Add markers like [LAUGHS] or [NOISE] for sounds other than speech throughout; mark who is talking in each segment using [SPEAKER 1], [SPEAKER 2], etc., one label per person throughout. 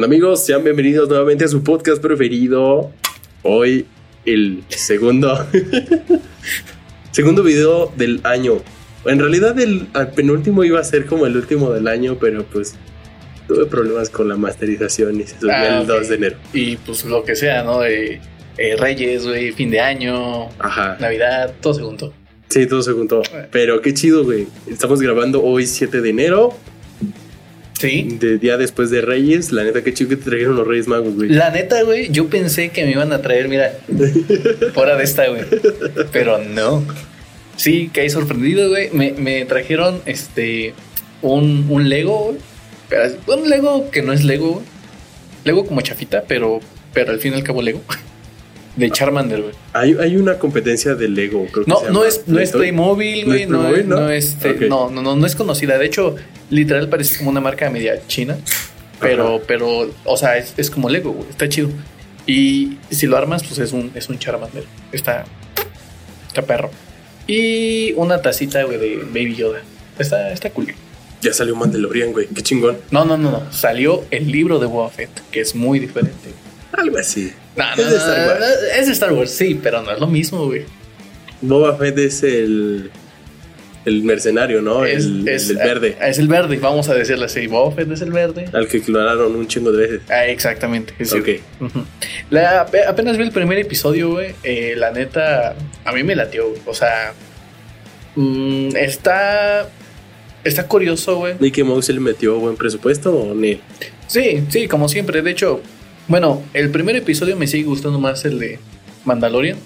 [SPEAKER 1] onda amigos? Sean bienvenidos nuevamente a su podcast preferido. Hoy el segundo [LAUGHS] segundo video del año. En realidad el, penúltimo iba a ser como el último del año, pero pues tuve problemas con la masterización y se subió
[SPEAKER 2] Ah,
[SPEAKER 1] el 2
[SPEAKER 2] ok.
[SPEAKER 1] de enero.
[SPEAKER 2] Y pues lo que sea, ¿no? De eh, Reyes, güey, fin de año,
[SPEAKER 1] Ajá.
[SPEAKER 2] Navidad, todo se juntó.
[SPEAKER 1] Sí, todo se juntó. Pero qué chido, güey. Estamos grabando hoy 7 de enero,
[SPEAKER 2] Sí.
[SPEAKER 1] de día después de Reyes. La neta, qué chido que te trajeron los Reyes Magos, güey.
[SPEAKER 2] La neta, güey, yo pensé que me iban a traer, mira, [LAUGHS] fuera de esta, güey. Pero no. Sí, caí sorprendido, güey. Me, me trajeron este un, un Lego, güey. Pero un Lego que no es Lego, güey. Lego como chafita, pero, pero al fin y al cabo Lego. [LAUGHS] De Charmander, güey.
[SPEAKER 1] Hay, hay una competencia de Lego, creo que
[SPEAKER 2] No,
[SPEAKER 1] se
[SPEAKER 2] no
[SPEAKER 1] llama
[SPEAKER 2] es, no es. Playmobil,
[SPEAKER 1] ¿No
[SPEAKER 2] güey.
[SPEAKER 1] es
[SPEAKER 2] No, es-
[SPEAKER 1] no?
[SPEAKER 2] no, este, no, no, no, no es conocida. De hecho, literal parece como una marca media china. Pero,
[SPEAKER 1] Ajá.
[SPEAKER 2] pero, o sea, es, es como Lego, güey. Está chido. Y si lo armas, pues es un, es un Charmander. Está, está perro. Y una tacita, güey, de Baby Yoda. Está, está cool.
[SPEAKER 1] Ya salió Mandalorian, güey. Qué chingón.
[SPEAKER 2] No, no, no, no. Salió el libro de Boba Fett, que es muy diferente.
[SPEAKER 1] Algo así.
[SPEAKER 2] No,
[SPEAKER 1] Es
[SPEAKER 2] no,
[SPEAKER 1] de
[SPEAKER 2] no,
[SPEAKER 1] Star Wars.
[SPEAKER 2] es de Star Wars, sí, pero no es lo mismo, güey.
[SPEAKER 1] Boba Fett es el. El mercenario, ¿no?
[SPEAKER 2] es,
[SPEAKER 1] el,
[SPEAKER 2] es-
[SPEAKER 1] el verde.
[SPEAKER 2] Es el verde, vamos a decirlo así. Boba Fett es el verde.
[SPEAKER 1] Al que clonaron un chingo de veces.
[SPEAKER 2] Ah, exactamente. es
[SPEAKER 1] Ok.
[SPEAKER 2] La- ape- apenas vi el primer episodio, güey. eh, la neta, a mí me latió, güey. O sea, mm, está. Está curioso, güey.
[SPEAKER 1] Mickey Mouse le metió buen presupuesto o ni?
[SPEAKER 2] Sí, sí, como siempre. De hecho, bueno, el primer episodio me sigue gustando más el de Mandalorian.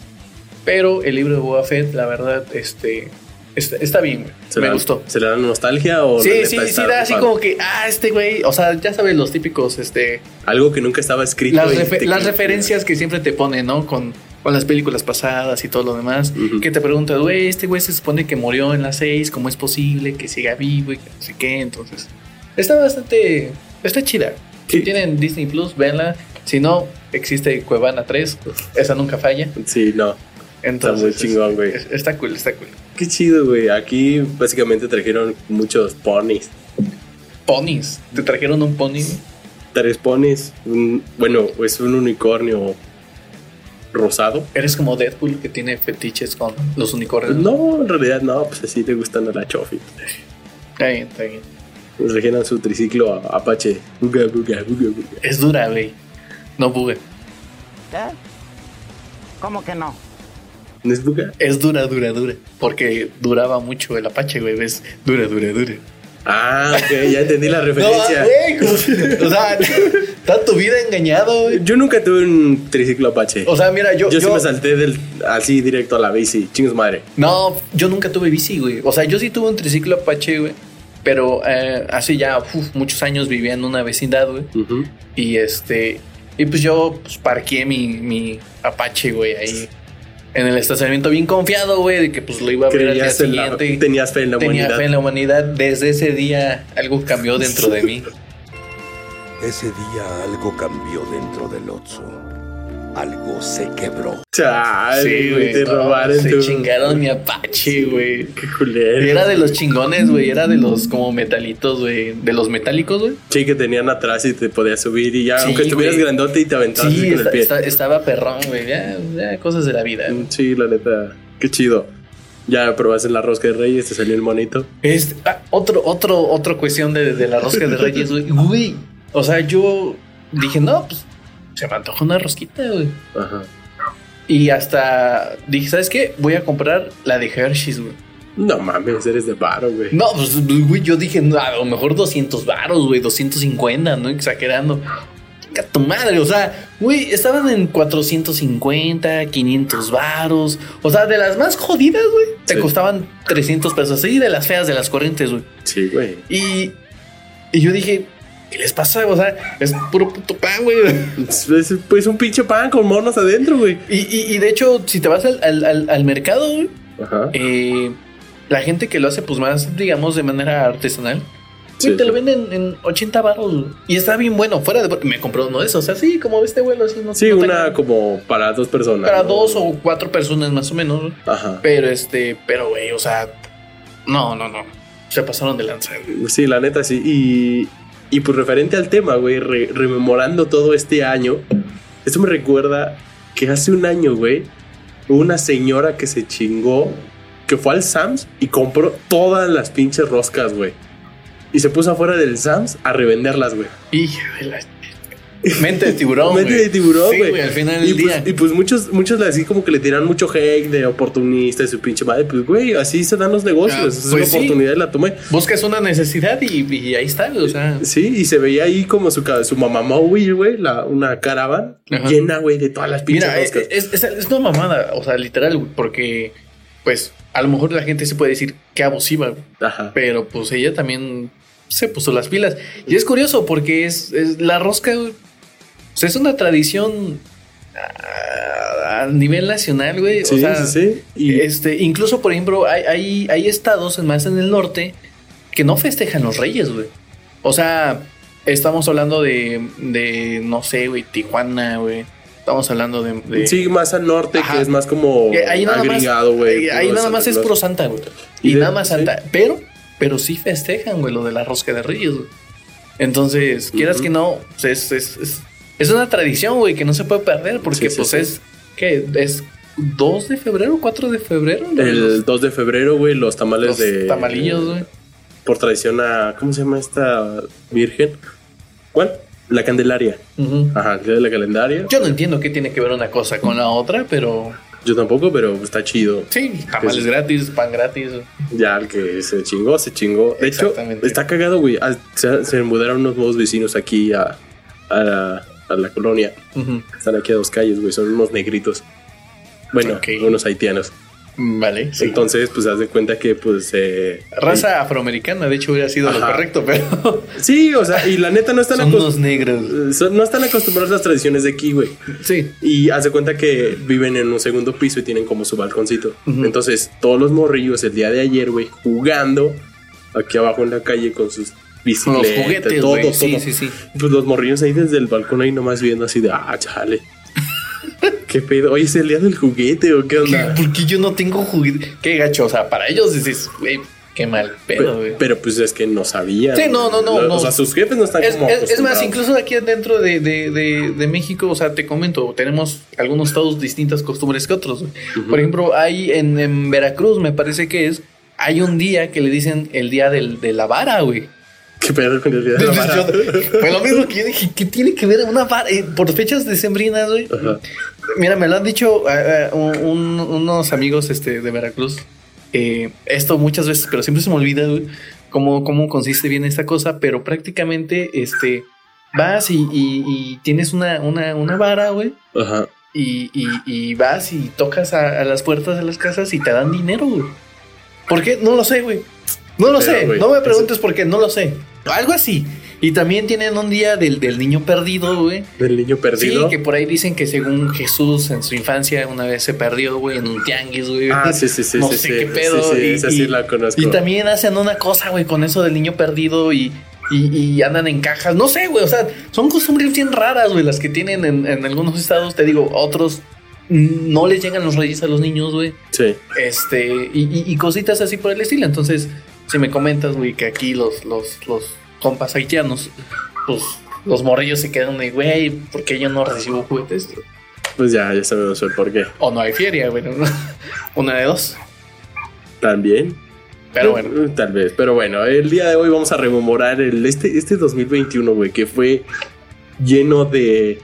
[SPEAKER 2] Pero el libro de Boba Fett, la verdad, este. Está, está bien, güey.
[SPEAKER 1] ¿Se
[SPEAKER 2] Me gustó.
[SPEAKER 1] ¿Se le dan nostalgia o
[SPEAKER 2] Sí, sí, sí, da así
[SPEAKER 1] padre?
[SPEAKER 2] como que, ah, este güey, o sea, ya sabes los típicos, este,
[SPEAKER 1] Algo que nunca estaba escrito.
[SPEAKER 2] las,
[SPEAKER 1] te-
[SPEAKER 2] referencias que siempre te ponen, ¿no? Con, con las películas pasadas y todo lo demás.
[SPEAKER 1] Ujú.
[SPEAKER 2] Que te preguntas, güey, este güey se supone que murió en las seis, ¿cómo es posible que siga vivo y que no sé qué? Entonces, está bastante, está chida. Si tienen Disney Plus, véanla. Si no, existe Cuevana 3, esa nunca falla.
[SPEAKER 1] Sí, no.
[SPEAKER 2] Entonces,
[SPEAKER 1] muy chingón, güey.
[SPEAKER 2] es- está cool, está cool.
[SPEAKER 1] Qué chido, güey. Aquí básicamente trajeron muchos ponis.
[SPEAKER 2] Ponis, ¿te trajeron un pony?
[SPEAKER 1] Tres ponis. un- bueno, es un unicornio rosado.
[SPEAKER 2] Eres como Deadpool que tiene fetiches con los unicornios.
[SPEAKER 1] No, en realidad no, pues así le gustan a la Chofi.
[SPEAKER 2] Está bien, está bien.
[SPEAKER 1] Trajeron su triciclo a Apache. Buga, buga, buga, buga.
[SPEAKER 2] Es dura, güey. No bugue.
[SPEAKER 3] ¿Qué? ¿Cómo que no?
[SPEAKER 1] ¿No es buga?
[SPEAKER 2] Es dura, dura, dura. Porque duraba mucho el Apache, güey. Ves, dura, dura, dura.
[SPEAKER 1] Ah, ok, ya entendí la [LAUGHS] referencia.
[SPEAKER 2] güey. como- O sea, [LAUGHS] está tu vida engañado, güey.
[SPEAKER 1] Yo nunca tuve un triciclo Apache.
[SPEAKER 2] O sea, mira, yo.
[SPEAKER 1] yo, sí
[SPEAKER 2] yo-
[SPEAKER 1] me salté del, así directo a la bici. Chingos madre.
[SPEAKER 2] No, yo nunca tuve bici, güey. O sea, yo sí tuve un triciclo Apache, güey. Pero eh, hace ya uf, muchos años vivía en una vecindad, güey. Y este. Y pues yo pues, parqué mi, mi Apache, güey, ahí. En el estacionamiento bien confiado, güey, de que pues lo iba a ver al día
[SPEAKER 1] en la-
[SPEAKER 2] siguiente.
[SPEAKER 1] tenías fe en la
[SPEAKER 2] Tenía
[SPEAKER 1] humanidad.
[SPEAKER 2] fe en la humanidad. Desde ese día algo cambió dentro de mí. [LAUGHS]
[SPEAKER 4] Ese día algo cambió dentro del Otso. Algo se quebró.
[SPEAKER 1] Chale, güey, te
[SPEAKER 2] no,
[SPEAKER 1] robaron
[SPEAKER 2] se
[SPEAKER 1] tu...
[SPEAKER 2] chingaron mi Apache, güey.
[SPEAKER 1] Qué culero.
[SPEAKER 2] Y Era de los chingones, güey. Era de los como metalitos, güey. De los metálicos, güey.
[SPEAKER 1] Sí, que tenían atrás y te podías subir y ya,
[SPEAKER 2] Sí,
[SPEAKER 1] aunque estuvieras
[SPEAKER 2] güey.
[SPEAKER 1] grandote y te aventabas
[SPEAKER 2] Sí,
[SPEAKER 1] con el pie.
[SPEAKER 2] esta- estaba perrón, güey. Ya, ya, cosas de la vida. güey.
[SPEAKER 1] Mm, Sí, la neta, qué chido. Ya probaste la rosca de reyes, te salió el monito.
[SPEAKER 2] Este, ah, otro, otro, otra cuestión de, de la rosca de Reyes, güey. Güey, O sea, yo dije, no, pues se me antoja una rosquita, güey.
[SPEAKER 1] Ajá.
[SPEAKER 2] Y hasta dije, ¿sabes qué? Voy a comprar la de Hershey's, güey.
[SPEAKER 1] No mames, eres de varo, güey.
[SPEAKER 2] No, pues, güey, yo dije, no, a lo mejor 200 varos, güey, 250, ¿no? Exagerando. Chinga tu madre, o sea, güey, estaban en 450, 500 varos. O sea, de las más jodidas, güey, te
[SPEAKER 1] Sí.
[SPEAKER 2] costaban 300 pesos. Y de las feas, de las corrientes, güey.
[SPEAKER 1] Sí, güey.
[SPEAKER 2] Y, y yo dije, ¿qué les pasa? O sea, es puro puto pan, güey.
[SPEAKER 1] Es, es, pues un pinche pan con monos adentro, güey.
[SPEAKER 2] Y, y- y de hecho, si te vas al, al- al- al mercado, güey,
[SPEAKER 1] Ajá.
[SPEAKER 2] eh, la gente que lo hace, pues más, digamos, de manera artesanal, güey,
[SPEAKER 1] Sí,
[SPEAKER 2] te lo venden en 80 baros. güey. Y está bien bueno. Fuera de. Me compró uno de esos. Así como este vuelo, así. No,
[SPEAKER 1] Sí,
[SPEAKER 2] no
[SPEAKER 1] una como para dos personas.
[SPEAKER 2] Para
[SPEAKER 1] ¿no?
[SPEAKER 2] dos o cuatro personas más o menos.
[SPEAKER 1] Ajá.
[SPEAKER 2] Pero este. Pero, güey, o sea. No, no, no. Se pasaron de lanza, güey.
[SPEAKER 1] Sí, la neta sí. Y, Y pues referente al tema, güey, re- rememorando todo este año, esto me recuerda que hace un año, güey, una señora que se chingó, que fue al Sams y compró todas las pinches roscas, güey. Y se puso afuera del Sams a revenderlas, güey.
[SPEAKER 2] Hijo de la- [LAUGHS] Mente de tiburón.
[SPEAKER 1] Mente de tiburón,
[SPEAKER 2] Sí,
[SPEAKER 1] güey.
[SPEAKER 2] al final
[SPEAKER 1] y,
[SPEAKER 2] del
[SPEAKER 1] pues,
[SPEAKER 2] día.
[SPEAKER 1] y pues muchos, muchos así como que le tiran mucho hate de oportunista y su pinche madre. Pues, güey, así se dan los negocios.
[SPEAKER 2] Ah,
[SPEAKER 1] es
[SPEAKER 2] pues
[SPEAKER 1] una
[SPEAKER 2] sí.
[SPEAKER 1] oportunidad y la tomé.
[SPEAKER 2] Buscas una necesidad y, y ahí está, o sea.
[SPEAKER 1] Sí, y se veía ahí como su, su mamá Maui, güey, la, una caravana llena, güey, de todas las pinches
[SPEAKER 2] Mira,
[SPEAKER 1] roscas.
[SPEAKER 2] es, es, es una mamada, o sea, literal, güey, porque, pues, a lo mejor la gente se puede decir que abusiva,
[SPEAKER 1] Ajá.
[SPEAKER 2] pero pues ella también se puso las pilas. Y es curioso porque es, es la rosca, o sea, es una tradición a, a nivel nacional, güey.
[SPEAKER 1] Sí,
[SPEAKER 2] o sea,
[SPEAKER 1] sí, sí. Y
[SPEAKER 2] Este, incluso, por ejemplo, hay, hay, hay estados más en el norte que no festejan los reyes, güey. O sea, estamos hablando de, de no sé, güey, Tijuana, güey. Estamos hablando de... de-
[SPEAKER 1] sí, más al norte,
[SPEAKER 2] Ajá.
[SPEAKER 1] que es más como
[SPEAKER 2] ahí nada más,
[SPEAKER 1] agregado, güey.
[SPEAKER 2] ahí- nada más
[SPEAKER 1] Santa
[SPEAKER 2] es puro Santa, güey.
[SPEAKER 1] Y
[SPEAKER 2] Y
[SPEAKER 1] de-
[SPEAKER 2] nada más
[SPEAKER 1] sí.
[SPEAKER 2] Santa. Pero, pero sí festejan, güey, lo de la rosca de reyes, güey. Entonces, quieras que no, pues es, es, es, es una tradición, güey, que no se puede perder porque,
[SPEAKER 1] Sí,
[SPEAKER 2] pues,
[SPEAKER 1] sí.
[SPEAKER 2] es... ¿Qué? ¿Es 2 de febrero? ¿4 de febrero?
[SPEAKER 1] El 2 de febrero, güey, los tamales
[SPEAKER 2] los
[SPEAKER 1] de.
[SPEAKER 2] tamalillos, güey.
[SPEAKER 1] Por tradición a. ¿Cómo se llama esta virgen? ¿Cuál? La Candelaria.
[SPEAKER 2] Ujú.
[SPEAKER 1] Ajá, el día de la calendaria.
[SPEAKER 2] Yo no entiendo qué tiene que ver una cosa con la otra, pero
[SPEAKER 1] Yo tampoco, pero está chido.
[SPEAKER 2] sí, tamales gratis, pan gratis.
[SPEAKER 1] Ya el que se chingó, se chingó. De hecho, está cagado, güey. Ah, Se, se mudaron unos nuevos vecinos aquí a, a, a la colonia. Están aquí a dos calles, güey. Son unos negritos. Bueno, unos haitianos.
[SPEAKER 2] Vale, sí.
[SPEAKER 1] Entonces, pues haz de cuenta que, pues. Eh,
[SPEAKER 2] Raza afroamericana, de hecho, hubiera sido lo correcto, pero [LAUGHS]
[SPEAKER 1] Sí, o sea, y la neta no están,
[SPEAKER 2] son
[SPEAKER 1] acos-
[SPEAKER 2] unos negros.
[SPEAKER 1] son- no están acostumbrados a las tradiciones de aquí, güey.
[SPEAKER 2] Sí.
[SPEAKER 1] Y haz de cuenta que viven en un segundo piso y tienen como su balconcito. Entonces, todos los morrillos el día de ayer, güey, jugando aquí abajo en la calle con sus
[SPEAKER 2] Con
[SPEAKER 1] bicicletas,
[SPEAKER 2] los juguetes,
[SPEAKER 1] todo,
[SPEAKER 2] güey. Sí,
[SPEAKER 1] todo.
[SPEAKER 2] sí, sí.
[SPEAKER 1] Pues los morrillos ahí desde el balcón ahí nomás viendo así de, ah, chale. [LAUGHS] ¿Qué pedo? Oye, ¿es el día del juguete o qué
[SPEAKER 2] ¿Qué?
[SPEAKER 1] onda?
[SPEAKER 2] ¿Por qué yo no tengo juguete? Qué gacho, o sea, para ellos dices, güey, qué mal pedo,
[SPEAKER 1] Pe-
[SPEAKER 2] güey.
[SPEAKER 1] pero pues es que no sabía.
[SPEAKER 2] Sí, no, no, no,
[SPEAKER 1] O
[SPEAKER 2] no.
[SPEAKER 1] sea, sus jefes no están
[SPEAKER 2] Es,
[SPEAKER 1] como.
[SPEAKER 2] es- es más, incluso aquí dentro de, de- de- de México, o sea, te comento, tenemos algunos estados distintas costumbres que otros. güey. Por ejemplo, hay en, en Veracruz, me parece que es, hay un día que le dicen el día del, de la vara, güey.
[SPEAKER 1] ¿Qué pedo con el día de la vara?
[SPEAKER 2] Yo- fue lo mismo que yo dije, ¿qué tiene que ver una vara? Eh, por fechas decembrinas, güey.
[SPEAKER 1] Ajá.
[SPEAKER 2] Mira, me lo han dicho eh, eh, un- un- unos amigos este, de Veracruz. eh, esto muchas veces, pero siempre se me olvida, güey, cómo, cómo consiste bien esta cosa. Pero prácticamente, este, vas y, y- y tienes una, una, una vara, güey.
[SPEAKER 1] Ajá.
[SPEAKER 2] Y, y- y vas y tocas a, a las puertas de las casas y te dan dinero, güey. ¿Por qué? No lo sé, güey. No lo
[SPEAKER 1] Pero,
[SPEAKER 2] sé. no me preguntes por qué, no lo sé. Algo así. Y también tienen un día del, del niño perdido, güey.
[SPEAKER 1] Del niño perdido.
[SPEAKER 2] Sí, que por ahí dicen que según Jesús en su infancia una vez se perdió, güey, en un tianguis, güey.
[SPEAKER 1] Ah, sí, sí, sí,
[SPEAKER 2] no
[SPEAKER 1] sí,
[SPEAKER 2] sé
[SPEAKER 1] sí,
[SPEAKER 2] qué pedo.
[SPEAKER 1] sí, sí,
[SPEAKER 2] y,
[SPEAKER 1] esa sí
[SPEAKER 2] y-
[SPEAKER 1] la conozco.
[SPEAKER 2] y también hacen una cosa, güey, con eso del niño perdido y, y, y andan en cajas. No sé, güey, o sea, son costumbres bien raras, güey, las que tienen en, en algunos estados. Te digo, otros no les llegan los reyes a los niños, güey.
[SPEAKER 1] Sí.
[SPEAKER 2] Este, y, y- y cositas así por el estilo. Entonces, si me comentas, güey, que aquí los, los, los compas haitianos, pues los morrillos se quedan de, güey, ¿por qué yo no recibo juguetes?
[SPEAKER 1] Pues ya, ya sabemos el por qué.
[SPEAKER 2] O no hay feria, güey. ¿no? [LAUGHS] Una de dos.
[SPEAKER 1] También.
[SPEAKER 2] Pero bueno.
[SPEAKER 1] Eh, Tal vez. Pero bueno, el día de hoy vamos a rememorar el, este, este 2021, güey, que fue lleno de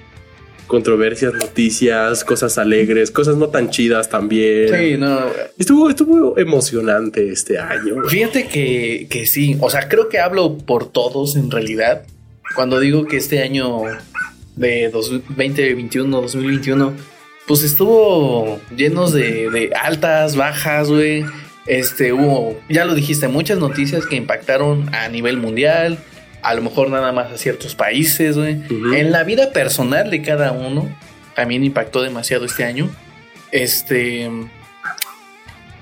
[SPEAKER 1] controversias, noticias, cosas alegres, cosas no tan chidas también.
[SPEAKER 2] Sí, no.
[SPEAKER 1] Estuvo, estuvo emocionante este año.
[SPEAKER 2] Fíjate que, que sí. O sea, creo que hablo por todos en realidad. Cuando digo que este año de 2021, 2021, pues estuvo llenos de, de altas, bajas, güey. Este, hubo, ya lo dijiste, muchas noticias que impactaron a nivel mundial, a lo mejor nada más a ciertos países, güey. En la vida personal de cada uno, también impactó demasiado este año. Este,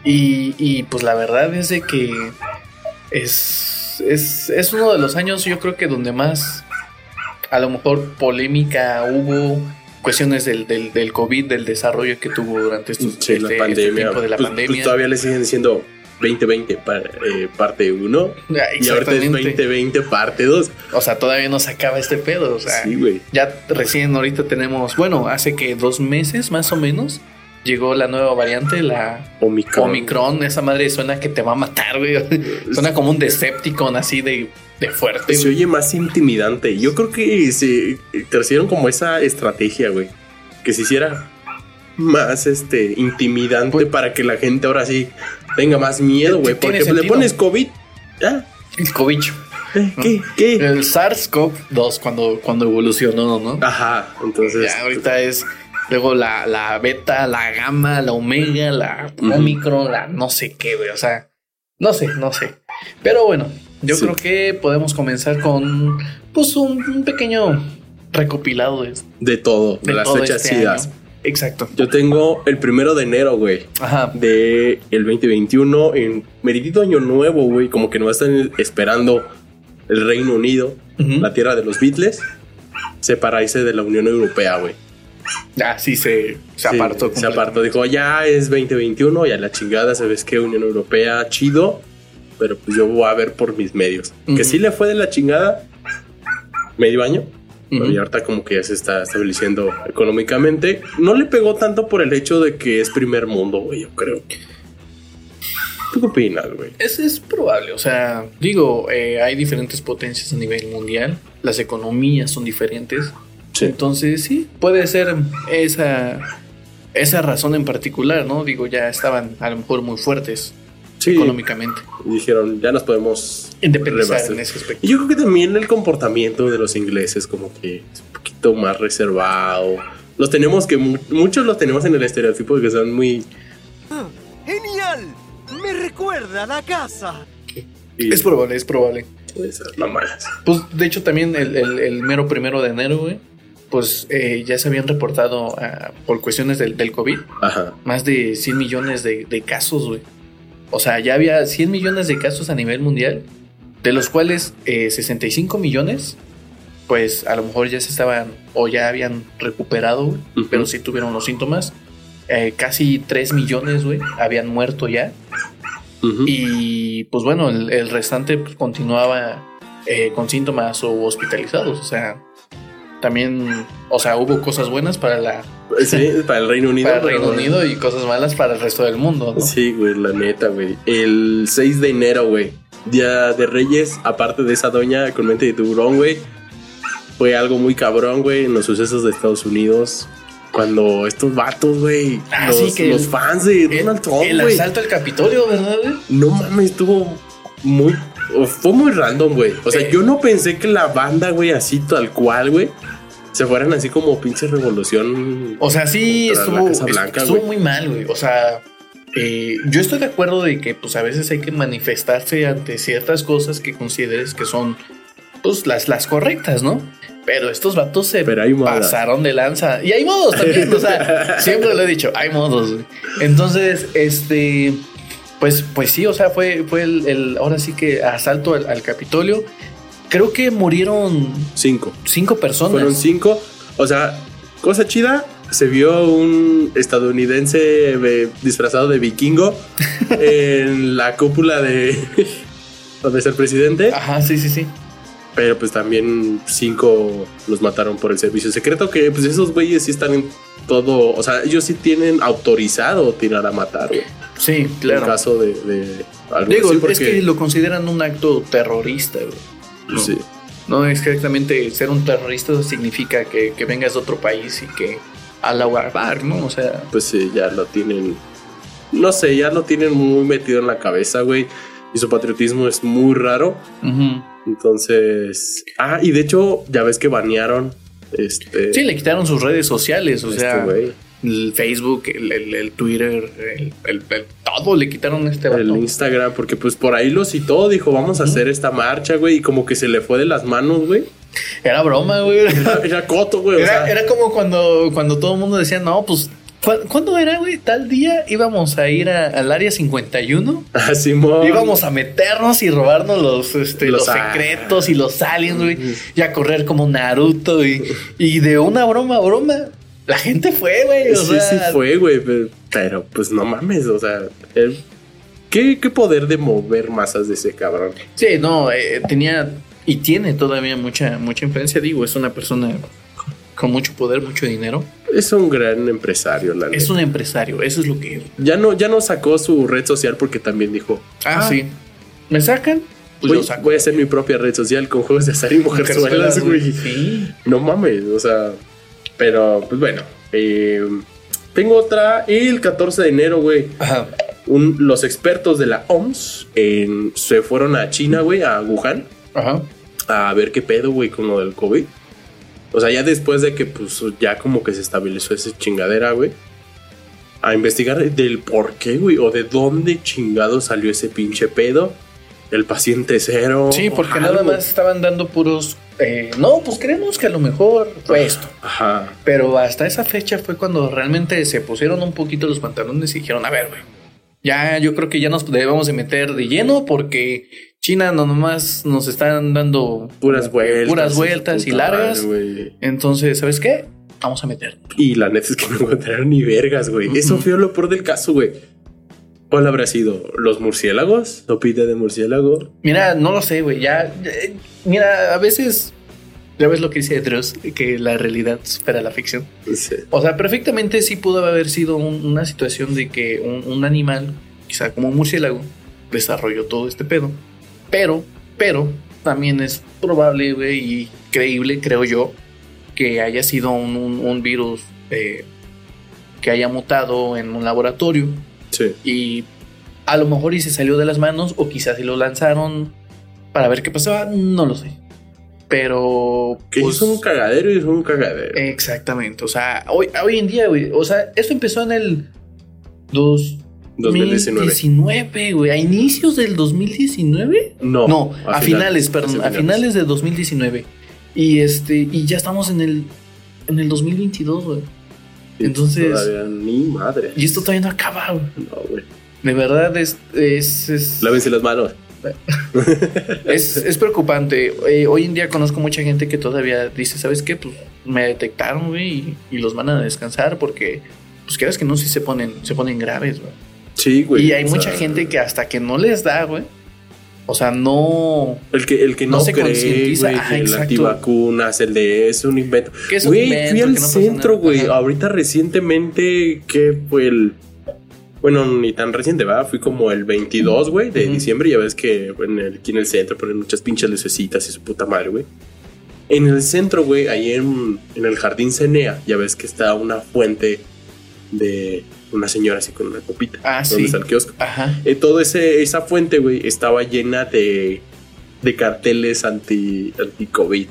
[SPEAKER 2] y, y, pues la verdad es de que es, es, es uno de los años, yo creo que donde más, a lo mejor, polémica hubo, cuestiones del, del, del COVID, del desarrollo que tuvo durante estos,
[SPEAKER 1] Sí, la
[SPEAKER 2] este- este
[SPEAKER 1] pandemia.
[SPEAKER 2] tiempo de la
[SPEAKER 1] Pues-
[SPEAKER 2] pandemia.
[SPEAKER 1] pues todavía le siguen diciendo 2020 pa- eh, parte 1
[SPEAKER 2] Ya,
[SPEAKER 1] y ahorita es
[SPEAKER 2] exactamente.
[SPEAKER 1] 2020 parte 2.
[SPEAKER 2] O sea, todavía no se acaba este pedo. O sea,
[SPEAKER 1] Sí, güey.
[SPEAKER 2] ya recién ahorita tenemos, bueno, hace que dos meses más o menos llegó la nueva variante, la
[SPEAKER 1] Omicron.
[SPEAKER 2] Omicron. Esa madre suena que te va a matar, güey. [LAUGHS] suena como un Decepticon así de, de fuerte.
[SPEAKER 1] Se oye más intimidante. Yo creo que se trajeron como esa estrategia, güey. Que se hiciera más este intimidante
[SPEAKER 2] Pues-
[SPEAKER 1] para que la gente ahora sí tenga más miedo, güey. Porque le
[SPEAKER 2] sentido.
[SPEAKER 1] pones COVID. Ya.
[SPEAKER 2] El COVID.
[SPEAKER 1] Eh, ¿Qué? ¿Qué?
[SPEAKER 2] El SARS-CoV-2 cuando, cuando evolucionó, ¿no?
[SPEAKER 1] Ajá. Entonces.
[SPEAKER 2] Ya, ahorita es luego la, la beta, la gamma, la omega, la omicron, la no sé qué, güey. O sea, no sé, no sé. Pero bueno, yo
[SPEAKER 1] Sí.
[SPEAKER 2] creo que podemos comenzar con pues un, un pequeño recopilado de,
[SPEAKER 1] De todo. De,
[SPEAKER 2] de
[SPEAKER 1] las
[SPEAKER 2] todo
[SPEAKER 1] fechas
[SPEAKER 2] este. Exacto.
[SPEAKER 1] Yo tengo el primero de enero, güey.
[SPEAKER 2] Ajá.
[SPEAKER 1] De el 2021 en meridito año nuevo, güey. Como que no están esperando el Reino Unido, la tierra de los Beatles, separarse de la Unión Europea, güey.
[SPEAKER 2] Ah, sí, se, se
[SPEAKER 1] Sí,
[SPEAKER 2] apartó.
[SPEAKER 1] Se apartó. Dijo, ya es 2021, ya la chingada, sabes que Unión Europea, chido. Pero pues yo voy a ver por mis medios. Que sí le fue de la chingada medio año.
[SPEAKER 2] Ujú.
[SPEAKER 1] Y ahorita como que ya se está estableciendo económicamente. No le pegó tanto por el hecho de que es primer mundo, güey, yo creo. ¿Tú qué opinas, güey?
[SPEAKER 2] Es, es probable, o sea, digo, eh, hay diferentes potencias a nivel mundial, las economías son diferentes,
[SPEAKER 1] Sí.
[SPEAKER 2] entonces sí, puede ser esa, esa razón en particular, ¿no? Digo, ya estaban a lo mejor muy fuertes
[SPEAKER 1] Sí.
[SPEAKER 2] económicamente,
[SPEAKER 1] Dijeron, ya nos podemos
[SPEAKER 2] independizar en ese aspecto.
[SPEAKER 1] Y yo creo que también el comportamiento de los ingleses como que es un poquito más reservado. Los tenemos que mu- muchos los tenemos en el estereotipo de que son muy
[SPEAKER 5] ¡Genial! Me recuerda a la casa.
[SPEAKER 1] y-
[SPEAKER 2] Es probable, es probable.
[SPEAKER 1] esas mamadas.
[SPEAKER 2] Pues de hecho también el, el- el mero primero de enero, güey, pues eh, ya se habían reportado ah, por cuestiones del, del COVID
[SPEAKER 1] Ajá.
[SPEAKER 2] más de 100 millones de, de casos, güey. O sea, ya había 100 millones de casos a nivel mundial, de los cuales eh, 65 millones, pues a lo mejor ya se estaban o ya habían recuperado, pero sí tuvieron los síntomas. Eh, casi 3 millones, güey, habían muerto ya. Y pues bueno, el, el restante pues, continuaba eh, con síntomas o hospitalizados. O sea, también, o sea, hubo cosas buenas para, la,
[SPEAKER 1] Sí, para el Reino Unido.
[SPEAKER 2] para el Reino Unido y cosas malas para el resto del mundo. ¿no?
[SPEAKER 1] Sí, güey, la neta, güey. El 6 de enero, güey. Día de Reyes, aparte de esa doña con mente de tiburón, güey. Fue algo muy cabrón, güey, en los sucesos de Estados Unidos. Cuando estos vatos, güey,
[SPEAKER 2] Ah,
[SPEAKER 1] los,
[SPEAKER 2] sí, que
[SPEAKER 1] los
[SPEAKER 2] el-
[SPEAKER 1] fans de
[SPEAKER 2] El,
[SPEAKER 1] Donald Trump,
[SPEAKER 2] el
[SPEAKER 1] güey.
[SPEAKER 2] asalto al Capitolio, ¿verdad? güey?
[SPEAKER 1] No mames, estuvo muy. Fue muy random, güey. O sea,
[SPEAKER 2] Eh.
[SPEAKER 1] yo no pensé que la banda, güey, así tal cual, güey, se fueran así como pinche revolución.
[SPEAKER 2] O sea, sí estuvo,
[SPEAKER 1] Blanca,
[SPEAKER 2] estuvo muy mal, güey. O sea, eh, yo estoy de acuerdo de que pues a veces hay que manifestarse ante ciertas cosas que consideres que son pues las, las correctas, ¿no? Pero estos vatos se pasaron de lanza. Y hay modos también, o sea, [LAUGHS] siempre lo he dicho, hay modos. güey. Entonces, este, pues, pues sí, o sea, fue, fue el, el- ahora sí que asalto al, al Capitolio. Creo que murieron
[SPEAKER 1] Cinco.
[SPEAKER 2] cinco personas.
[SPEAKER 1] Fueron cinco. O sea, cosa chida. Se vio un estadounidense eh, disfrazado de vikingo [LAUGHS] en la cúpula de donde es el presidente.
[SPEAKER 2] Ajá, sí, sí, sí.
[SPEAKER 1] Pero pues también cinco los mataron por el servicio secreto. Que pues esos güeyes sí están en todo. O sea, ellos sí tienen autorizado tirar a matar. güey,
[SPEAKER 2] Sí,
[SPEAKER 1] En
[SPEAKER 2] claro.
[SPEAKER 1] caso de, de algo
[SPEAKER 2] Digo,
[SPEAKER 1] así,
[SPEAKER 2] es que lo consideran un acto terrorista, güey. No,
[SPEAKER 1] Sí.
[SPEAKER 2] no exactamente ser un terrorista significa que, que vengas de otro país y que a la Akbar, ¿no? O sea,
[SPEAKER 1] pues sí, ya lo tienen. No sé, ya lo tienen muy metido en la cabeza, güey. Y su patriotismo es muy raro. Entonces. Ah, y de hecho, ya ves que banearon. Este.
[SPEAKER 2] sí, le quitaron sus redes sociales, o
[SPEAKER 1] este
[SPEAKER 2] sea, el Facebook, el, el- el Twitter, el, el- todo le quitaron a este vato.
[SPEAKER 1] El Instagram, porque pues por ahí lo citó, dijo, vamos a hacer esta marcha, güey. Y como que se le fue de las manos, güey.
[SPEAKER 2] Era broma, güey.
[SPEAKER 1] Era, [LAUGHS] era coto, güey. o
[SPEAKER 2] Era,
[SPEAKER 1] sea,
[SPEAKER 2] era como cuando, cuando todo el mundo decía, no, pues, ¿cu- ¿cuándo era, güey? Tal día íbamos a ir a- al área 51 [LAUGHS]
[SPEAKER 1] ah, Simón.
[SPEAKER 2] Íbamos a meternos y robarnos los, este,
[SPEAKER 1] Los
[SPEAKER 2] los,
[SPEAKER 1] a-
[SPEAKER 2] secretos y los aliens, güey. Y a correr como Naruto. Y, y de una broma a broma, la gente fue, güey.
[SPEAKER 1] Sí,
[SPEAKER 2] sea,
[SPEAKER 1] sí fue, güey. Pero, pero, pues no mames, o sea, él ¿Qué, qué poder de mover masas de ese cabrón.
[SPEAKER 2] Sí, no, eh, tenía y tiene todavía mucha, mucha influencia. Digo, es una persona con mucho poder, mucho dinero.
[SPEAKER 1] Es un gran empresario, la
[SPEAKER 2] Es
[SPEAKER 1] neta.
[SPEAKER 2] un empresario, eso es lo que.
[SPEAKER 1] Ya no, ya no sacó su red social porque también dijo,
[SPEAKER 2] Ah, sí. ¿Me sacan? Pues
[SPEAKER 1] voy,
[SPEAKER 2] saco.
[SPEAKER 1] voy a hacer mi propia red social con juegos de azar y mujerzuelas, güey.
[SPEAKER 2] Sí.
[SPEAKER 1] No mames, o sea, pero pues bueno. eh, tengo otra el 14 de enero, güey.
[SPEAKER 2] Ajá.
[SPEAKER 1] Un- los expertos de la OMS en- se fueron a China, güey, a Wuhan,
[SPEAKER 2] Ajá.
[SPEAKER 1] a ver qué pedo, güey, con lo del COVID. O sea, ya después de que, pues, ya como que se estabilizó esa chingadera, güey. A investigar del por qué, güey, o de dónde chingado salió ese pinche pedo. El paciente cero.
[SPEAKER 2] Sí, porque nada más estaban dando puros. eh, no, pues creemos que a lo mejor fue esto.
[SPEAKER 1] Ajá.
[SPEAKER 2] Pero hasta esa fecha fue cuando realmente se pusieron un poquito los pantalones y dijeron, a ver, güey, ya yo creo que ya nos debemos de meter de lleno porque China no nomás nos están dando
[SPEAKER 1] Puras vueltas.
[SPEAKER 2] puras vueltas y largas. Entonces, ¿sabes qué? Vamos a meter.
[SPEAKER 1] Y la neta es que [LAUGHS] no encontraron ni vergas, güey. Eso fue lo peor del caso, güey. ¿Cuál habrá sido? ¿Los murciélagos? ¿Sopita de murciélago?
[SPEAKER 2] Mira, no lo sé, güey. Ya, eh, mira, a veces ya ves lo que dice Dross, que la realidad supera la ficción.
[SPEAKER 1] Sí.
[SPEAKER 2] O sea, perfectamente sí pudo haber sido un- una situación de que un, un animal, quizá como un murciélago, desarrolló todo este pedo. Pero, pero, también es probable, y creíble, creo yo, que haya sido un virus eh, que haya mutado en un laboratorio
[SPEAKER 1] Sí.
[SPEAKER 2] y a lo mejor y se salió de las manos o quizás se lo lanzaron para ver qué pasaba, no lo sé. Pero...
[SPEAKER 1] Que
[SPEAKER 2] pues,
[SPEAKER 1] es un cagadero y es un cagadero.
[SPEAKER 2] Exactamente, o sea, hoy, hoy en día, güey, o sea, esto empezó en el
[SPEAKER 1] 2019.
[SPEAKER 2] 2019, güey, a inicios del 2019.
[SPEAKER 1] No.
[SPEAKER 2] No, a, finales, perdón,
[SPEAKER 1] hacia
[SPEAKER 2] a finales de 2019. Y este, y ya estamos en el en el 2022, güey. Entonces-
[SPEAKER 1] Todavía ni madre.
[SPEAKER 2] Y esto todavía no acaba, güey.
[SPEAKER 1] No, güey.
[SPEAKER 2] De verdad es es es,
[SPEAKER 1] Lávense las manos. [LAUGHS]
[SPEAKER 2] es, es preocupante. Eh, hoy en día conozco mucha gente que todavía dice, ¿sabes qué? Pues me detectaron, güey, y, y los van a descansar porque pues quieras que no, sí se ponen se ponen graves, güey.
[SPEAKER 1] Sí, güey.
[SPEAKER 2] y hay mucha
[SPEAKER 1] sea,
[SPEAKER 2] gente que hasta que no les da, güey. O sea, no.
[SPEAKER 1] El que, el que
[SPEAKER 2] no
[SPEAKER 1] no,
[SPEAKER 2] se
[SPEAKER 1] cree,
[SPEAKER 2] concientiza.
[SPEAKER 1] que el
[SPEAKER 2] exacto.
[SPEAKER 1] antivacunas, el de es un invento. Güey, fui al
[SPEAKER 2] no
[SPEAKER 1] centro, güey. Ahorita recientemente, que fue el. Bueno, ni tan reciente, va. Fui como el 22, güey, de
[SPEAKER 2] Ujú.
[SPEAKER 1] diciembre. Ya ves que en el- aquí en el centro ponen muchas pinches lucecitas y su puta madre, güey. En el centro, güey, ahí en, en el jardín Cenea, ya ves que está una fuente de una señora así con una copita.
[SPEAKER 2] Ah,
[SPEAKER 1] donde
[SPEAKER 2] sí.
[SPEAKER 1] está el kiosco.
[SPEAKER 2] Ajá.
[SPEAKER 1] Eh, todo ese esa fuente, güey, estaba llena de, de carteles anti anti COVID.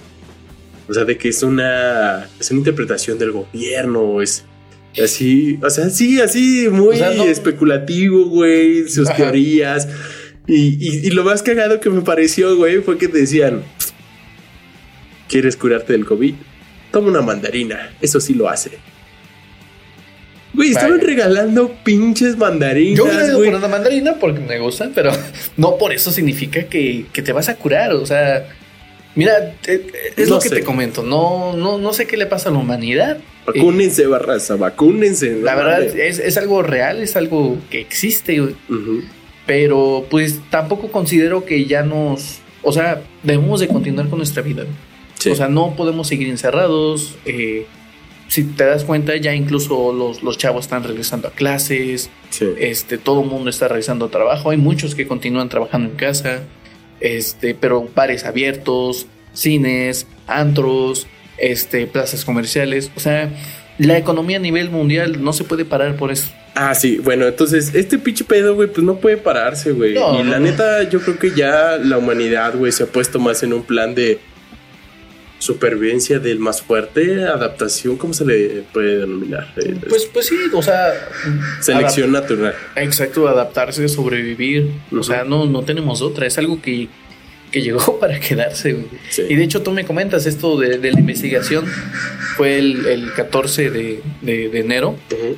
[SPEAKER 1] O sea, de que es una es una interpretación del gobierno, es así, o sea, sí, así muy
[SPEAKER 2] O sea, no-
[SPEAKER 1] especulativo, güey, sus
[SPEAKER 2] Ajá.
[SPEAKER 1] teorías. Y, y- y lo más cagado que me pareció, güey, fue que te decían, ¿quieres curarte del COVID? Toma una mandarina, eso sí lo hace. Güey, estaban regalando pinches mandarinas,
[SPEAKER 2] Yo hubiera ido por una mandarina porque me gustan, pero [LAUGHS] no por eso significa que, que te vas a curar. O sea, mira, eh, es
[SPEAKER 1] No
[SPEAKER 2] lo que
[SPEAKER 1] sé.
[SPEAKER 2] te comento. No, no, no sé qué le pasa a la humanidad.
[SPEAKER 1] Vacúnense, barraza, vacúnense. no
[SPEAKER 2] La verdad es, es algo real, es algo que existe, pero pues tampoco considero que ya nos, o sea, debemos de continuar con nuestra vida.
[SPEAKER 1] Sí.
[SPEAKER 2] O sea, no podemos seguir encerrados. eh, si te das cuenta, ya incluso los, los chavos están regresando a clases.
[SPEAKER 1] Sí.
[SPEAKER 2] Este, todo el mundo está realizando trabajo. Hay muchos que continúan trabajando en casa. Este, pero bares abiertos, cines, antros, este, plazas comerciales. O sea, la economía a nivel mundial no se puede parar por eso.
[SPEAKER 1] Ah, sí, bueno, entonces este pinche pedo, güey, pues no puede pararse, güey.
[SPEAKER 2] No,
[SPEAKER 1] y la
[SPEAKER 2] no.
[SPEAKER 1] neta, yo creo que ya la humanidad, güey, se ha puesto más en un plan de supervivencia del más fuerte, adaptación, ¿cómo se le puede denominar? Eh,
[SPEAKER 2] Pues, pues sí, o sea,
[SPEAKER 1] selección natural.
[SPEAKER 2] Exacto, adaptarse, sobrevivir. O sea, no, no tenemos otra. Es algo que, que llegó [LAUGHS] para quedarse.
[SPEAKER 1] Sí.
[SPEAKER 2] Y de hecho, tú me comentas esto de, de la investigación. Fue el, el 14 de, de- de enero.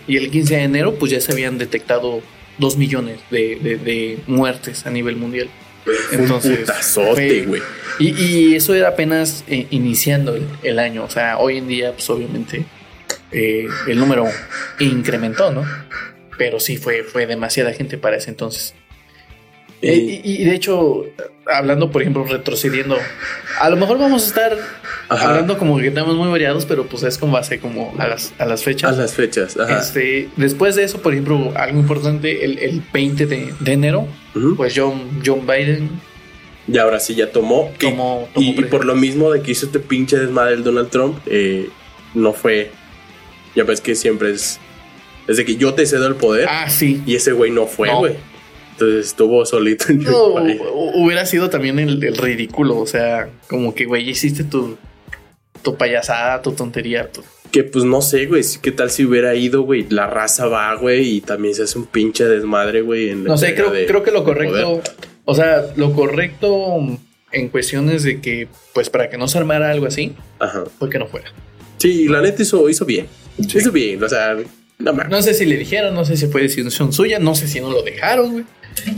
[SPEAKER 2] Y el 15 de enero, pues ya se habían detectado 2 millones de muertes a nivel mundial.
[SPEAKER 1] Fue un
[SPEAKER 2] Entonces,
[SPEAKER 1] putazote, güey.
[SPEAKER 2] Y, y eso era apenas eh, iniciando el, el año. O sea, hoy en día, pues obviamente, eh, el número incrementó, ¿no? Pero sí fue, fue demasiada gente para ese entonces. Eh, y, y de hecho, hablando, por ejemplo, retrocediendo, a lo mejor vamos a estar
[SPEAKER 1] Ajá.
[SPEAKER 2] hablando como que temas muy variados, pero pues es con base como a las, a las fechas.
[SPEAKER 1] A las fechas. Ajá.
[SPEAKER 2] Este, después de eso, por ejemplo, algo importante, el, el 20 de, de enero, Pues John, John Biden
[SPEAKER 1] Y ahora sí ya tomó.
[SPEAKER 2] Tomó,
[SPEAKER 1] y, por lo mismo de que hizo este pinche desmadre el Donald Trump, eh, no fue. Ya ves que siempre es. Es de que yo te cedo el poder.
[SPEAKER 2] Ah, sí.
[SPEAKER 1] Y ese güey no fue,
[SPEAKER 2] No.
[SPEAKER 1] güey. Entonces estuvo solito en
[SPEAKER 2] No, hubiera sido también el, el ridículo, o sea, como que, güey, hiciste tu, tu payasada, tu tontería. tu-
[SPEAKER 1] Que pues no sé, güey. ¿Qué tal si hubiera ido, güey? La raza va, güey. Y también se hace un pinche desmadre, güey. en
[SPEAKER 2] No sé, creo,
[SPEAKER 1] de-
[SPEAKER 2] creo que lo correcto, o sea, lo correcto en cuestiones de que, pues para que no se armara algo así,
[SPEAKER 1] Ajá.
[SPEAKER 2] fue que no fuera.
[SPEAKER 1] Sí, la neta hizo, hizo bien. Hizo bien. O sea, no.
[SPEAKER 2] No sé si le dijeron, no sé si fue decisión suya, no sé si no lo dejaron, güey.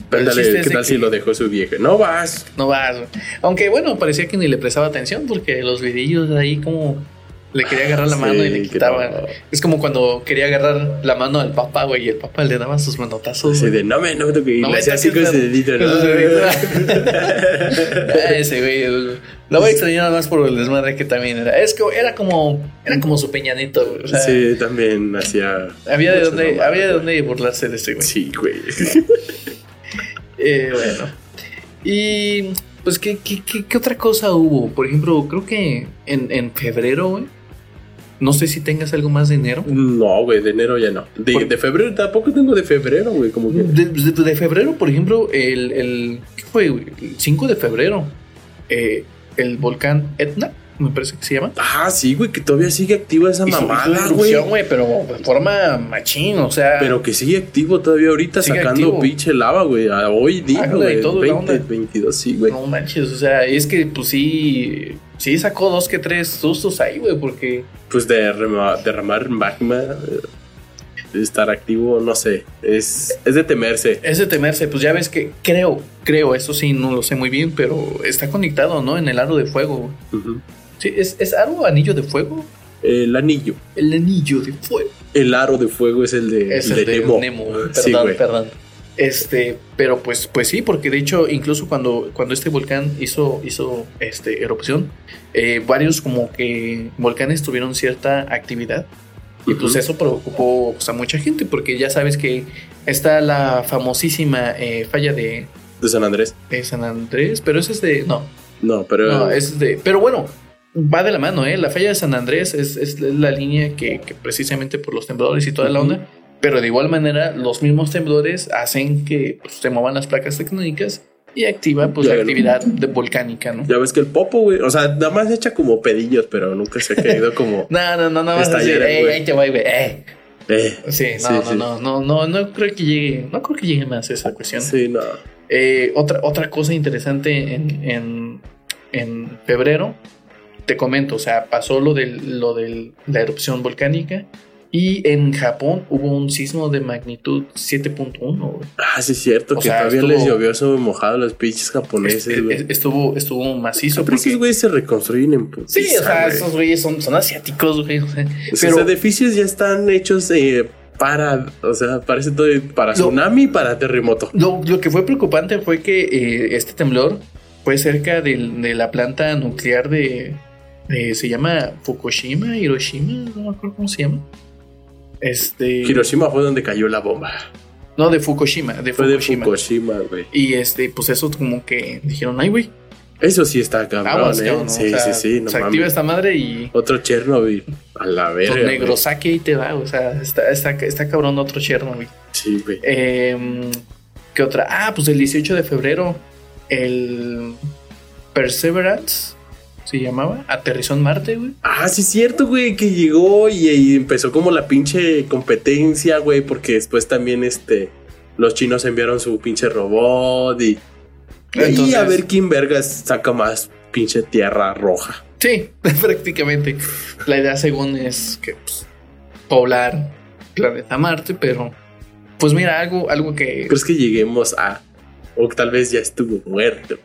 [SPEAKER 2] Pero es
[SPEAKER 1] ¿Qué tal si lo dejó su vieja? No vas.
[SPEAKER 2] No vas, güey. Aunque bueno, parecía que ni le prestaba atención porque los videillos de ahí como le quería agarrar la
[SPEAKER 1] Sí,
[SPEAKER 2] mano y le quitaba.
[SPEAKER 1] no.
[SPEAKER 2] Es como cuando quería agarrar la mano al papá, güey, y el papá le daba sus manotazos. Güey.
[SPEAKER 1] de no me, no me toque.
[SPEAKER 2] No
[SPEAKER 1] le
[SPEAKER 2] me
[SPEAKER 1] hacía así con ese dedito. ¿no? [LAUGHS] [LAUGHS]
[SPEAKER 2] Ese güey, lo voy a extrañar nada más por el desmadre que también era. Es que era como, era como su peñanito, güey. O sea,
[SPEAKER 1] sí, también hacía.
[SPEAKER 2] había de dónde, había de dónde burlarse de este güey.
[SPEAKER 1] Sí, güey. [LAUGHS]
[SPEAKER 2] Eh, bueno. Y pues, ¿qué, qué, qué, qué otra cosa hubo? Por ejemplo, creo que en, en febrero, güey. No sé si tengas algo más de enero.
[SPEAKER 1] No, güey, de enero ya no. De,
[SPEAKER 2] Por-
[SPEAKER 1] de febrero tampoco tengo de febrero, güey. Como que.
[SPEAKER 2] De, de- de febrero, por ejemplo, el, el ¿qué fue? güey? El 5 de febrero, eh, el volcán Etna, me parece que se llama.
[SPEAKER 1] Ah, sí, güey, que todavía sigue activa esa mamada, güey.
[SPEAKER 2] güey, pero de forma machín, o sea.
[SPEAKER 1] Pero que sigue activo todavía ahorita sacando
[SPEAKER 2] activo.
[SPEAKER 1] pinche lava, güey. Hoy día,
[SPEAKER 2] Ándale,
[SPEAKER 1] güey.
[SPEAKER 2] y todo, la
[SPEAKER 1] 20,
[SPEAKER 2] onda.
[SPEAKER 1] 22, sí, güey.
[SPEAKER 2] no manches, o sea, es que pues sí, sí sacó dos que tres sustos ahí, güey, porque
[SPEAKER 1] Pues derrama- derramar magma, eh, de estar activo, no sé. Es, es de temerse.
[SPEAKER 2] es de temerse, pues ya ves que creo, creo, eso sí, no lo sé muy bien, pero está conectado, ¿no? En el aro de fuego.
[SPEAKER 1] Ujú.
[SPEAKER 2] Sí, ¿es, es aro anillo de fuego?
[SPEAKER 1] El anillo.
[SPEAKER 2] El anillo de fuego.
[SPEAKER 1] El aro de fuego es el de,
[SPEAKER 2] Es
[SPEAKER 1] el de
[SPEAKER 2] de
[SPEAKER 1] Nemo.
[SPEAKER 2] Nemo. Perdón,
[SPEAKER 1] Sí,
[SPEAKER 2] perdón. Este, pero pues, pues sí, porque de hecho, incluso cuando, cuando este volcán hizo, hizo este, erupción, eh, varios como que volcanes tuvieron cierta actividad. Y pues eso preocupó pues, a mucha gente, porque ya sabes que está la famosísima eh, falla de,
[SPEAKER 1] De San Andrés.
[SPEAKER 2] de San Andrés, pero ese es de. No,
[SPEAKER 1] No, pero.
[SPEAKER 2] no, es de. Pero bueno, va de la mano, ¿eh? La falla de San Andrés es, es la línea que, que precisamente por los temblores y toda la onda. Pero de igual manera, los mismos temblores hacen que pues, se muevan las placas tectónicas y activa pues,
[SPEAKER 1] Ya,
[SPEAKER 2] la actividad de volcánica, ¿no?
[SPEAKER 1] Ya ves que el popo, güey. O sea, nada más echa como pedillos, pero nunca se ha caído como. [LAUGHS]
[SPEAKER 2] No, no, no, no vas a
[SPEAKER 1] Estallar,
[SPEAKER 2] decir, "Ey,
[SPEAKER 1] güey.
[SPEAKER 2] ahí te voy, güey. eh".
[SPEAKER 1] Eh.
[SPEAKER 2] Sí, no,
[SPEAKER 1] Sí,
[SPEAKER 2] no,
[SPEAKER 1] sí.
[SPEAKER 2] no, no, no, no creo que llegue, no creo que llegue más esa cuestión.
[SPEAKER 1] Sí, no.
[SPEAKER 2] Eh, otra, otra cosa interesante en, en, en febrero, te comento, o sea, pasó lo de lo del- la erupción volcánica y en Japón hubo un sismo de magnitud 7.1. güey.
[SPEAKER 1] Ah, sí, es cierto
[SPEAKER 2] O
[SPEAKER 1] que
[SPEAKER 2] sea,
[SPEAKER 1] todavía
[SPEAKER 2] estuvo-
[SPEAKER 1] les llovió eso mojado a los pinches japoneses,
[SPEAKER 2] Es-
[SPEAKER 1] güey.
[SPEAKER 2] es- estuvo, estuvo macizo.
[SPEAKER 1] Pero esos güeyes se reconstruyen en putiza,
[SPEAKER 2] sí, o sea, esos güeyes son, son asiáticos, güey. o sea,
[SPEAKER 1] Esos
[SPEAKER 2] pero
[SPEAKER 1] edificios ya están hechos eh, para, o sea, parece todo para
[SPEAKER 2] Lo-
[SPEAKER 1] tsunami y para terremoto.
[SPEAKER 2] lo, lo que fue preocupante fue que eh, este temblor fue cerca de la planta nuclear de, de- se llama Fukushima, Hiroshima, no me acuerdo cómo se llama. Este,
[SPEAKER 1] Hiroshima fue donde cayó la bomba.
[SPEAKER 2] no de Fukushima, de
[SPEAKER 1] Fue de
[SPEAKER 2] Fukushima.
[SPEAKER 1] Güey.
[SPEAKER 2] Y este, pues eso como que dijeron, ay, güey,
[SPEAKER 1] Eso sí está cabrón,
[SPEAKER 2] aguas,
[SPEAKER 1] ¿eh?
[SPEAKER 2] cabrón, ¿no?
[SPEAKER 1] Sí,
[SPEAKER 2] O sea,
[SPEAKER 1] sí, sí, no
[SPEAKER 2] se activa
[SPEAKER 1] mames.
[SPEAKER 2] esta madre y
[SPEAKER 1] Otro Chernobyl. A la verga.
[SPEAKER 2] pues,
[SPEAKER 1] güey.
[SPEAKER 2] negro saque y te va, o sea, está, está, está cabrón otro Chernobyl.
[SPEAKER 1] Sí, güey.
[SPEAKER 2] Em, ¿Qué otra? Ah, pues el 18 de febrero, el Perseverance se llamaba, aterrizó en Marte, güey.
[SPEAKER 1] Ah, sí, es cierto, güey, que llegó y, y empezó como la pinche competencia, güey, porque después también, este, los chinos enviaron su pinche robot y, y
[SPEAKER 2] Entonces-
[SPEAKER 1] a ver quién vergas saca más pinche tierra roja.
[SPEAKER 2] Sí, [LAUGHS] prácticamente. La idea según es que pues, poblar planeta Marte, pero pues mira, algo, algo que
[SPEAKER 1] ¿Crees que lleguemos a, o tal vez ya estuvo muerto?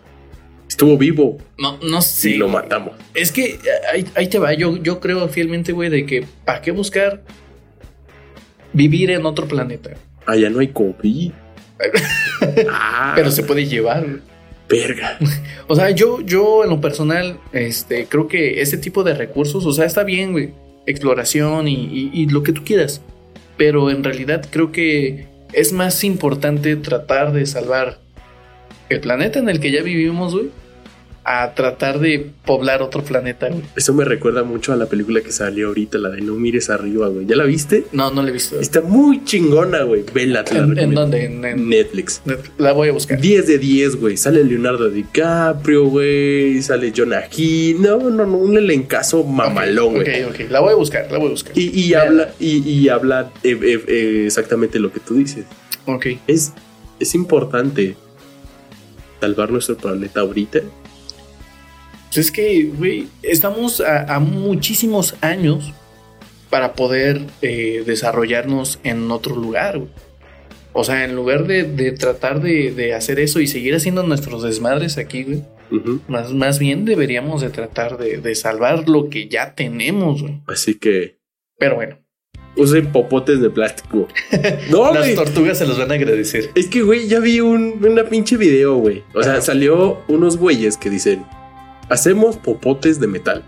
[SPEAKER 1] Estuvo vivo
[SPEAKER 2] no, no sé.
[SPEAKER 1] y lo matamos.
[SPEAKER 2] Es que eh, ahí, ahí te va. Yo, yo creo fielmente, güey, de que ¿para qué buscar vivir en otro planeta?
[SPEAKER 1] Allá no hay COVID. [LAUGHS] Ah,
[SPEAKER 2] pero se puede llevar.
[SPEAKER 1] Verga. [LAUGHS]
[SPEAKER 2] O sea, yo, yo en lo personal, este, creo que ese tipo de recursos, o sea, está bien, güey. Exploración y, y- y lo que tú quieras. Pero en realidad creo que es más importante tratar de salvar el planeta en el que ya vivimos, güey. A tratar de poblar otro planeta, güey.
[SPEAKER 1] Eso me recuerda mucho a la película que salió ahorita, la de No mires arriba, güey. ¿Ya la viste?
[SPEAKER 2] No, no la he visto.
[SPEAKER 1] Está muy chingona, güey. Vela, te la
[SPEAKER 2] ¿En, dónde? En- en-
[SPEAKER 1] Netflix.
[SPEAKER 2] la voy a buscar.
[SPEAKER 1] 10 de 10, güey. Sale Leonardo DiCaprio, güey. Sale Jonah Hill. No, no, no. Un elencazo mamalón, güey.
[SPEAKER 2] Ok, ok. La voy a buscar, la voy a buscar.
[SPEAKER 1] Y, habla, y, y habla eh, eh, eh, exactamente lo que tú dices.
[SPEAKER 2] Ok.
[SPEAKER 1] Es, es importante salvar nuestro planeta ahorita.
[SPEAKER 2] Pues es que, güey, estamos a, a muchísimos años para poder eh, desarrollarnos en otro lugar. güey. O sea, en lugar de, de tratar de, de hacer eso y seguir haciendo nuestros desmadres aquí, güey, más, más bien deberíamos de tratar de, de salvar lo que ya tenemos, güey.
[SPEAKER 1] Así que
[SPEAKER 2] Pero bueno,
[SPEAKER 1] usen popotes de plástico. [LAUGHS] No,
[SPEAKER 2] las tortugas se los van a agradecer.
[SPEAKER 1] Es que, güey, ya vi un una pinche video, güey. O sea, salió unos güeyes que dicen, hacemos popotes de metal.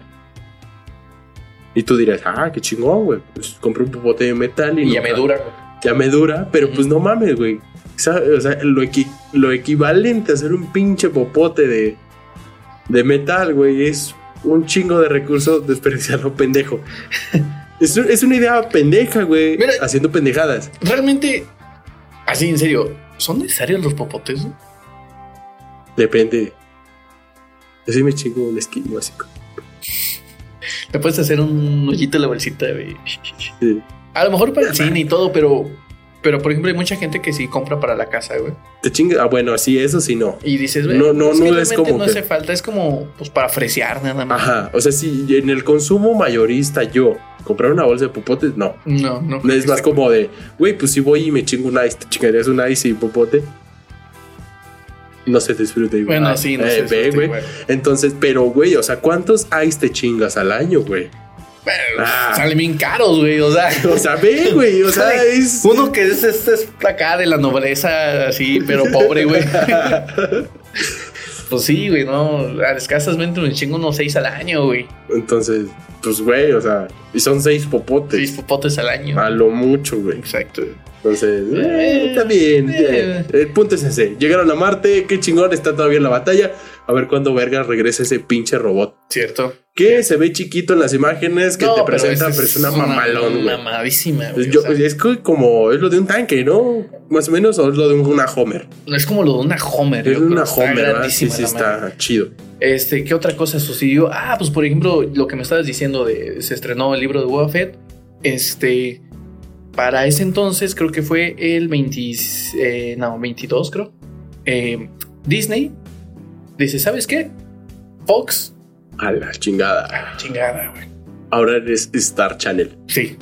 [SPEAKER 1] Y tú dirás, ah, qué chingón, güey. Pues compré un popote de metal y,
[SPEAKER 2] Y ya
[SPEAKER 1] no-
[SPEAKER 2] me dura, güey.
[SPEAKER 1] Ya me dura, pero pues no mames, güey. O sea, lo, equi- lo equivalente a hacer un pinche popote de, de metal, güey, es un chingo de recursos desperdiciarlo [LAUGHS] pendejo. [LAUGHS] es, un- es una idea pendeja, güey.
[SPEAKER 2] Mira.
[SPEAKER 1] Haciendo pendejadas.
[SPEAKER 2] Realmente, así en serio, ¿son necesarios los popotes?
[SPEAKER 1] Depende. Yo sí me chingo un esquí básico. [LAUGHS]
[SPEAKER 2] Te puedes hacer un hoyito en la bolsita, güey.
[SPEAKER 1] Sí.
[SPEAKER 2] A lo mejor para el cine y todo, pero, pero por ejemplo, hay mucha gente que sí compra para la casa, güey.
[SPEAKER 1] Te chingas. Ah, bueno, sí, eso sí no.
[SPEAKER 2] Y dices, güey,
[SPEAKER 1] No, no,
[SPEAKER 2] es
[SPEAKER 1] no es como
[SPEAKER 2] no
[SPEAKER 1] que-
[SPEAKER 2] hace falta, es como pues para fresear nada más.
[SPEAKER 1] Ajá. O sea, si en el consumo mayorista yo comprar una bolsa de popotes, no.
[SPEAKER 2] No, no.
[SPEAKER 1] No es más como de, güey, pues si voy y me chingo un ice, te chingarías un ice y popote. No se disfruta igual.
[SPEAKER 2] Bueno, sí, no
[SPEAKER 1] Eh, ve, güey. Entonces, pero, güey, o sea, ¿cuántos ice te chingas al año, güey? Ah.
[SPEAKER 2] Salen bien caros, güey. O sea, [LAUGHS]
[SPEAKER 1] O sea, ve, güey, o sea, es.
[SPEAKER 2] uno que es, es, es acá de la nobleza, así, pero pobre, güey. [LAUGHS] pues sí, güey, no. A escasamente me chingo unos seis al año, güey.
[SPEAKER 1] Entonces, pues, güey, o sea, y son seis
[SPEAKER 2] Seis
[SPEAKER 1] popotes.
[SPEAKER 2] popotes al año.
[SPEAKER 1] A lo mucho, güey.
[SPEAKER 2] Exacto.
[SPEAKER 1] Entonces, eh,
[SPEAKER 2] Eh,
[SPEAKER 1] está bien.
[SPEAKER 2] eh.
[SPEAKER 1] El punto es ese. Llegaron a Marte, qué chingón, está todavía en la batalla. A ver cuándo verga regresa ese pinche robot.
[SPEAKER 2] Cierto.
[SPEAKER 1] Que se ve chiquito en las imágenes que
[SPEAKER 2] No,
[SPEAKER 1] te
[SPEAKER 2] pero
[SPEAKER 1] presenta,
[SPEAKER 2] es-
[SPEAKER 1] pero es una
[SPEAKER 2] es
[SPEAKER 1] mamalón.
[SPEAKER 2] Mamadísima, güey.
[SPEAKER 1] Yo-
[SPEAKER 2] o sea,
[SPEAKER 1] es como es lo de un tanque, ¿no? Más o menos, o es lo de una Homer.
[SPEAKER 2] es como lo de una Homer.
[SPEAKER 1] Es una Homer. Sí, sí, está chido.
[SPEAKER 2] Este, ¿qué otra cosa sucedió? Ah, pues por ejemplo, lo que me estabas diciendo de se estrenó el libro de Boba Fett. Este, para ese entonces creo que fue el 20, eh, no, 22 creo. eh, Disney dice, ¿sabes qué? Fox,
[SPEAKER 1] A la chingada.
[SPEAKER 2] ah, chingada, güey.
[SPEAKER 1] Ahora eres Star Channel.
[SPEAKER 2] Sí,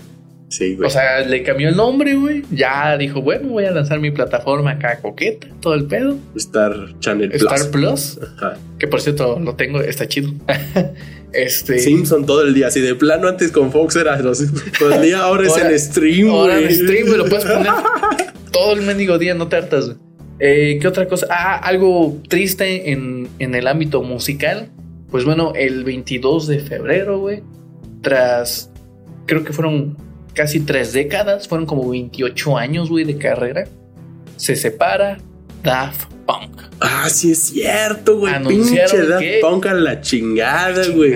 [SPEAKER 1] Sí, güey.
[SPEAKER 2] o sea, le cambió el nombre, güey. Ya dijo, bueno, voy a lanzar mi plataforma acá coqueta, todo el pedo.
[SPEAKER 1] Star Channel Plus.
[SPEAKER 2] Star Plus,
[SPEAKER 1] Ajá.
[SPEAKER 2] que por cierto lo tengo, está chido. [LAUGHS] este,
[SPEAKER 1] Simpson todo el día. Así de plano antes con Fox era los- todo el día. Ahora,
[SPEAKER 2] Ahora-
[SPEAKER 1] es en stream,
[SPEAKER 2] Ahora
[SPEAKER 1] güey.
[SPEAKER 2] en stream, me lo puedes [LAUGHS] poner todo el mendigo día, no te hartas. güey. Eh, ¿Qué otra cosa? Ah, algo triste en, en el ámbito musical. Pues bueno, el 22 de febrero, güey, tras, creo que fueron casi tres décadas, fueron como 28 años, güey, de carrera, se separa Daft Punk.
[SPEAKER 1] Ah, sí es cierto, güey. Pinche Daft
[SPEAKER 2] que-
[SPEAKER 1] Punk a la chingada, güey.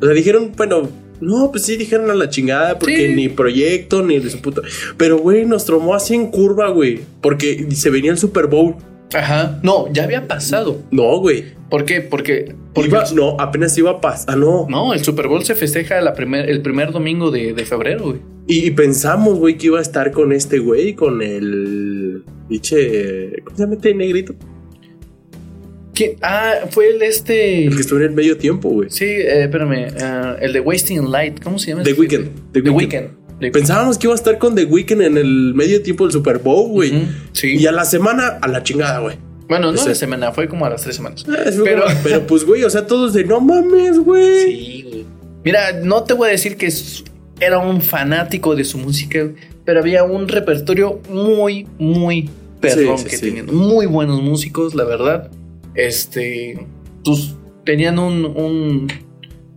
[SPEAKER 1] O sea, dijeron, bueno, no, pues sí, dijeron a la chingada porque
[SPEAKER 2] Sí.
[SPEAKER 1] ni proyecto ni de su puta. Pero, güey, nos tomó así en curva, güey. Porque se venía el Super Bowl.
[SPEAKER 2] Ajá, no, ya había pasado.
[SPEAKER 1] No, güey.
[SPEAKER 2] ¿Por qué? Porque, porque
[SPEAKER 1] Iba- no, apenas iba a pasar. Ah, no.
[SPEAKER 2] no, el Super Bowl se festeja la primer, el primer domingo de, de febrero, güey.
[SPEAKER 1] Y, y pensamos, güey, que iba a estar con este güey, con el. Diche. ¿Cómo se llama este negrito?
[SPEAKER 2] ¿Quién? Ah, fue el este.
[SPEAKER 1] El que estuvo en el medio tiempo, güey.
[SPEAKER 2] Sí, eh, espérame. ah, el de Wasting Light. ¿Cómo se llama?
[SPEAKER 1] The
[SPEAKER 2] ese?
[SPEAKER 1] Weeknd. The
[SPEAKER 2] The
[SPEAKER 1] Weeknd. Pensábamos que iba a estar con The Weeknd en el medio tiempo del Super Bowl, güey.
[SPEAKER 2] Sí.
[SPEAKER 1] Y a la semana, a la chingada, güey.
[SPEAKER 2] Bueno, no
[SPEAKER 1] Ese-
[SPEAKER 2] la semana, fue como a las tres semanas.
[SPEAKER 1] Ah, es
[SPEAKER 2] Pero-
[SPEAKER 1] como- pero [LAUGHS] pues, güey, o sea, todos de no mames, güey.
[SPEAKER 2] Sí, güey. Mira, no te voy a decir que era un fanático de su música, pero había un repertorio muy, muy perrón
[SPEAKER 1] Sí, sí,
[SPEAKER 2] que
[SPEAKER 1] sí.
[SPEAKER 2] tenían. Muy buenos músicos, la verdad. Este, pues tenían un, un,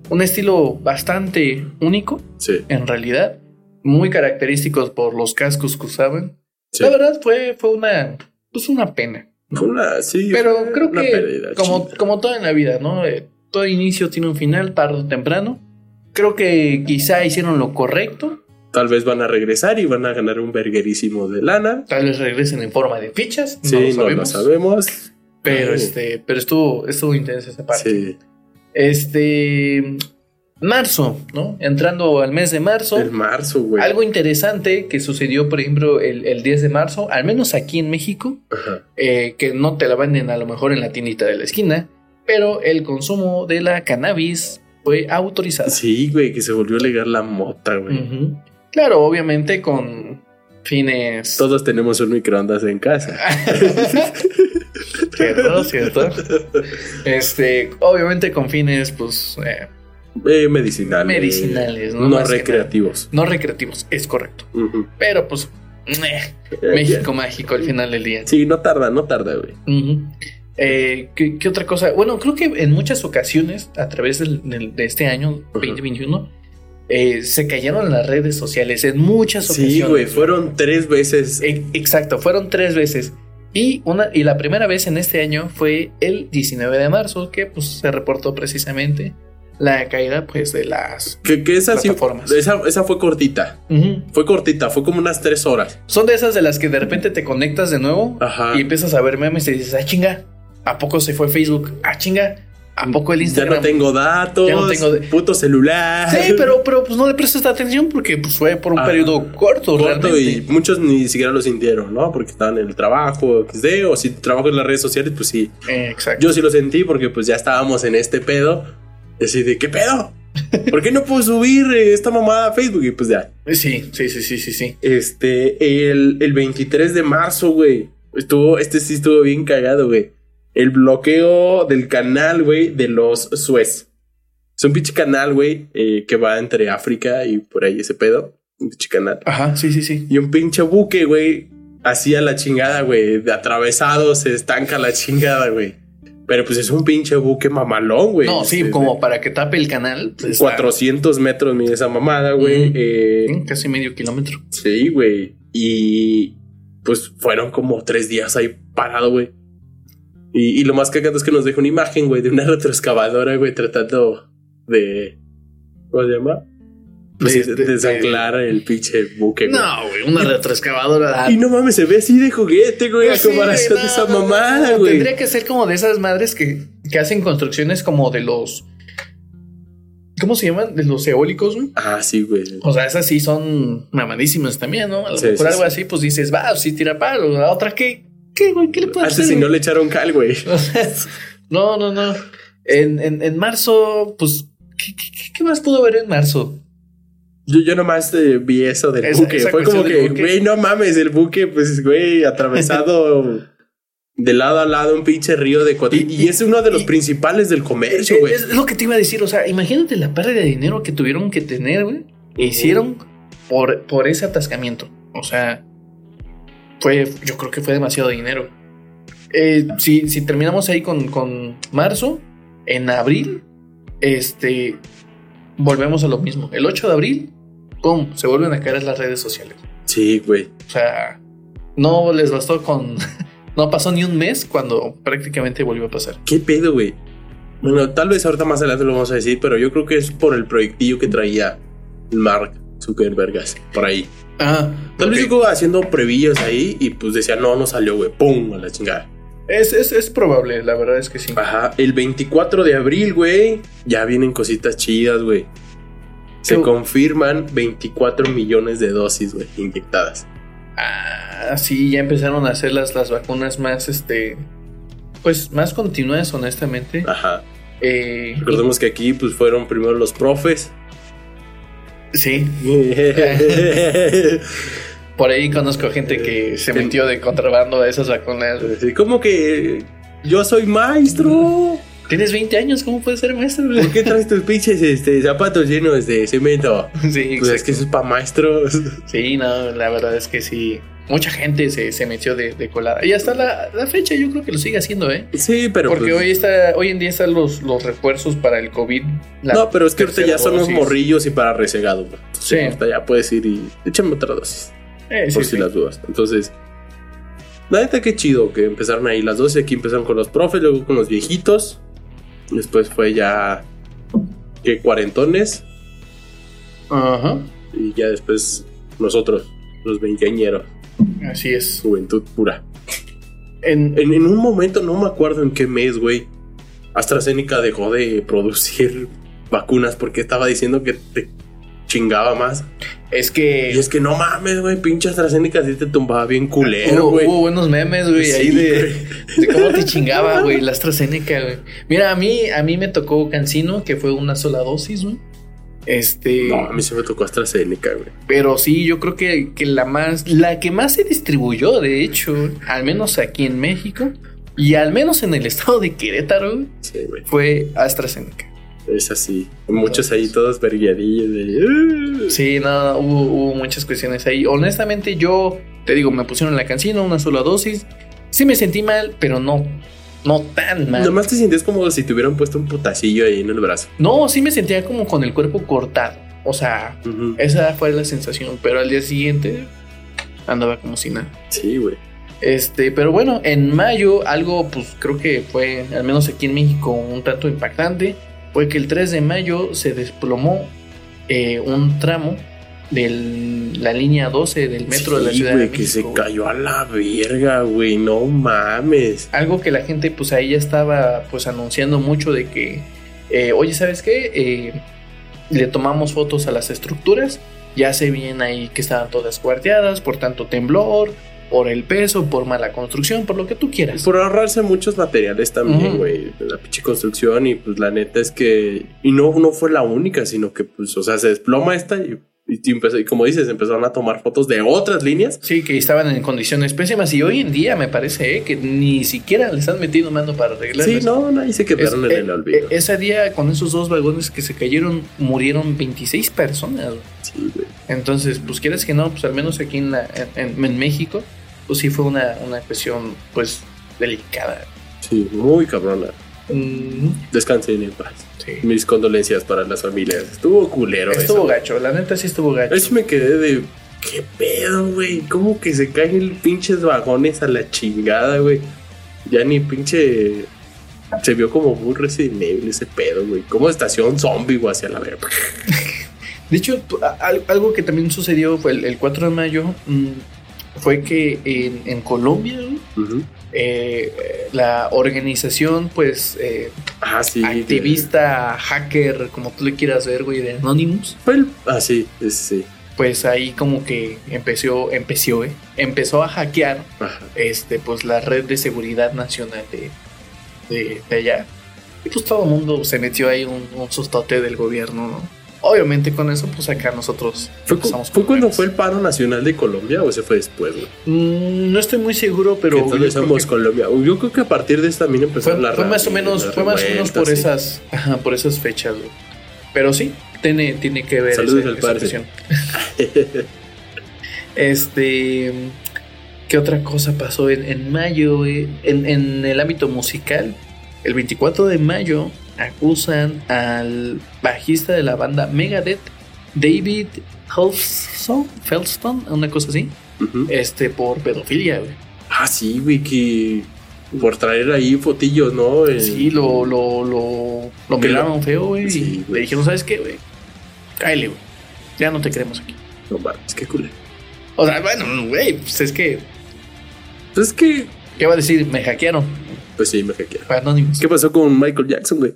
[SPEAKER 2] un estilo bastante único,
[SPEAKER 1] Sí,
[SPEAKER 2] en realidad. Muy característicos por los cascos que usaban. La verdad fue, fue una, pues una pena.
[SPEAKER 1] Una, sí,
[SPEAKER 2] Pero creo
[SPEAKER 1] una
[SPEAKER 2] que, como,
[SPEAKER 1] chida.
[SPEAKER 2] como todo en la vida, ¿no? Eh, todo inicio tiene un final, tarde o temprano. Creo que quizá hicieron lo correcto.
[SPEAKER 1] Tal vez van a regresar y van a ganar un verguerísimo de lana.
[SPEAKER 2] Tal vez regresen en forma de fichas.
[SPEAKER 1] Sí,
[SPEAKER 2] no lo
[SPEAKER 1] no
[SPEAKER 2] sabemos.
[SPEAKER 1] lo sabemos.
[SPEAKER 2] Pero,
[SPEAKER 1] Ay.
[SPEAKER 2] este, pero estuvo, estuvo intensa esa parte.
[SPEAKER 1] Sí,
[SPEAKER 2] Este. Marzo, ¿no? Entrando al mes de marzo.
[SPEAKER 1] el marzo, güey.
[SPEAKER 2] Algo interesante que sucedió, por ejemplo, el, el 10 de marzo, al menos aquí en México,
[SPEAKER 1] Ajá.
[SPEAKER 2] eh, que no te la venden a lo mejor en la tiendita de la esquina, pero el consumo de la cannabis fue autorizado.
[SPEAKER 1] Sí, güey, que se volvió a legal la mota, güey.
[SPEAKER 2] Claro, obviamente con fines.
[SPEAKER 1] Todos tenemos un microondas en casa. [LAUGHS]
[SPEAKER 2] cierto, cierto. Este, obviamente con fines, pues, eh,
[SPEAKER 1] Eh, medicinales.
[SPEAKER 2] Medicinales, ¿no?
[SPEAKER 1] Recreativos.
[SPEAKER 2] no recreativos, es correcto. Pero pues,
[SPEAKER 1] Eh,
[SPEAKER 2] México mágico al final del día.
[SPEAKER 1] Sí, no tarda, no tarda, güey.
[SPEAKER 2] Eh, ¿qué, qué otra cosa? Bueno, creo que en muchas ocasiones, a través del- del- de este año 2021, eh, se cayeron las redes sociales en muchas ocasiones.
[SPEAKER 1] Sí, güey, fueron tres veces.
[SPEAKER 2] E- Exacto, fueron tres veces. Y, una, y la primera vez en este año fue el 19 de marzo, que pues se reportó precisamente la caída pues de las...
[SPEAKER 1] Que, que esa sí,
[SPEAKER 2] Plataformas.
[SPEAKER 1] esa, esa fue cortita. Fue cortita, fue como unas tres horas.
[SPEAKER 2] Son de esas de las que de repente te conectas de nuevo
[SPEAKER 1] Ajá.
[SPEAKER 2] y empiezas a ver memes y dices, ah, chinga, ¿a poco se fue Facebook? Ah, chinga, ¿a poco el
[SPEAKER 1] Ya
[SPEAKER 2] Instagram?
[SPEAKER 1] no tengo datos.
[SPEAKER 2] Ya no tengo
[SPEAKER 1] Puto celular.
[SPEAKER 2] Sí, pero, pero pues no le prestas atención porque pues fue por un
[SPEAKER 1] Ah,
[SPEAKER 2] periodo corto,
[SPEAKER 1] Corto y muchos ni siquiera lo sintieron, ¿no? Porque estaban en el trabajo, XD, o si trabajo en las redes sociales, pues sí.
[SPEAKER 2] Eh, exacto.
[SPEAKER 1] Yo sí lo sentí porque pues ya estábamos en este pedo. Y así de, ¿qué pedo? ¿Por qué no puedo subir eh, esta mamada a Facebook? Y pues ya.
[SPEAKER 2] Sí, sí, sí, sí, sí, sí.
[SPEAKER 1] Este, el, el 23 de marzo, güey. Estuvo, este sí estuvo bien cagado, güey. El bloqueo del canal, güey, de los Suez. Es un pinche canal, güey, eh, que va entre África y por ahí ese pedo. Un pinche canal.
[SPEAKER 2] Ajá, sí, sí, sí.
[SPEAKER 1] Y un pinche buque, güey, hacía la chingada, güey. De atravesado se estanca la chingada, güey. Pero pues es un pinche buque mamalón, güey.
[SPEAKER 2] No, sí,
[SPEAKER 1] Es de
[SPEAKER 2] como para que tape el canal. pues, está-
[SPEAKER 1] 400 metros mide esa mamada, güey.
[SPEAKER 2] Ujú.
[SPEAKER 1] Eh,
[SPEAKER 2] Sí, Casi medio kilómetro.
[SPEAKER 1] Sí, güey. Y pues fueron como tres días ahí parado, güey. Y, y lo más cagado es que nos dejó una imagen, güey, de una retroexcavadora, güey, tratando de. ¿Cómo se llama? Pues,
[SPEAKER 2] De-
[SPEAKER 1] de,
[SPEAKER 2] de-
[SPEAKER 1] desanclar el pinche buque, güey.
[SPEAKER 2] No, güey, una retroexcavadora.
[SPEAKER 1] Y no mames, se ve así de juguete, güey,
[SPEAKER 2] Pues
[SPEAKER 1] a
[SPEAKER 2] sí,
[SPEAKER 1] comparación de esa
[SPEAKER 2] no,
[SPEAKER 1] mamada,
[SPEAKER 2] no,
[SPEAKER 1] güey.
[SPEAKER 2] Tendría que ser como de esas madres que, que hacen construcciones como de los. ¿Cómo se llaman? De los eólicos, güey.
[SPEAKER 1] Ah, sí, güey.
[SPEAKER 2] O sea, esas sí son mamadísimas también, ¿no? A lo
[SPEAKER 1] Sí,
[SPEAKER 2] mejor
[SPEAKER 1] sí,
[SPEAKER 2] algo
[SPEAKER 1] sí.
[SPEAKER 2] así, pues dices, va, sí tira palo. La otra, ¿qué? ¿Qué, güey? ¿Qué le puede
[SPEAKER 1] Antes
[SPEAKER 2] hacer?
[SPEAKER 1] si no le echaron cal, güey. [LAUGHS]
[SPEAKER 2] No, no, no. En, en, en marzo, pues, ¿qué, qué, qué más pudo haber en marzo?
[SPEAKER 1] Yo, yo nomás eh, vi eso del
[SPEAKER 2] Esa-
[SPEAKER 1] buque.
[SPEAKER 2] esa
[SPEAKER 1] Fue como que, güey, no mames, el buque, pues, güey, atravesado [LAUGHS] de lado a lado un pinche río de cuatro. Y,
[SPEAKER 2] Y-
[SPEAKER 1] y es uno de los
[SPEAKER 2] y-
[SPEAKER 1] principales del comercio, güey.
[SPEAKER 2] es lo que te iba a decir. O sea, imagínate la pérdida de dinero que tuvieron que tener, güey. E hicieron por, por ese atascamiento. O sea, fue, yo creo que fue demasiado dinero. Eh, si, si terminamos ahí con, con marzo, en abril, este, volvemos a lo mismo. El 8 de abril, ¡pum! Se vuelven a caer las redes sociales.
[SPEAKER 1] Sí, güey.
[SPEAKER 2] O sea, no les bastó con... [LAUGHS] No pasó ni un mes cuando prácticamente volvió a pasar.
[SPEAKER 1] ¿Qué pedo, güey? Bueno, tal vez ahorita más adelante lo vamos a decir, pero yo creo que es por el proyectillo que traía Mark Zuckerberg por ahí.
[SPEAKER 2] Ah,
[SPEAKER 1] Tal vez yo haciendo previllas ahí y pues decía, no, no salió, güey. ¡Pum! A la chingada.
[SPEAKER 2] Es, es, es probable, la verdad es que sí.
[SPEAKER 1] Ajá. El 24 de abril, güey, ya vienen cositas chidas, güey. Se
[SPEAKER 2] Qué-
[SPEAKER 1] confirman 24 millones de dosis, güey, inyectadas.
[SPEAKER 2] Ah, sí, ya empezaron a hacer las, las vacunas más, este, pues más continuas, honestamente.
[SPEAKER 1] Ajá.
[SPEAKER 2] Eh,
[SPEAKER 1] Recordemos que aquí, pues, fueron primero los profes.
[SPEAKER 2] sí, [LAUGHS] por ahí conozco gente que se
[SPEAKER 1] Que-
[SPEAKER 2] metió de contrabando a esas vacunas.
[SPEAKER 1] Sí, como que yo soy maestro.
[SPEAKER 2] Tienes 20 años, ¿cómo puedes ser maestro?
[SPEAKER 1] ¿Por qué traes tus pinches este, zapatos llenos de cemento? [LAUGHS]
[SPEAKER 2] Sí,
[SPEAKER 1] Pues es que eso es para maestros.
[SPEAKER 2] Sí, no, la verdad es que sí. mucha gente se, se metió de, de colada. Y hasta la, la fecha yo creo que lo sigue haciendo, ¿eh?
[SPEAKER 1] Sí, pero.
[SPEAKER 2] Porque
[SPEAKER 1] pues,
[SPEAKER 2] hoy está, hoy en día están los, los refuerzos para el COVID.
[SPEAKER 1] no, pero es que ahorita ya son los morrillos y para. Entonces,
[SPEAKER 2] Sí.
[SPEAKER 1] ahorita ya puedes ir y échame otra dosis.
[SPEAKER 2] Eh,
[SPEAKER 1] por
[SPEAKER 2] sí.
[SPEAKER 1] si las dudas. Entonces, la neta, qué chido que empezaron ahí las dosis. Aquí empezaron con los profes, luego con los viejitos. Después fue ya. que cuarentones.
[SPEAKER 2] Ajá.
[SPEAKER 1] Y ya después nosotros, los veinteañeros,
[SPEAKER 2] Así es.
[SPEAKER 1] juventud pura.
[SPEAKER 2] En,
[SPEAKER 1] En, en un momento, no me acuerdo en qué mes, güey. AstraZeneca dejó de producir [LAUGHS] vacunas porque estaba diciendo que te chingaba más.
[SPEAKER 2] es que
[SPEAKER 1] Y es que no mames, güey, pinche AstraZeneca sí te tumbaba bien culero,
[SPEAKER 2] hubo,
[SPEAKER 1] güey.
[SPEAKER 2] hubo buenos memes, güey, ahí de, cómo te chingaba, güey, la AstraZeneca, güey. Mira, a mí, a mí me tocó Cancino, que fue una sola dosis, güey. Este,
[SPEAKER 1] No, a mí se me tocó AstraZeneca, güey.
[SPEAKER 2] pero sí, yo creo que, que la más, la que más se distribuyó, de hecho, al menos aquí en México y al menos en el estado de Querétaro,
[SPEAKER 1] Sí, güey.
[SPEAKER 2] fue AstraZeneca.
[SPEAKER 1] Es así. Muchos ahí todos verguiadillos. de, "Uh".
[SPEAKER 2] Sí, no, hubo, hubo muchas cuestiones ahí. Honestamente, yo te digo, me pusieron la cancina, una sola dosis. Sí me sentí mal, pero no, no tan mal.
[SPEAKER 1] Nomás te sientes como si te hubieran puesto un putacillo ahí en el brazo.
[SPEAKER 2] No, sí me sentía como con el cuerpo cortado. O sea, esa fue la sensación. Pero al día siguiente andaba como si nada.
[SPEAKER 1] Sí, güey.
[SPEAKER 2] Este, pero bueno, en mayo algo, pues creo que fue, al menos aquí en México, un tanto impactante. Fue que el 3 de mayo se desplomó eh, un tramo de la línea 12 del metro de la Ciudad de
[SPEAKER 1] que se
[SPEAKER 2] México.
[SPEAKER 1] cayó a la verga, güey. No mames.
[SPEAKER 2] Algo que la gente, pues ahí ya estaba, pues anunciando mucho de que, eh, oye, ¿sabes qué? Eh, le tomamos fotos a las estructuras, ya se ven ahí que estaban todas cuarteadas por tanto temblor, por el peso, por mala construcción, por lo que tú quieras.
[SPEAKER 1] Por ahorrarse muchos materiales también, güey. La pinche construcción. Y pues la neta es que. Y no, no fue la única, sino que, pues, o sea, se desploma esta y, y, empezó- y como dices, empezaron a tomar fotos de otras líneas.
[SPEAKER 2] Sí, que estaban en condiciones pésimas y hoy en día me parece eh, que ni siquiera le están metiendo mano para arreglarlas.
[SPEAKER 1] Sí, no, no, ahí se
[SPEAKER 2] Es-
[SPEAKER 1] quedaron en
[SPEAKER 2] eh,
[SPEAKER 1] el olvido.
[SPEAKER 2] eh, ese día con esos dos vagones que se cayeron murieron 26 personas.
[SPEAKER 1] sí, güey.
[SPEAKER 2] Entonces, pues quieres que no, pues al menos aquí en, la, en, en- en México, pues sí fue una, una cuestión pues delicada.
[SPEAKER 1] Sí, muy cabrona.
[SPEAKER 2] Mm,
[SPEAKER 1] Descansen en paz.
[SPEAKER 2] sí.
[SPEAKER 1] Mis condolencias para las familias. Estuvo culero
[SPEAKER 2] Estuvo
[SPEAKER 1] eso.
[SPEAKER 2] gacho, la neta sí estuvo gacho.
[SPEAKER 1] Sí me quedé de. ¿Qué pedo, güey? ¿Cómo que se caen el pinches vagones a la chingada, güey? Ya ni pinche. Se vio como muy Resident Evil ese pedo, güey. Como estación zombie, güey, hacia la verga. [LAUGHS]
[SPEAKER 2] De hecho, algo que también sucedió fue el, el 4 de mayo, mm, fue que en, en Colombia, eh, la organización, pues, eh,
[SPEAKER 1] Ah, sí. de-
[SPEAKER 2] activista, hacker, como tú le quieras ver, güey, de Anonymous.
[SPEAKER 1] Ah, sí,
[SPEAKER 2] pues ahí como que empezó, empezó, eh, empezó a hackear
[SPEAKER 1] Ajá.
[SPEAKER 2] este, pues la red de seguridad nacional de, de, de allá. Y pues todo el mundo se metió ahí un, un sustote del gobierno, ¿no? Obviamente con eso, pues acá nosotros
[SPEAKER 1] ¿Fue, fue cuando fue el paro nacional de Colombia o ese fue después, güey?
[SPEAKER 2] Mm, no estoy muy seguro, pero creo
[SPEAKER 1] somos
[SPEAKER 2] que
[SPEAKER 1] Colombia. Yo creo que a partir de eso también
[SPEAKER 2] fue,
[SPEAKER 1] empezaron las
[SPEAKER 2] fue más o menos, fue más o menos por
[SPEAKER 1] sí.
[SPEAKER 2] esas, ajá, por esas fechas, güey. Pero sí, tiene, tiene que ver
[SPEAKER 1] Saludos
[SPEAKER 2] ese-
[SPEAKER 1] al
[SPEAKER 2] esa
[SPEAKER 1] padre.
[SPEAKER 2] Este, ¿qué otra cosa pasó en, en mayo? En, en el ámbito musical, el 24 de mayo acusan al bajista de la banda Megadeth, David Halfson, Felston, una cosa así, este, por pedofilia, güey.
[SPEAKER 1] Ah, sí, güey, que por traer ahí fotillos, ¿no?
[SPEAKER 2] Sí, lo, lo, lo, lo
[SPEAKER 1] Que
[SPEAKER 2] miraron feo, güey.
[SPEAKER 1] Sí,
[SPEAKER 2] y le dijeron, ¿sabes qué, güey? Cáele, güey. Ya no te queremos aquí.
[SPEAKER 1] No mames, qué culero.
[SPEAKER 2] O sea, bueno, güey, pues es que,
[SPEAKER 1] Pues es que.
[SPEAKER 2] ¿qué va a decir? Me hackearon.
[SPEAKER 1] Pues sí, me hackearon. ¿Qué pasó con Michael Jackson, güey?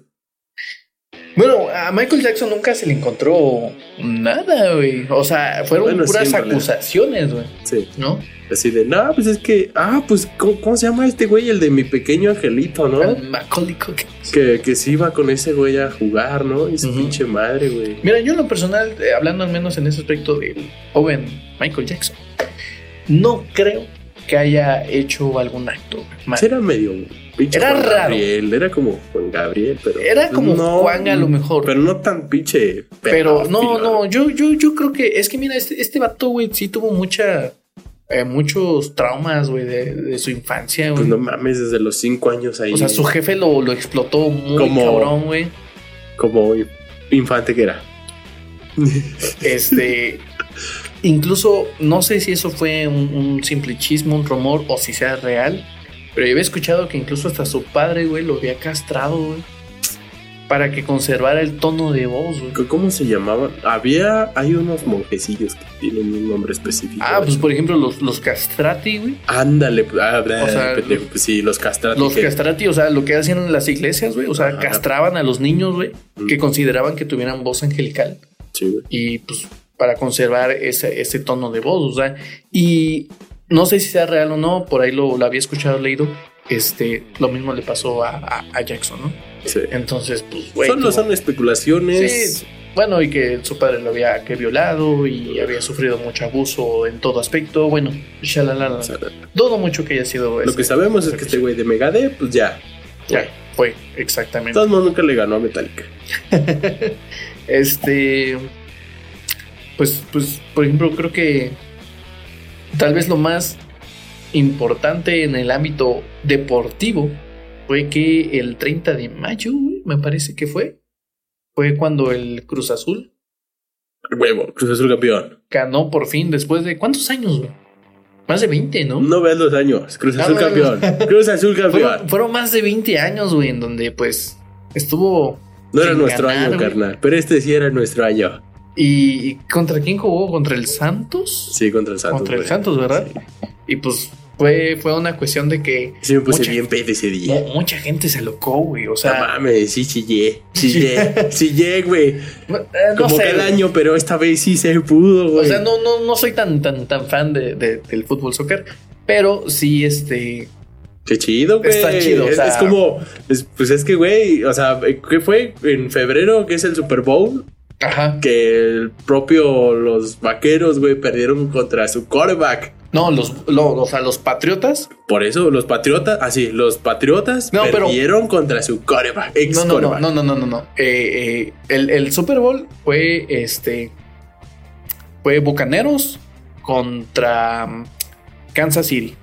[SPEAKER 2] Bueno, a Michael Jackson nunca se le encontró nada, güey. O sea, fueron
[SPEAKER 1] Bueno,
[SPEAKER 2] puras
[SPEAKER 1] sí,
[SPEAKER 2] acusaciones, güey.
[SPEAKER 1] Sí.
[SPEAKER 2] ¿No?
[SPEAKER 1] Así de, no, pues es que. Ah, pues, ¿cómo, cómo se llama este güey? El de mi pequeño angelito, ¿no?
[SPEAKER 2] Macaulay.
[SPEAKER 1] Que, que se iba con ese güey a jugar, ¿no? Y su pinche madre, güey.
[SPEAKER 2] Mira, yo en lo personal, eh, hablando al menos en ese aspecto del joven Michael Jackson, no creo que haya hecho algún acto mal.
[SPEAKER 1] Sí, era medio pinche
[SPEAKER 2] Era
[SPEAKER 1] Juan
[SPEAKER 2] raro.
[SPEAKER 1] Gabriel. Era como Juan Gabriel, pero.
[SPEAKER 2] Era como Juan a lo mejor.
[SPEAKER 1] Pero no tan pinche.
[SPEAKER 2] Pero no, no, yo, yo, yo creo que es que mira, este, este vato, güey, sí tuvo mucha eh, muchos traumas, güey, de, de su infancia, güey.
[SPEAKER 1] Pues no mames, desde los cinco años ahí.
[SPEAKER 2] o sea, su jefe lo, lo explotó muy
[SPEAKER 1] Como-
[SPEAKER 2] cabrón, güey.
[SPEAKER 1] Como infante que era.
[SPEAKER 2] Este. [LAUGHS] incluso, no sé si eso fue un, un simple chisme, un rumor, o si sea real. Pero yo había escuchado que incluso hasta su padre, güey, lo había castrado, güey. Para que conservara el tono de voz, güey.
[SPEAKER 1] ¿Cómo se llamaban? Había, hay unos monjecillos que tienen un nombre específico.
[SPEAKER 2] Ah, pues por ejemplo, los, los castrati, güey.
[SPEAKER 1] Ándale, ah, bla,
[SPEAKER 2] O sea,
[SPEAKER 1] pendejo, pues sí, los castrati.
[SPEAKER 2] Los
[SPEAKER 1] que-
[SPEAKER 2] castrati, o sea, lo que hacían en las iglesias, güey. O sea,
[SPEAKER 1] Ajá.
[SPEAKER 2] castraban a los niños, güey,
[SPEAKER 1] Mm.
[SPEAKER 2] que consideraban que tuvieran voz angelical.
[SPEAKER 1] Sí, güey.
[SPEAKER 2] y pues para conservar ese, ese tono de voz, o sea, y no sé si sea real o no, por ahí lo, lo había escuchado, leído, este, lo mismo le pasó a, a- a Jackson, ¿no?
[SPEAKER 1] Sí.
[SPEAKER 2] Entonces, pues, güey.
[SPEAKER 1] Solo son especulaciones.
[SPEAKER 2] Sí, bueno, y que su padre lo había que violado y había sufrido mucho abuso en todo aspecto, bueno, shalalala. Dudo mucho que haya sido
[SPEAKER 1] lo
[SPEAKER 2] ese-
[SPEAKER 1] que sabemos es que este güey de Megadeth, pues ya.
[SPEAKER 2] Ya, fue, exactamente.
[SPEAKER 1] todos modos, nunca le ganó a Metallica. [LAUGHS]
[SPEAKER 2] Este. Pues, pues, por ejemplo, creo que tal vez lo más importante en el ámbito deportivo fue que el 30 de mayo, me parece que fue, fue cuando el Cruz Azul
[SPEAKER 1] Huevo, Cruz Azul campeón.
[SPEAKER 2] ganó por fin después de ¿cuántos años, güey? Más de 20, ¿no?
[SPEAKER 1] No veas los años. Cruz Azul
[SPEAKER 2] no, no.
[SPEAKER 1] campeón. Cruz Azul [LAUGHS] campeón.
[SPEAKER 2] fueron, fueron más de 20 años, güey, en donde pues estuvo
[SPEAKER 1] No era nuestro
[SPEAKER 2] ganar,
[SPEAKER 1] año,
[SPEAKER 2] güey.
[SPEAKER 1] carnal. Pero este sí era nuestro año.
[SPEAKER 2] ¿Y contra quién jugó? ¿Contra el Santos?
[SPEAKER 1] Sí, contra el Santos.
[SPEAKER 2] contra el. Santos, ¿verdad? Y pues fue, fue una cuestión de que
[SPEAKER 1] Sí, me puse
[SPEAKER 2] Mucha-
[SPEAKER 1] bien pedo ese día.
[SPEAKER 2] mu- mucha gente se locó, güey. O
[SPEAKER 1] No
[SPEAKER 2] sea,
[SPEAKER 1] mames, sí chillé. Chillé. [LAUGHS] Chillé, güey.
[SPEAKER 2] no, eh, no
[SPEAKER 1] Como
[SPEAKER 2] sé,
[SPEAKER 1] cada año, pero esta vez sí se pudo, güey.
[SPEAKER 2] O sea, no, no, no soy tan, tan, tan fan de, de- del fútbol soccer, pero sí, este.
[SPEAKER 1] Qué chido, güey.
[SPEAKER 2] Está chido, o
[SPEAKER 1] Es,
[SPEAKER 2] sea-
[SPEAKER 1] es como, es- pues es que, güey, o sea, ¿qué fue? En febrero, que es el Super Bowl,
[SPEAKER 2] Ajá.
[SPEAKER 1] que el propio, los vaqueros, güey, perdieron contra su quarterback.
[SPEAKER 2] No, los, lo- o sea, los patriotas.
[SPEAKER 1] Por eso, los patriotas, así, los patriotas
[SPEAKER 2] No, pero-
[SPEAKER 1] perdieron contra su quarterback, ex
[SPEAKER 2] No, no, no,
[SPEAKER 1] quarterback.
[SPEAKER 2] no, no, no, no. no. Eh, eh, el, el Super Bowl fue este. Fue Bucaneros contra mm, Kansas City.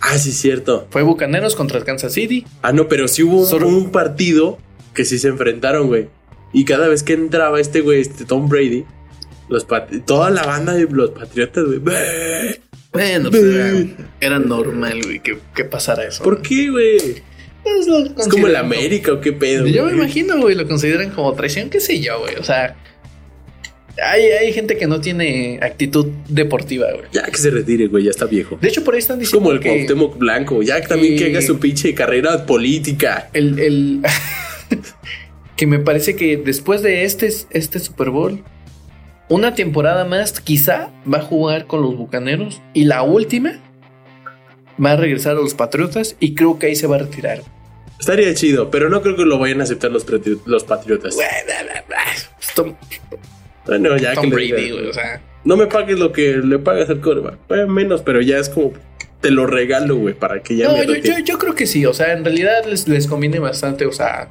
[SPEAKER 1] Ah, sí, cierto.
[SPEAKER 2] Fue Bucaneros contra Kansas City.
[SPEAKER 1] Ah, no, pero sí hubo un- un partido que sí se enfrentaron, güey. Y cada vez que entraba este güey, este Tom Brady, los toda la banda de los patriotas, güey.
[SPEAKER 2] Bueno, pues era, era normal, güey, que, que pasara eso.
[SPEAKER 1] ¿Por qué, güey?
[SPEAKER 2] Pues
[SPEAKER 1] Es como el América o qué pedo.
[SPEAKER 2] Yo me imagino, güey, lo consideran como traición, qué sé yo, güey. O sea, hay, hay gente que no tiene actitud deportiva, güey.
[SPEAKER 1] Ya que se retire, güey, ya está viejo.
[SPEAKER 2] De hecho, por ahí están
[SPEAKER 1] Es
[SPEAKER 2] diciendo
[SPEAKER 1] como el
[SPEAKER 2] que
[SPEAKER 1] Cuauhtémoc Blanco, ya que también
[SPEAKER 2] que-
[SPEAKER 1] que haga su pinche carrera política.
[SPEAKER 2] el, el- [LAUGHS] que me parece que después de este, este Super Bowl, una temporada más quizá va a jugar con los Bucaneros y la última va a regresar a los Patriotas y creo que ahí se va a retirar.
[SPEAKER 1] Estaría chido, pero no creo que lo vayan a aceptar los, los patriotas.
[SPEAKER 2] Tom,
[SPEAKER 1] Bueno, ya
[SPEAKER 2] Tom
[SPEAKER 1] que
[SPEAKER 2] Brady, o sea,
[SPEAKER 1] No me pagues lo que le pagas al coreback. Bueno, menos, pero ya es como te lo regalo, güey, para que ya
[SPEAKER 2] no,
[SPEAKER 1] me
[SPEAKER 2] yo, yo- yo creo que sí, o sea, en realidad les, les conviene bastante, o sea,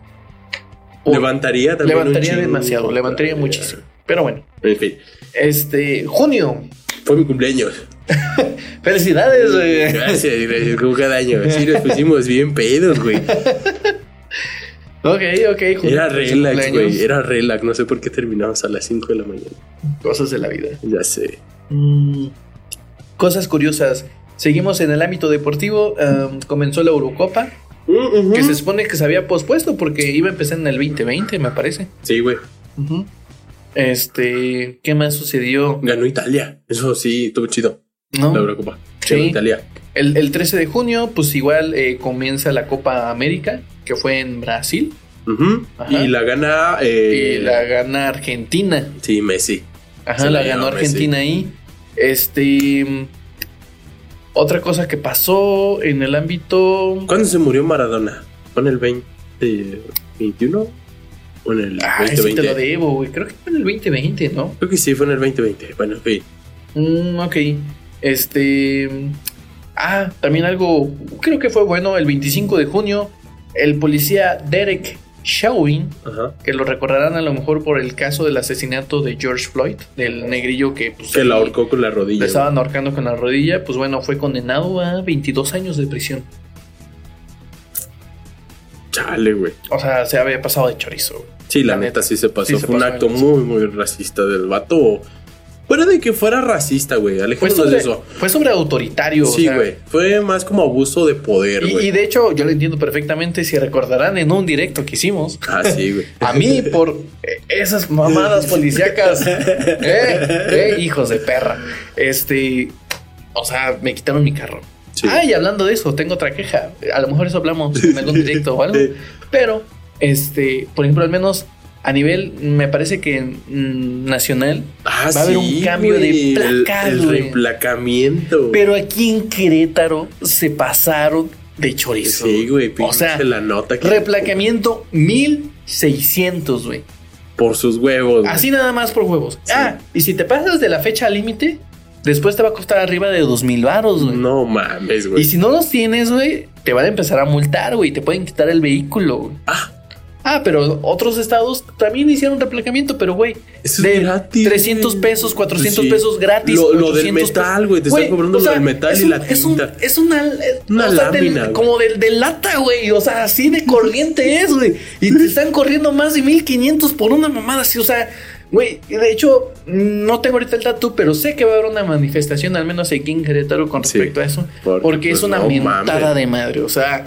[SPEAKER 2] o-
[SPEAKER 1] levantaría también.
[SPEAKER 2] levantaría demasiado, levantaría muchísimo. Pero bueno,
[SPEAKER 1] En fin,
[SPEAKER 2] este, junio,
[SPEAKER 1] fue mi cumpleaños. [LAUGHS]
[SPEAKER 2] felicidades, güey.
[SPEAKER 1] Gracias, gracias, como cada año. Sí, nos pusimos bien pedos, güey. [LAUGHS]
[SPEAKER 2] Ok, ok, junio,
[SPEAKER 1] Era relax, güey. Era relax. No sé por qué terminamos a las 5 de la mañana.
[SPEAKER 2] Cosas de la vida.
[SPEAKER 1] Ya sé.
[SPEAKER 2] Mm, cosas curiosas. Seguimos en el ámbito deportivo. um, comenzó la Eurocopa, Que se supone que se había pospuesto porque iba a empezar en el 2020, me parece.
[SPEAKER 1] Sí, güey.
[SPEAKER 2] Este, ¿qué más sucedió?
[SPEAKER 1] Ganó Italia. Eso sí, estuvo chido.
[SPEAKER 2] ¿No?
[SPEAKER 1] La Eurocopa.
[SPEAKER 2] Sí.
[SPEAKER 1] Ganó Italia.
[SPEAKER 2] El, el 13 de junio, pues igual eh, comienza la Copa América, que fue en Brasil.
[SPEAKER 1] Y la gana. Eh,
[SPEAKER 2] y la gana Argentina.
[SPEAKER 1] Sí, Messi.
[SPEAKER 2] Ajá,
[SPEAKER 1] Se
[SPEAKER 2] la ganó Argentina ahí. Este. Otra cosa que pasó en el ámbito.
[SPEAKER 1] ¿Cuándo se murió Maradona? ¿Fue en el 2021? ¿O en el
[SPEAKER 2] Ay, sí te
[SPEAKER 1] 2020?
[SPEAKER 2] lo debo, güey. Creo que fue en el 2020, ¿no?
[SPEAKER 1] Creo que sí, fue en el 2020. Bueno, en fin.
[SPEAKER 2] Mm, ok. Este. Ah, también algo. Creo que fue bueno. El 25 de junio, el policía Derek Chauvin,
[SPEAKER 1] Ajá.
[SPEAKER 2] que lo recordarán a lo mejor por el caso del asesinato de George Floyd, del negrillo que pues,
[SPEAKER 1] Que la ahorcó con la
[SPEAKER 2] le
[SPEAKER 1] rodilla.
[SPEAKER 2] estaban ahorcando con la rodilla, pues bueno, fue condenado a 22 años de prisión.
[SPEAKER 1] Chale, güey.
[SPEAKER 2] O sea, se había pasado de chorizo.
[SPEAKER 1] Sí, la,
[SPEAKER 2] La
[SPEAKER 1] neta,
[SPEAKER 2] neta.
[SPEAKER 1] sí se pasó.
[SPEAKER 2] Sí se
[SPEAKER 1] Fue un
[SPEAKER 2] pasó
[SPEAKER 1] acto muy, muy racista del vato. Fuera de que fuera racista, güey.
[SPEAKER 2] Fue
[SPEAKER 1] Alejémonos
[SPEAKER 2] sobre,
[SPEAKER 1] de eso.
[SPEAKER 2] fue sobre autoritario. o
[SPEAKER 1] Sí,
[SPEAKER 2] sea,
[SPEAKER 1] güey. Fue más como abuso de poder, güey.
[SPEAKER 2] y de hecho, yo lo entiendo perfectamente. Si recordarán en un directo que hicimos,
[SPEAKER 1] Ah, sí, güey. [LAUGHS]
[SPEAKER 2] a mí por esas mamadas [LAUGHS] policíacas, eh, eh, hijos de perra, este, o sea, me quitaron mi carro.
[SPEAKER 1] Sí.
[SPEAKER 2] Ah, y hablando de eso, tengo otra queja. A lo mejor eso hablamos en algún [LAUGHS] directo o algo. Pero, este, por ejemplo, al menos a nivel, me parece que mm, nacional,
[SPEAKER 1] Ah,
[SPEAKER 2] va a haber un cambio de
[SPEAKER 1] güey. El- El, reemplacamiento.
[SPEAKER 2] pero aquí en Querétaro se pasaron de chorizo.
[SPEAKER 1] Sí, güey.
[SPEAKER 2] O sea,
[SPEAKER 1] la nota que-
[SPEAKER 2] replacamiento 1600, güey.
[SPEAKER 1] Por sus huevos. güey.
[SPEAKER 2] Así nada más por huevos.
[SPEAKER 1] Sí.
[SPEAKER 2] Ah, y si te pasas de la fecha límite, después te va a costar arriba de 2000 varos, güey.
[SPEAKER 1] No mames, güey.
[SPEAKER 2] Y si no los tienes, güey, te van a empezar a multar, güey. Te pueden quitar el vehículo, güey.
[SPEAKER 1] Ah.
[SPEAKER 2] Ah, pero otros estados también hicieron replacamiento, pero güey, de
[SPEAKER 1] gratis,
[SPEAKER 2] 300
[SPEAKER 1] güey.
[SPEAKER 2] pesos, 400
[SPEAKER 1] Sí.
[SPEAKER 2] pesos gratis.
[SPEAKER 1] Lo- lo del
[SPEAKER 2] 800
[SPEAKER 1] metal, güey, te están cobrando lo del metal
[SPEAKER 2] es
[SPEAKER 1] y la
[SPEAKER 2] es un-. Es una, es-
[SPEAKER 1] Una
[SPEAKER 2] o sea, del-
[SPEAKER 1] lámina,
[SPEAKER 2] como del de lata, güey. O sea, así de corriente [LAUGHS] es, güey. Y te están corriendo más de 1500 por una mamada así, o sea. Güey, de hecho, no tengo ahorita el dato, pero sé que va a haber una manifestación, al menos aquí en Querétaro, con
[SPEAKER 1] Sí,
[SPEAKER 2] respecto a eso.
[SPEAKER 1] porque,
[SPEAKER 2] Porque, es
[SPEAKER 1] pues,
[SPEAKER 2] una
[SPEAKER 1] no
[SPEAKER 2] mentada de madre. O sea,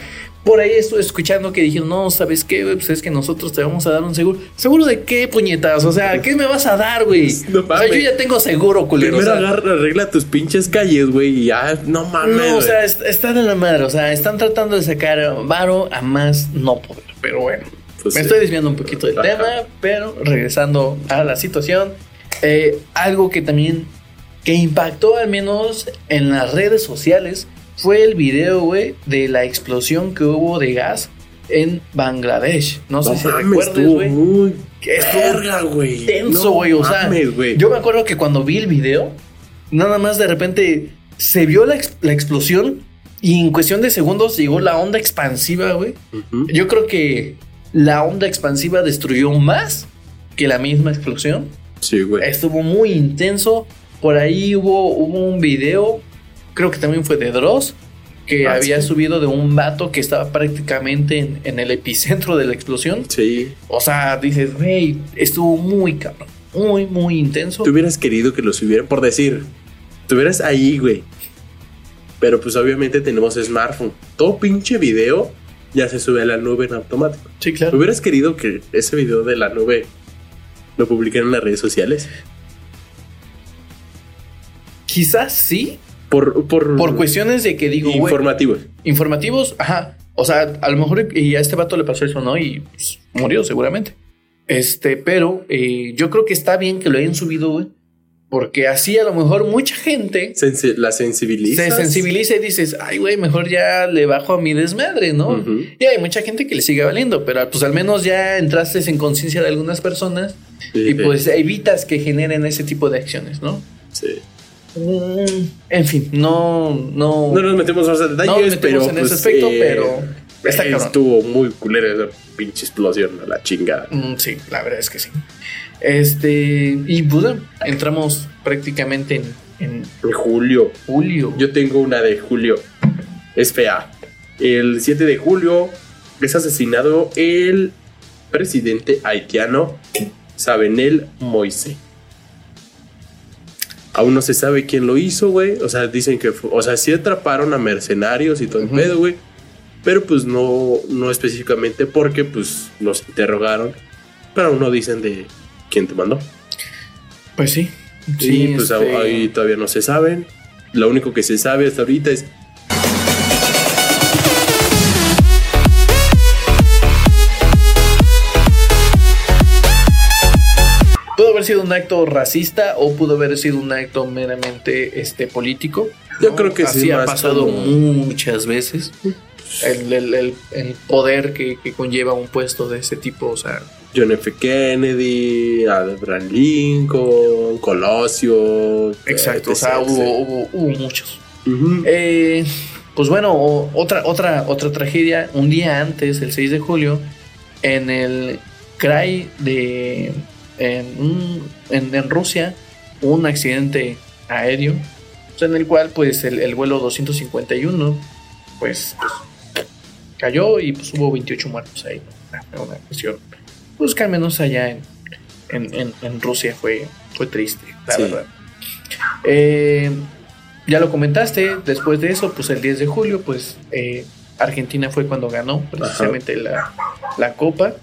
[SPEAKER 2] por ahí estoy escuchando que dijeron, no, ¿sabes qué? Pues es que nosotros te vamos a dar un seguro. ¿Seguro de qué, puñetas? O sea, ¿qué me vas a dar, güey? [LAUGHS]
[SPEAKER 1] No
[SPEAKER 2] o sea, yo ya tengo seguro, culero.
[SPEAKER 1] Primero
[SPEAKER 2] o sea,
[SPEAKER 1] agarra, arregla tus pinches calles, güey. Y ya, no mames.
[SPEAKER 2] no, o sea, est- están en la madre. O sea, están tratando de sacar varo a más no poder. Pero bueno,
[SPEAKER 1] Pues
[SPEAKER 2] me
[SPEAKER 1] sí.
[SPEAKER 2] estoy desviando un poquito del
[SPEAKER 1] Ajá.
[SPEAKER 2] tema, pero regresando a la situación, eh, algo que también que impactó al menos en las redes sociales fue el video, güey, de la explosión que hubo de gas en Bangladesh. No, sé si
[SPEAKER 1] estuvo
[SPEAKER 2] güey. estuvo
[SPEAKER 1] güey.
[SPEAKER 2] Tenso,
[SPEAKER 1] No
[SPEAKER 2] güey. o sea,
[SPEAKER 1] mames,
[SPEAKER 2] yo me acuerdo que cuando vi el video, nada más de repente se vio la, ex- la explosión y en cuestión de segundos llegó la onda expansiva, güey. Yo creo que la onda expansiva destruyó más que la misma explosión.
[SPEAKER 1] Sí, güey.
[SPEAKER 2] Estuvo muy intenso. Por ahí hubo, hubo un video, creo que también fue de Dross, que
[SPEAKER 1] Ah,
[SPEAKER 2] había
[SPEAKER 1] sí.
[SPEAKER 2] subido de un vato que estaba prácticamente en, en el epicentro de la explosión.
[SPEAKER 1] Sí.
[SPEAKER 2] O sea, dices, güey, estuvo muy cabrón, muy, muy intenso.
[SPEAKER 1] Tú hubieras querido que lo subieran, por decir, estuvieras ahí, güey. Pero pues obviamente tenemos smartphone. Todo pinche video ya se sube a la nube en automático.
[SPEAKER 2] Sí, claro.
[SPEAKER 1] ¿Hubieras querido que ese video de la nube lo publicaran en las redes sociales?
[SPEAKER 2] Quizás sí,
[SPEAKER 1] Por, por,
[SPEAKER 2] por cuestiones de que digo,
[SPEAKER 1] informativos.
[SPEAKER 2] informativos, ajá. O sea, a lo mejor y a este vato le pasó eso, ¿no? Y pues, murió seguramente. Este, pero eh, yo creo que está bien que lo hayan subido, güey. Porque así a lo mejor mucha gente
[SPEAKER 1] Sensi- la sensibiliza.
[SPEAKER 2] se sensibiliza y dices, ay, güey, mejor ya le bajo a mi desmadre, ¿no?
[SPEAKER 1] Ujú.
[SPEAKER 2] Y hay mucha gente que le sigue valiendo, pero pues al menos ya entraste en conciencia de algunas personas y pues evitas que generen ese tipo de acciones, ¿no?
[SPEAKER 1] Sí.
[SPEAKER 2] En fin, no, no.
[SPEAKER 1] No nos metemos más en detalles,
[SPEAKER 2] No nos metemos
[SPEAKER 1] pero
[SPEAKER 2] en ese
[SPEAKER 1] pues,
[SPEAKER 2] aspecto,
[SPEAKER 1] eh,
[SPEAKER 2] pero está cabrón.
[SPEAKER 1] estuvo muy culera esa pinche explosión a la chingada.
[SPEAKER 2] Mm, sí, la verdad es que sí. Este, y pues bueno, entramos prácticamente en, en
[SPEAKER 1] En julio.
[SPEAKER 2] julio.
[SPEAKER 1] Yo tengo una de julio. Es fea. El 7 de julio es asesinado el presidente haitiano Sabenel Moise. Aún no se sabe quién lo hizo, güey. O sea, dicen que fue, o sea, sí atraparon a mercenarios y todo el
[SPEAKER 2] Ujú.
[SPEAKER 1] pedo, güey. Pero pues no, no específicamente porque pues los interrogaron. Pero aún no dicen de quién te mandó.
[SPEAKER 2] Pues sí.
[SPEAKER 1] Sí, pues
[SPEAKER 2] este,
[SPEAKER 1] ahí todavía no se saben. Lo único que se sabe hasta ahorita es
[SPEAKER 2] sido un acto racista o pudo haber sido un acto meramente este, político.
[SPEAKER 1] Yo creo que sí,
[SPEAKER 2] Así ha
[SPEAKER 1] más
[SPEAKER 2] pasado
[SPEAKER 1] como-
[SPEAKER 2] muchas veces. El, el- el- el poder que, que conlleva un puesto de ese tipo, o sea,
[SPEAKER 1] John F. Kennedy, Abraham Lincoln, Colosio.
[SPEAKER 2] exacto, o sea,
[SPEAKER 1] etc.
[SPEAKER 2] hubo, hubo, hubo muchos. Eh, pues bueno, otra, otra, otra tragedia, un día antes, el 6 de julio, en el CRAI de. En, un- en, en Rusia, hubo un accidente aéreo. sea, en el cual, pues, el, el vuelo 251, pues, pues, cayó y pues hubo 28 muertos ahí. Una, una cuestión. Pues que al menos allá en, en, en- en Rusia fue, fue triste, la
[SPEAKER 1] Sí.
[SPEAKER 2] verdad. Eh, ya lo comentaste, después de eso, pues el 10 de julio, pues eh, Argentina fue cuando ganó precisamente la, la copa.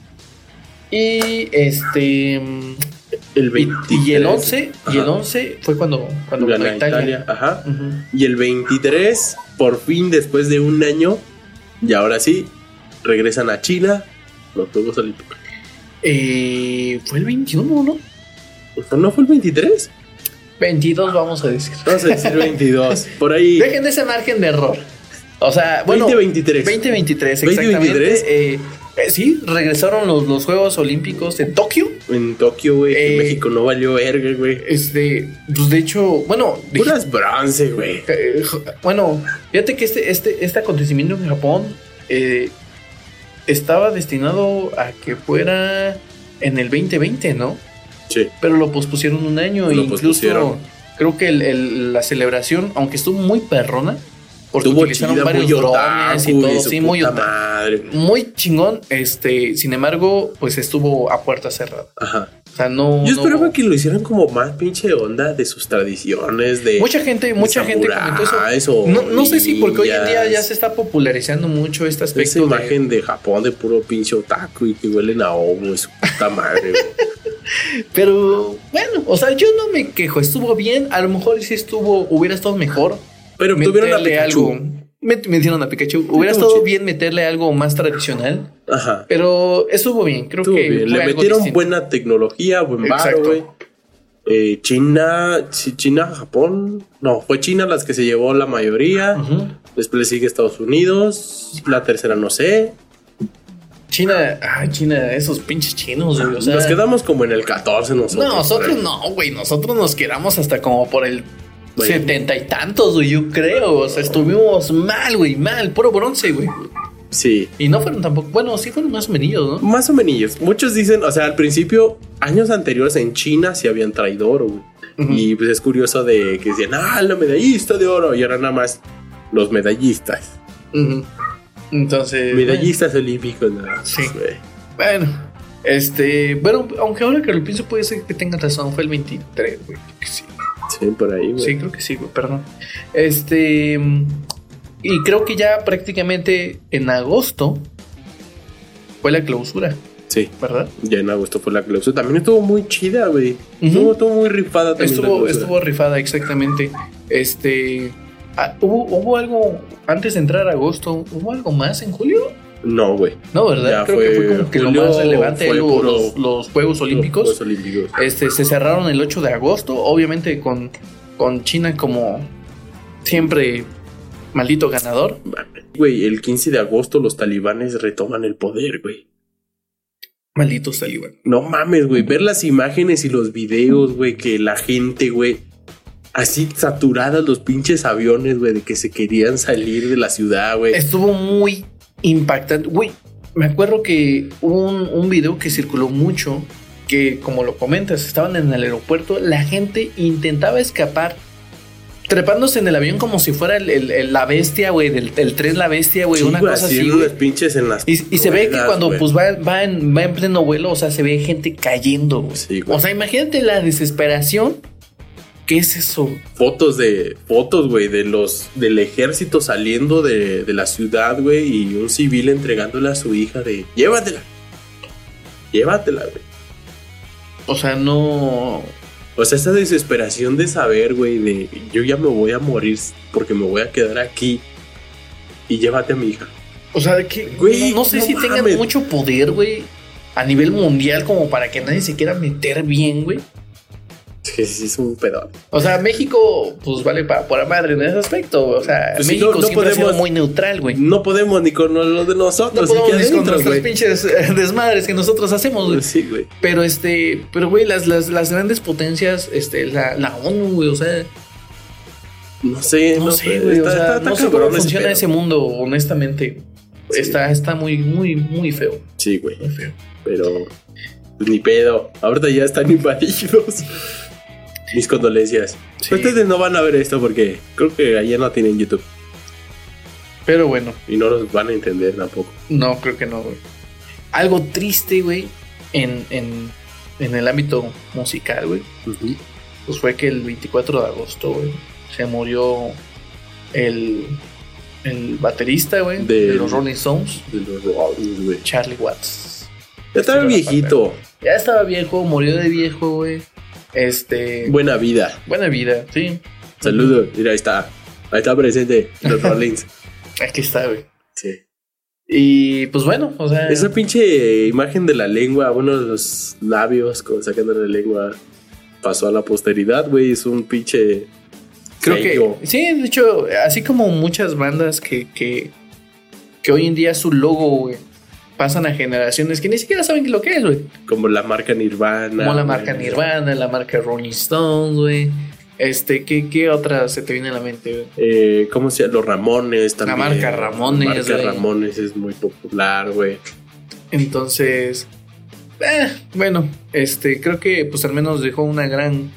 [SPEAKER 2] Y este
[SPEAKER 1] El
[SPEAKER 2] y,
[SPEAKER 1] 23.
[SPEAKER 2] y el 11, y el
[SPEAKER 1] Ajá.
[SPEAKER 2] 11 fue cuando, cuando ganó Italia.
[SPEAKER 1] Italia. Ajá.
[SPEAKER 2] Ujú.
[SPEAKER 1] Y el 23, por fin, después de un año, y ahora sí, regresan a China los Juegos Olímpicos.
[SPEAKER 2] Eh, fue el 21, ¿no?
[SPEAKER 1] ¿No fue el 23?
[SPEAKER 2] 22 vamos a decir.
[SPEAKER 1] Vamos a decir 22. Por ahí. [LAUGHS]
[SPEAKER 2] Dejen de ese margen de error. O sea, bueno,
[SPEAKER 1] 2023.
[SPEAKER 2] 2023,
[SPEAKER 1] 2023.
[SPEAKER 2] exactamente. Eh, eh, sí, regresaron los, los Juegos Olímpicos de Tokio.
[SPEAKER 1] En Tokio, güey.
[SPEAKER 2] Eh,
[SPEAKER 1] México no valió verga, güey.
[SPEAKER 2] Este, pues de hecho, bueno,
[SPEAKER 1] Puras bronce, güey.
[SPEAKER 2] eh, bueno, fíjate que este, este, este acontecimiento en Japón eh, estaba destinado a que fuera en el 2020, ¿no?
[SPEAKER 1] Sí.
[SPEAKER 2] Pero lo pospusieron un año.
[SPEAKER 1] Lo
[SPEAKER 2] incluso
[SPEAKER 1] pospusieron.
[SPEAKER 2] creo que el- el- la celebración, aunque estuvo muy perrona, porque
[SPEAKER 1] Tuvo
[SPEAKER 2] utilizaron varios drones y todo, sí, muy
[SPEAKER 1] madre.
[SPEAKER 2] Muy chingón, este, sin embargo, pues estuvo a puerta cerrada.
[SPEAKER 1] Ajá.
[SPEAKER 2] O sea, no.
[SPEAKER 1] Yo esperaba que lo hicieran como más pinche onda de sus tradiciones, de.
[SPEAKER 2] Mucha gente, mucha gente comentó eso. No, no sé si porque hoy en día ya se está popularizando mucho este
[SPEAKER 1] Esa
[SPEAKER 2] aspecto de-
[SPEAKER 1] imagen de... Japón de puro pinche otaku y que huelen a ovo, es su puta madre. [LAUGHS]
[SPEAKER 2] Pero bueno, o sea, yo no me quejo, estuvo bien, a lo mejor sí estuvo, hubiera estado mejor.
[SPEAKER 1] Pero tuvieron a Pikachu.
[SPEAKER 2] algo. Me, metieron a Pikachu. Hubiera estado
[SPEAKER 1] chido.
[SPEAKER 2] bien meterle algo más tradicional,
[SPEAKER 1] Ajá.
[SPEAKER 2] pero estuvo bien, creo
[SPEAKER 1] Estuvo
[SPEAKER 2] que
[SPEAKER 1] bien. Le metieron
[SPEAKER 2] distinto.
[SPEAKER 1] buena tecnología, buen
[SPEAKER 2] Exacto.
[SPEAKER 1] güey. Eh, China, sí, China, Japón. No, fue China las que se llevó la mayoría. Después le sigue Estados Unidos. La tercera no sé.
[SPEAKER 2] China, ay, China, esos pinches chinos, güey. O sea,
[SPEAKER 1] Nos quedamos como en el 14 nosotros.
[SPEAKER 2] no, nosotros no, güey. Nosotros nos quedamos hasta como por el Setenta y tantos, güey. Yo creo. O sea, estuvimos mal, güey, mal, puro bronce, güey.
[SPEAKER 1] Sí.
[SPEAKER 2] Y no fueron tampoco. Bueno, sí fueron más o menos, ¿no?
[SPEAKER 1] Más o menos. Muchos dicen, o sea, al principio, años anteriores en China sí habían traído oro, güey. Y pues es curioso de que decían, ah, la medallista de oro. Y ahora nada más los medallistas.
[SPEAKER 2] Entonces.
[SPEAKER 1] Medallistas olímpicos, nada más,
[SPEAKER 2] Sí.
[SPEAKER 1] güey.
[SPEAKER 2] Bueno, este. Bueno, aunque ahora que lo pienso, puede ser que tenga razón. Fue el 23, güey. Que sí.
[SPEAKER 1] Sí, por ahí, güey.
[SPEAKER 2] Sí, creo que sí, güey. Perdón. Este. Y creo que ya prácticamente en agosto fue la clausura,
[SPEAKER 1] Sí.
[SPEAKER 2] ¿verdad?
[SPEAKER 1] Ya en agosto fue la clausura. También estuvo muy chida, güey. Estuvo, estuvo muy rifada también.
[SPEAKER 2] Estuvo, estuvo rifada, exactamente. Este. ah, ¿hubo, ¿Hubo algo antes de entrar a agosto? ¿Hubo algo más en julio?
[SPEAKER 1] No, güey.
[SPEAKER 2] No, ¿verdad?
[SPEAKER 1] Ya
[SPEAKER 2] Creo que
[SPEAKER 1] fue
[SPEAKER 2] fue como que lo más relevante
[SPEAKER 1] fue
[SPEAKER 2] lo-
[SPEAKER 1] puro-
[SPEAKER 2] los, los Juegos Olímpicos.
[SPEAKER 1] Los Juegos Olímpicos.
[SPEAKER 2] Este, se cerraron el 8 de agosto, obviamente con, con China como siempre maldito ganador.
[SPEAKER 1] Güey, el 15 de agosto los talibanes retoman el poder, güey.
[SPEAKER 2] Malditos talibán.
[SPEAKER 1] No mames, güey. Ver las imágenes y los videos, güey, que la gente, güey, así saturadas los pinches aviones, güey, de que se querían salir de la ciudad, güey.
[SPEAKER 2] Estuvo muy impactante. Güey, me acuerdo que hubo un, un video que circuló mucho, que como lo comentas, estaban en el aeropuerto, la gente intentaba escapar. Trepándose en el avión como si fuera el- el- el- la bestia, güey, del el tren La Bestia, güey,
[SPEAKER 1] Sí,
[SPEAKER 2] una cosa así.
[SPEAKER 1] las pinches en las.
[SPEAKER 2] Y, y se ve que cuando pues va, va, en, va en pleno vuelo, o sea, se ve gente cayendo. güey.
[SPEAKER 1] Sí, güey.
[SPEAKER 2] o sea, imagínate la desesperación. ¿Qué es eso?
[SPEAKER 1] Fotos de. Fotos, güey, de los. del ejército saliendo de, de la ciudad, güey, y un civil entregándole a su hija de. Llévatela. Llévatela, güey.
[SPEAKER 2] O sea, no.
[SPEAKER 1] O sea, esa desesperación de saber, güey, de yo ya me voy a morir porque me voy a quedar aquí y llévate a mi hija.
[SPEAKER 2] O sea, que
[SPEAKER 1] Güey,
[SPEAKER 2] no, no sé
[SPEAKER 1] no
[SPEAKER 2] si tengan
[SPEAKER 1] mames.
[SPEAKER 2] mucho poder, güey, a nivel mundial, como para que nadie se quiera meter bien, güey.
[SPEAKER 1] Que sí es un pedo.
[SPEAKER 2] O sea, México, pues vale para pura madre en ese aspecto. O sea,
[SPEAKER 1] Pues
[SPEAKER 2] México
[SPEAKER 1] no- no
[SPEAKER 2] siempre ha sido
[SPEAKER 1] podemos-
[SPEAKER 2] muy neutral, güey.
[SPEAKER 1] No podemos ni con lo de
[SPEAKER 2] No
[SPEAKER 1] nosotros.
[SPEAKER 2] podemos
[SPEAKER 1] ni
[SPEAKER 2] con
[SPEAKER 1] güey.
[SPEAKER 2] pinches eh, [LAUGHS] desmadres que nosotros hacemos, güey.
[SPEAKER 1] Sí, güey.
[SPEAKER 2] Pero este, pero güey, las, las, las grandes potencias, este, la, la ONU, güey, o sea,
[SPEAKER 1] No sé,
[SPEAKER 2] no, sé, güey, o sea,
[SPEAKER 1] está- está
[SPEAKER 2] no sé cómo funciona ese mundo, honestamente.
[SPEAKER 1] Sí.
[SPEAKER 2] Está, está muy, muy, muy feo.
[SPEAKER 1] Sí, güey.
[SPEAKER 2] Muy feo.
[SPEAKER 1] Pero pues, ni pedo. Ahorita ya están invadidos. Mis condolencias.
[SPEAKER 2] Sí.
[SPEAKER 1] Ustedes no van a ver esto porque creo que allá no tienen YouTube
[SPEAKER 2] Pero bueno,
[SPEAKER 1] y no los van a entender tampoco.
[SPEAKER 2] no, creo que no, güey. Algo triste, güey, en, en, en el ámbito musical, güey. Pues fue que el 24 de agosto, güey, se murió el, el baterista, güey, de los Rolling Stones,
[SPEAKER 1] De los güey.
[SPEAKER 2] Charlie Watts.
[SPEAKER 1] Ya estaba viejito.
[SPEAKER 2] Ya estaba viejo, murió de viejo, güey. Este.
[SPEAKER 1] Buena vida.
[SPEAKER 2] buena vida, sí.
[SPEAKER 1] Saludos. Mira, ahí está. Ahí está presente los [LAUGHS] Rollins.
[SPEAKER 2] Aquí está, güey.
[SPEAKER 1] Sí.
[SPEAKER 2] Y pues bueno, o sea.
[SPEAKER 1] Esa pinche imagen de la lengua, bueno, de los labios con sacando la lengua, pasó a la posteridad, güey. Es un pinche.
[SPEAKER 2] Creo
[SPEAKER 1] sello.
[SPEAKER 2] que. Sí, de hecho, así como muchas bandas que, que, que hoy en día su logo, güey, pasan a generaciones que ni siquiera saben lo que es, güey.
[SPEAKER 1] Como la marca Nirvana.
[SPEAKER 2] Como la marca. Nirvana, la marca Rolling Stones, güey. Este, ¿qué, ¿qué otra se te viene a la mente, güey?
[SPEAKER 1] Eh, ¿Cómo se llama? Los Ramones también.
[SPEAKER 2] marca Ramones,
[SPEAKER 1] La marca. Ramones es muy popular, güey.
[SPEAKER 2] Entonces, eh, bueno, este, creo que pues al menos dejó una gran,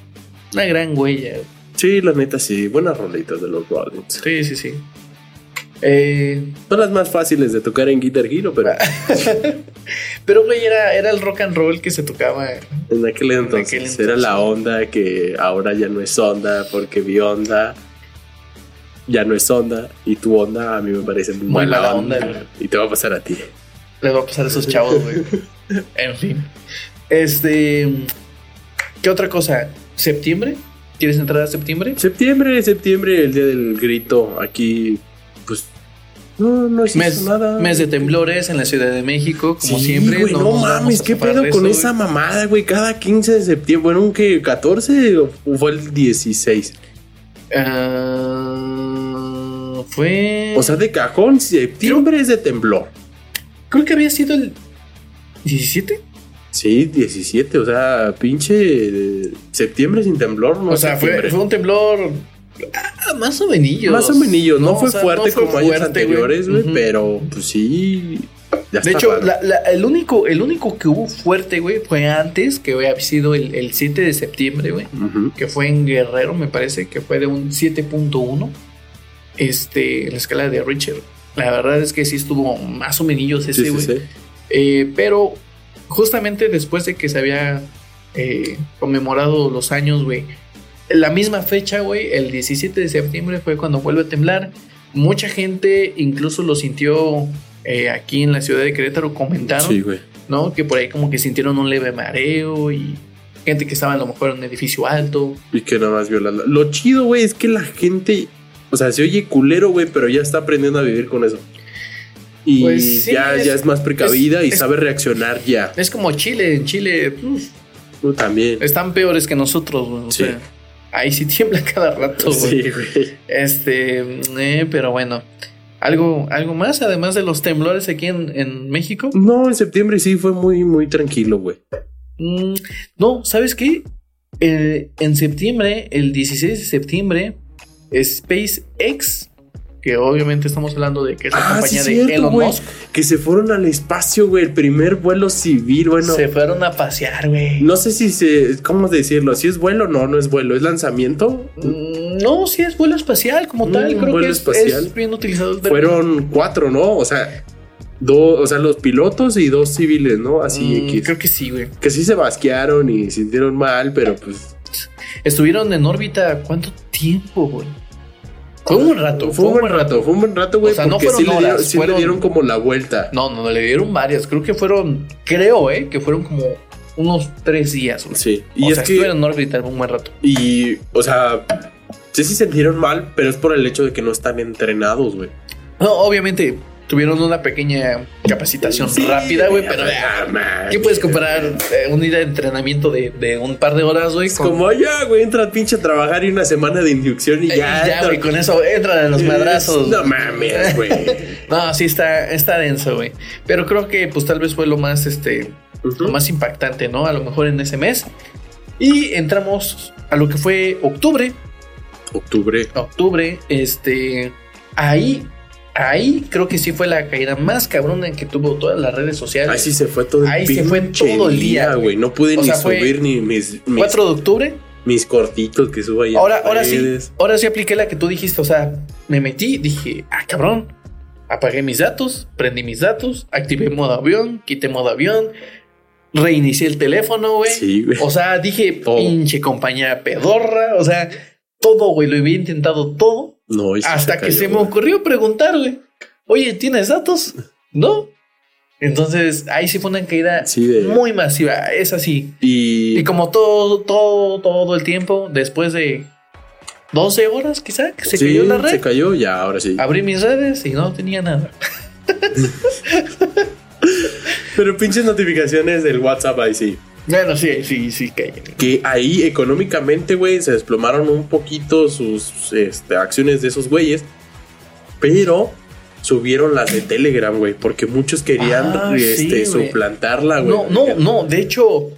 [SPEAKER 2] una gran huella.
[SPEAKER 1] Sí, la neta, sí. Buenas rolitas de los Rollins.
[SPEAKER 2] Sí, sí, sí. Eh,
[SPEAKER 1] Son las más fáciles de tocar en Guitar Hero, pero [LAUGHS]
[SPEAKER 2] pero, güey, era, era el rock and roll que se tocaba.
[SPEAKER 1] en aquel entonces,
[SPEAKER 2] aquel entonces.
[SPEAKER 1] era la onda que ahora ya no es onda porque mi onda ya no es onda y tu onda a mí me parece muy,
[SPEAKER 2] Muy
[SPEAKER 1] mala
[SPEAKER 2] mala
[SPEAKER 1] onda, y te va a pasar a ti.
[SPEAKER 2] Les va a pasar a esos chavos, güey. [LAUGHS] En fin. Este. ¿Qué otra cosa? ¿Septiembre? ¿Quieres entrar a septiembre?
[SPEAKER 1] Septiembre, septiembre, el día del grito, aquí, no, no existe
[SPEAKER 2] Mes,
[SPEAKER 1] nada.
[SPEAKER 2] mes de temblores en la Ciudad de México, como
[SPEAKER 1] Sí,
[SPEAKER 2] siempre.
[SPEAKER 1] güey, no, mames, qué pedo con
[SPEAKER 2] eso,
[SPEAKER 1] esa mamada, güey. Cada 15 de septiembre, bueno, un que 14 o fue el 16.
[SPEAKER 2] Ah, fue.
[SPEAKER 1] O sea, de cajón, septiembre es de temblor.
[SPEAKER 2] creo que había sido el 17.
[SPEAKER 1] Sí, 17, o sea, pinche eh, septiembre sin temblor, no
[SPEAKER 2] o sea, fue un temblor. Ah, más o menos.
[SPEAKER 1] Más o menos, no, fue
[SPEAKER 2] o sea,
[SPEAKER 1] fuerte
[SPEAKER 2] no fue
[SPEAKER 1] como años
[SPEAKER 2] fuerte,
[SPEAKER 1] anteriores, güey, pero pues sí. ya
[SPEAKER 2] De
[SPEAKER 1] está
[SPEAKER 2] hecho,
[SPEAKER 1] raro.
[SPEAKER 2] la- la- el, único, el único que hubo fuerte, güey, fue antes, que había sido el, el 7 de septiembre, güey. Que fue en Guerrero, me parece que fue de un 7.1. Este, en la escala de Richard. La verdad es que sí estuvo más o menos ese,
[SPEAKER 1] sí,
[SPEAKER 2] güey.
[SPEAKER 1] sí.
[SPEAKER 2] Eh, pero justamente después de que se había eh, conmemorado los años, güey. La misma fecha, güey, el 17 de septiembre fue cuando vuelve a temblar. Mucha gente incluso lo sintió eh, aquí en la ciudad de Querétaro, comentaron,
[SPEAKER 1] Sí, güey.
[SPEAKER 2] ¿no? Que por ahí como que sintieron un leve mareo y gente que estaba a lo mejor en un edificio alto.
[SPEAKER 1] Y que nada más violando. Lo chido, güey, es que la gente, o sea, se oye culero, güey, pero ya está aprendiendo a vivir con eso. Y
[SPEAKER 2] Pues sí,
[SPEAKER 1] ya,
[SPEAKER 2] es-
[SPEAKER 1] ya es más precavida y
[SPEAKER 2] es-
[SPEAKER 1] sabe reaccionar ya.
[SPEAKER 2] Es como Chile, en Chile uf,
[SPEAKER 1] también.
[SPEAKER 2] están peores que nosotros, güey. O
[SPEAKER 1] Sí.
[SPEAKER 2] sea, ahí sí [LAUGHS] tiembla cada rato, güey.
[SPEAKER 1] Sí, güey.
[SPEAKER 2] Este, eh, pero bueno. ¿Algo, ¿Algo más además de los temblores aquí en, en México?
[SPEAKER 1] No, en septiembre sí fue muy, muy tranquilo, güey.
[SPEAKER 2] Mm, no, ¿sabes qué? Eh, en septiembre, el 16 de septiembre, SpaceX, que obviamente estamos hablando de que es la
[SPEAKER 1] Ah, sí,
[SPEAKER 2] compañía de
[SPEAKER 1] cierto,
[SPEAKER 2] Elon. Musk,
[SPEAKER 1] Que se fueron al espacio, güey. El primer vuelo civil, bueno.
[SPEAKER 2] se fueron a pasear, güey.
[SPEAKER 1] No sé si se. ¿Cómo decirlo? Si es vuelo o no, no es vuelo. ¿Es lanzamiento?
[SPEAKER 2] Mm, No, sí es vuelo espacial como
[SPEAKER 1] Mm,
[SPEAKER 2] tal. Creo
[SPEAKER 1] vuelo
[SPEAKER 2] que es,
[SPEAKER 1] espacial.
[SPEAKER 2] es bien utilizado. el término.
[SPEAKER 1] Fueron cuatro, ¿no? O sea, dos, o sea, los pilotos y dos civiles, ¿no? Así
[SPEAKER 2] Mm,
[SPEAKER 1] X.
[SPEAKER 2] Creo que sí, güey.
[SPEAKER 1] Que sí se basquearon y sintieron mal, pero pues.
[SPEAKER 2] Estuvieron en órbita ¿cuánto tiempo, güey? Fue un buen rato.
[SPEAKER 1] Fue un buen rato, fue un buen rato, güey.
[SPEAKER 2] O sea, no fueron
[SPEAKER 1] sí, le dieron,
[SPEAKER 2] horas,
[SPEAKER 1] sí le dieron como la vuelta.
[SPEAKER 2] No, no, le dieron varias. Creo que fueron, creo, eh, que fueron como unos tres días, güey.
[SPEAKER 1] Sí. Y
[SPEAKER 2] o
[SPEAKER 1] es
[SPEAKER 2] sea,
[SPEAKER 1] que.
[SPEAKER 2] estuvieron en órbita un buen rato.
[SPEAKER 1] Y, o sea, sí se sintieron mal, pero es por el hecho de que no están entrenados, güey.
[SPEAKER 2] No, obviamente tuvieron una pequeña capacitación rápida, güey, pero
[SPEAKER 1] Ah.
[SPEAKER 2] ¿qué puedes comparar eh, un de entrenamiento de, de un par de horas, güey? Con-
[SPEAKER 1] como ya, güey, entra pinche a trabajar y una semana de inducción y
[SPEAKER 2] Eh,
[SPEAKER 1] ya.
[SPEAKER 2] ya, güey, con eso entran a los madrazos.
[SPEAKER 1] No mames, güey. [LAUGHS]
[SPEAKER 2] No, sí está, está denso, güey. Pero creo que pues tal vez fue lo más, este, lo más impactante, ¿no? A lo mejor en ese mes. Y entramos a lo que fue octubre.
[SPEAKER 1] Octubre.
[SPEAKER 2] Octubre, este, ahí, ahí creo que sí fue la caída más cabrona que tuvo todas las redes sociales.
[SPEAKER 1] Ahí sí se fue todo el
[SPEAKER 2] Ahí se fue todo el día, güey.
[SPEAKER 1] No pude
[SPEAKER 2] O
[SPEAKER 1] ni
[SPEAKER 2] sea,
[SPEAKER 1] subir ni mis, mis,
[SPEAKER 2] 4 de octubre.
[SPEAKER 1] mis cortitos que subo ahí.
[SPEAKER 2] Ahora, sí, ahora sí apliqué la que tú dijiste. O sea, me metí, dije, ah, cabrón. Apagué mis datos, prendí mis datos, activé modo avión, quité modo avión, reinicié el teléfono, güey.
[SPEAKER 1] Sí, güey.
[SPEAKER 2] O sea, dije, pinche compañía pedorra. O sea, todo, güey, lo había intentado todo.
[SPEAKER 1] No,
[SPEAKER 2] hasta que se me ocurrió preguntar, güey. Oye, ¿tienes datos? No. Entonces, ahí sí fue una caída
[SPEAKER 1] Sí, de-
[SPEAKER 2] muy masiva. Es así.
[SPEAKER 1] Y,
[SPEAKER 2] Y como todo, todo, todo el tiempo, después de 12 horas quizá, que se
[SPEAKER 1] sí,
[SPEAKER 2] cayó la red,
[SPEAKER 1] se cayó, ya, ahora sí.
[SPEAKER 2] abrí mis redes y no tenía nada. [LAUGHS] [LAUGHS]
[SPEAKER 1] Pero pinches notificaciones del WhatsApp ahí sí.
[SPEAKER 2] Bueno, sí, sí, sí, caí.
[SPEAKER 1] Que ahí económicamente, güey, se desplomaron un poquito sus este, acciones de esos güeyes. Pero subieron las de Telegram, güey. Porque muchos querían
[SPEAKER 2] Ah,
[SPEAKER 1] este, suplantarla, güey.
[SPEAKER 2] No, no, no, de hecho,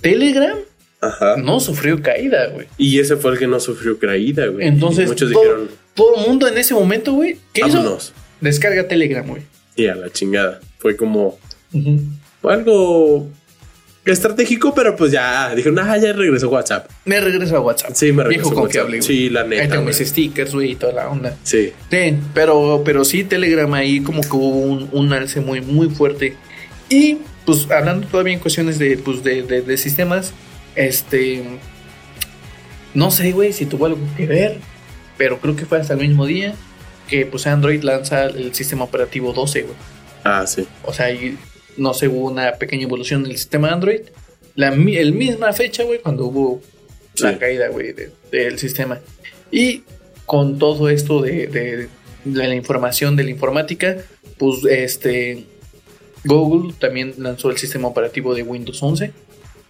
[SPEAKER 2] Telegram
[SPEAKER 1] Ajá.
[SPEAKER 2] no sufrió caída, güey.
[SPEAKER 1] Y ese fue el que no sufrió caída, güey.
[SPEAKER 2] Entonces,
[SPEAKER 1] muchos
[SPEAKER 2] todo,
[SPEAKER 1] dijeron,
[SPEAKER 2] todo el mundo en ese momento, güey, ¿qué hizo?
[SPEAKER 1] vámonos.
[SPEAKER 2] Descarga Telegram, güey.
[SPEAKER 1] Y a la chingada. Fue como algo estratégico, pero pues ya dijeron, ah, ya regresó WhatsApp.
[SPEAKER 2] Me regreso a WhatsApp.
[SPEAKER 1] Sí, me regresó
[SPEAKER 2] Viejo confiable, güey.
[SPEAKER 1] Sí, la
[SPEAKER 2] Ahí
[SPEAKER 1] neta.
[SPEAKER 2] tengo
[SPEAKER 1] güey.
[SPEAKER 2] mis stickers, güey, y toda la onda.
[SPEAKER 1] Sí.
[SPEAKER 2] Sí, pero, pero sí, Telegram ahí como que hubo un, un alce muy, muy fuerte. Y pues hablando todavía en cuestiones de, pues, de, de- de sistemas, este, no sé, güey, si tuvo algo que ver, pero creo que fue hasta el mismo día que pues Android lanza el sistema operativo 12, güey.
[SPEAKER 1] Ah, sí.
[SPEAKER 2] O sea, ahí, no sé, hubo una pequeña evolución del sistema Android. La el misma fecha, güey, cuando hubo la caída, güey, de- del sistema. Y con todo esto de, la información de la informática, pues este Google también lanzó el sistema operativo de Windows 11.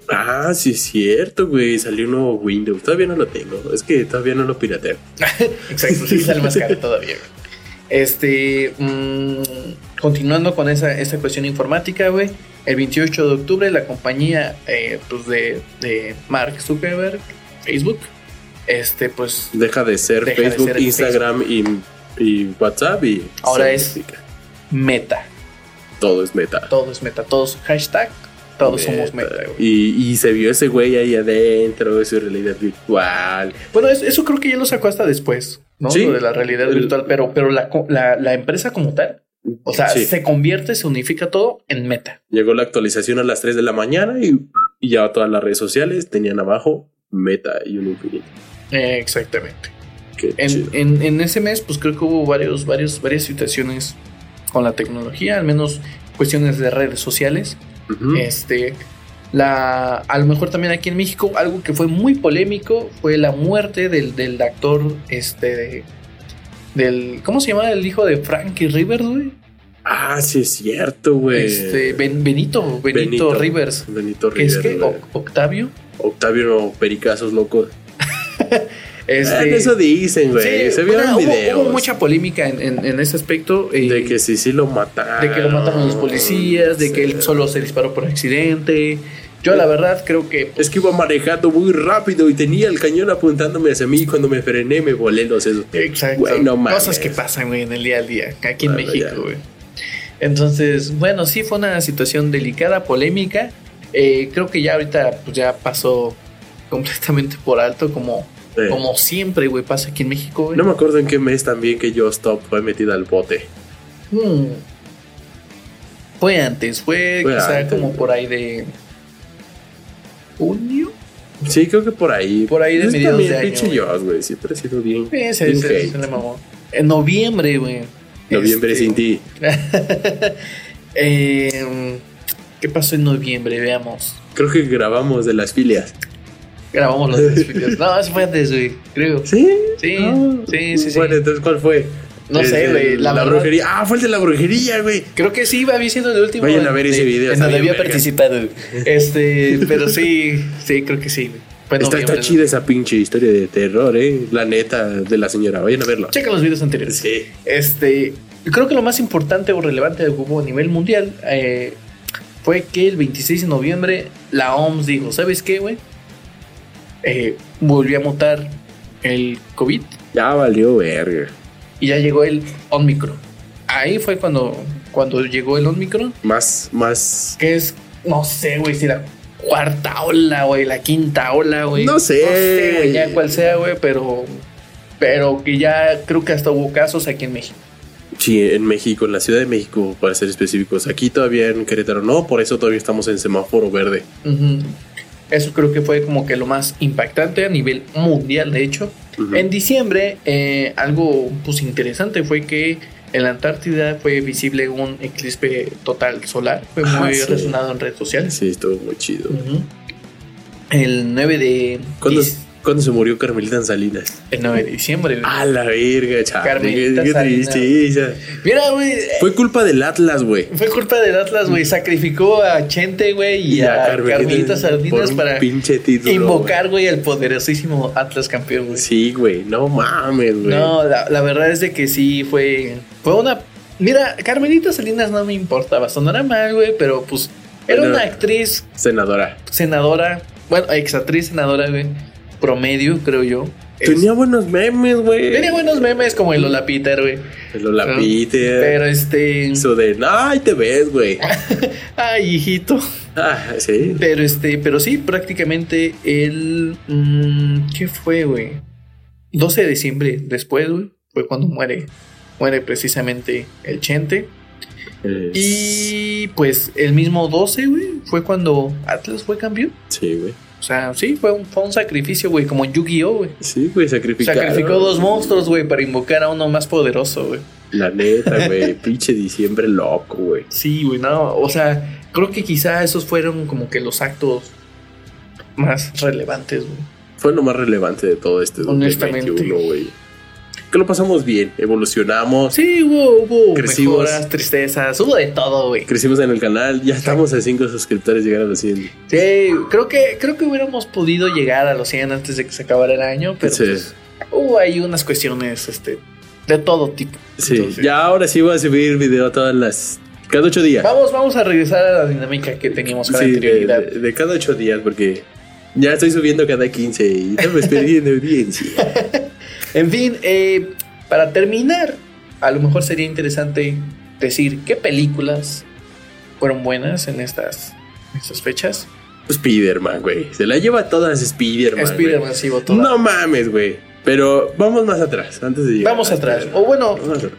[SPEAKER 1] Ah, sí, es cierto, güey. Salió un nuevo Windows. Todavía no lo tengo. Es que todavía no lo pirateo. [LAUGHS]
[SPEAKER 2] Exacto, sí sale más caro todavía. güey. Este, mm, continuando con esa, esa cuestión informática, güey. El 28 de octubre la compañía eh, pues de, de Mark Zuckerberg, Facebook, este pues
[SPEAKER 1] Deja de ser
[SPEAKER 2] Deja de
[SPEAKER 1] Facebook,
[SPEAKER 2] ser
[SPEAKER 1] Instagram y, y WhatsApp y
[SPEAKER 2] Ahora es-. Meta.
[SPEAKER 1] todo es meta.
[SPEAKER 2] Todo es Meta, todos hashtag, todos somos Meta, güey.
[SPEAKER 1] Y, y se vio ese güey ahí adentro, su realidad virtual.
[SPEAKER 2] Bueno, es- eso creo que ya lo sacó hasta después, ¿no?
[SPEAKER 1] Sí.
[SPEAKER 2] Lo de la realidad
[SPEAKER 1] El-
[SPEAKER 2] virtual, pero, pero la, la empresa como tal, o sea,
[SPEAKER 1] Sí.
[SPEAKER 2] se convierte, se unifica todo en Meta.
[SPEAKER 1] Llegó la actualización a las 3 de la mañana y, y ya todas las redes sociales tenían abajo meta y un infinito.
[SPEAKER 2] Eh, exactamente. En, en- en ese mes, pues creo que hubo varios, varios, varias situaciones con la tecnología, al menos cuestiones de redes sociales. Este, la, a lo mejor también aquí en México, algo que fue muy polémico fue la muerte del, del actor, este, del, ¿cómo se llama? El hijo de Frankie Rivers, güey.
[SPEAKER 1] Ah, sí es cierto, güey.
[SPEAKER 2] Este, Ben- Benito, Benito, Rivers.
[SPEAKER 1] Benito
[SPEAKER 2] Que es
[SPEAKER 1] Rivers.
[SPEAKER 2] que. O- Octavio.
[SPEAKER 1] Octavio no, pericazos locos. [LAUGHS]
[SPEAKER 2] Este,
[SPEAKER 1] Ah, eso dicen, güey.
[SPEAKER 2] sí,
[SPEAKER 1] se vieron
[SPEAKER 2] bueno, hubo-
[SPEAKER 1] videos.
[SPEAKER 2] Hubo, mucha polémica en, en- en ese aspecto. eh,
[SPEAKER 1] de que sí, sí lo mataron.
[SPEAKER 2] de que lo mataron los policías, de que él solo se disparó por accidente. Yo la verdad creo que
[SPEAKER 1] Es que iba manejando muy rápido y tenía el cañón apuntándome hacia mí y cuando me frené me volé los sesos.
[SPEAKER 2] Exacto.
[SPEAKER 1] Güey, no mames.
[SPEAKER 2] Cosas que pasan, güey, en el día a día, aquí en México,
[SPEAKER 1] ya.
[SPEAKER 2] güey. Entonces, bueno, sí fue una situación delicada, polémica. Eh, creo que ya ahorita pues, ya pasó completamente por alto, como,
[SPEAKER 1] Sí.
[SPEAKER 2] como siempre, güey, pasa aquí en México, güey.
[SPEAKER 1] No me acuerdo en qué mes también que yo Stop fue metida al bote.
[SPEAKER 2] Hmm. Fue antes, fue,
[SPEAKER 1] Fue
[SPEAKER 2] quizá
[SPEAKER 1] antes,
[SPEAKER 2] como
[SPEAKER 1] güey.
[SPEAKER 2] por ahí de junio.
[SPEAKER 1] Sí, creo que por ahí.
[SPEAKER 2] Por ahí de mediados de año,
[SPEAKER 1] pinche
[SPEAKER 2] güey.
[SPEAKER 1] Siempre he sido bien.
[SPEAKER 2] Sí, se,
[SPEAKER 1] bien
[SPEAKER 2] se- le mamó. En noviembre, güey.
[SPEAKER 1] Noviembre
[SPEAKER 2] Este,
[SPEAKER 1] sin ti. [LAUGHS]
[SPEAKER 2] Eh, ¿Qué pasó en noviembre? Veamos.
[SPEAKER 1] Creo que grabamos de las filias.
[SPEAKER 2] Grabamos los desfiles. [LAUGHS] No, eso fue antes, güey. Creo.
[SPEAKER 1] ¿Sí?
[SPEAKER 2] Sí, sí, sí, sí.
[SPEAKER 1] Bueno, entonces, ¿cuál fue?
[SPEAKER 2] No
[SPEAKER 1] El
[SPEAKER 2] sé, güey, la
[SPEAKER 1] La, brujería. Ah, fue el de la brujería, güey.
[SPEAKER 2] Creo que sí, va siendo el último.
[SPEAKER 1] Vayan a ver ese
[SPEAKER 2] de-
[SPEAKER 1] video,
[SPEAKER 2] En donde había participado. Este, pero sí, sí, creo que sí. en
[SPEAKER 1] Está, chida esa pinche historia de terror, eh. La neta de la señora. Vayan a verlo.
[SPEAKER 2] Checa los videos anteriores.
[SPEAKER 1] Sí.
[SPEAKER 2] Este, creo que lo más importante o relevante que hubo a nivel mundial eh, fue que el 26 de noviembre la OMS dijo, ¿sabes qué, güey? Eh, volvió a mutar el COVID
[SPEAKER 1] Ya valió verga.
[SPEAKER 2] Y ya llegó el Omicron. ahí fue cuando, cuando llegó el Omicron,
[SPEAKER 1] Más, más.
[SPEAKER 2] que es, no sé, güey, si la cuarta ola, güey, la quinta ola, güey.
[SPEAKER 1] No sé.
[SPEAKER 2] No sé, güey, ya cuál sea, güey, pero, pero que ya creo que hasta hubo casos aquí en México.
[SPEAKER 1] Sí, en México, en la Ciudad de México, para ser específicos. Aquí todavía en Querétaro no, por eso todavía estamos en semáforo verde.
[SPEAKER 2] Eso creo que fue como que lo más impactante a nivel mundial, de hecho. En diciembre, eh, algo pues interesante fue que en la Antártida fue visible un eclipse total solar. Fue
[SPEAKER 1] Ah,
[SPEAKER 2] muy
[SPEAKER 1] sí.
[SPEAKER 2] resonado en redes sociales.
[SPEAKER 1] Sí, estuvo muy chido.
[SPEAKER 2] El 9 de,
[SPEAKER 1] ¿Cuándo,
[SPEAKER 2] dic-
[SPEAKER 1] cuándo se murió Carmelita en Salinas?
[SPEAKER 2] el 9 de diciembre. güey.
[SPEAKER 1] A la verga, chaval.
[SPEAKER 2] Carmelita
[SPEAKER 1] qué
[SPEAKER 2] Salinas.
[SPEAKER 1] tristeza.
[SPEAKER 2] Mira, güey. eh,
[SPEAKER 1] Fue culpa del Atlas, güey.
[SPEAKER 2] Fue culpa del Atlas, güey. Sacrificó a Chente, güey, y, a, Carmelita, Salinas para
[SPEAKER 1] pinche título,
[SPEAKER 2] invocar, güey, al poderosísimo Atlas campeón, güey.
[SPEAKER 1] güey. Sí, güey. No mames, güey.
[SPEAKER 2] No, la, la verdad es de que sí fue. Fue una. Mira, Carmelita Salinas no me importaba. Sonará mal, güey, pero pues. Era
[SPEAKER 1] Bueno.
[SPEAKER 2] una actriz
[SPEAKER 1] Senadora.
[SPEAKER 2] senadora. Bueno, exactriz senadora, güey. Promedio, creo yo. Es-
[SPEAKER 1] Tenía buenos memes, güey.
[SPEAKER 2] tenía buenos memes como el Lola Peter, güey.
[SPEAKER 1] El Lola Peter.
[SPEAKER 2] Pero este.
[SPEAKER 1] Eso de, ay, te ves, güey. [LAUGHS]
[SPEAKER 2] Ay, hijito.
[SPEAKER 1] Ah, sí.
[SPEAKER 2] Pero este, pero sí, prácticamente el. mm, ¿Qué fue, güey? 12 de diciembre después, güey. Fue cuando muere. Muere precisamente el Chente.
[SPEAKER 1] Es-
[SPEAKER 2] Y pues el mismo 12, güey, fue cuando Atlas fue campeón.
[SPEAKER 1] Sí, güey.
[SPEAKER 2] O sea, sí, fue un, fue un sacrificio, güey, como en Yu-Gi-Oh, güey.
[SPEAKER 1] Sí, güey, sacrificaron.
[SPEAKER 2] Sacrificó dos monstruos, güey, para invocar a uno más poderoso, güey.
[SPEAKER 1] La neta, güey. [LAUGHS] Pinche diciembre loco, güey.
[SPEAKER 2] Sí, güey, no, o sea, creo que quizá esos fueron como que los actos más relevantes, güey.
[SPEAKER 1] Fue lo más relevante de todo este
[SPEAKER 2] Honestamente.
[SPEAKER 1] 2021, güey. Que lo pasamos bien, evolucionamos,
[SPEAKER 2] Sí, hubo, hubo
[SPEAKER 1] Crecimos.
[SPEAKER 2] mejoras, tristezas, hubo de todo, güey.
[SPEAKER 1] crecimos en el canal, ya estamos a 5 suscriptores, llegar a los 100.
[SPEAKER 2] Sí, creo que, creo que hubiéramos podido llegar a los 100 antes de que se acabara el año, pero
[SPEAKER 1] Sí.
[SPEAKER 2] pues, hubo ahí unas cuestiones este, de todo tipo.
[SPEAKER 1] Sí,
[SPEAKER 2] Entonces,
[SPEAKER 1] ya ahora sí voy a subir video todas las. Cada 8 días.
[SPEAKER 2] Vamos, vamos a regresar a la dinámica que teníamos con
[SPEAKER 1] Sí,
[SPEAKER 2] anterioridad.
[SPEAKER 1] de- de cada 8 días, porque ya estoy subiendo cada 15 y estamos perdiendo audiencia. [LAUGHS]
[SPEAKER 2] En fin, eh, para terminar, a lo mejor sería interesante decir qué películas fueron buenas en estas, en estas fechas.
[SPEAKER 1] Spider-Man, güey. Se la lleva todas Spider-Man.
[SPEAKER 2] Spider-Man sí votó.
[SPEAKER 1] No mames, güey. Pero vamos más atrás, antes de llegar.
[SPEAKER 2] Vamos atrás. O bueno,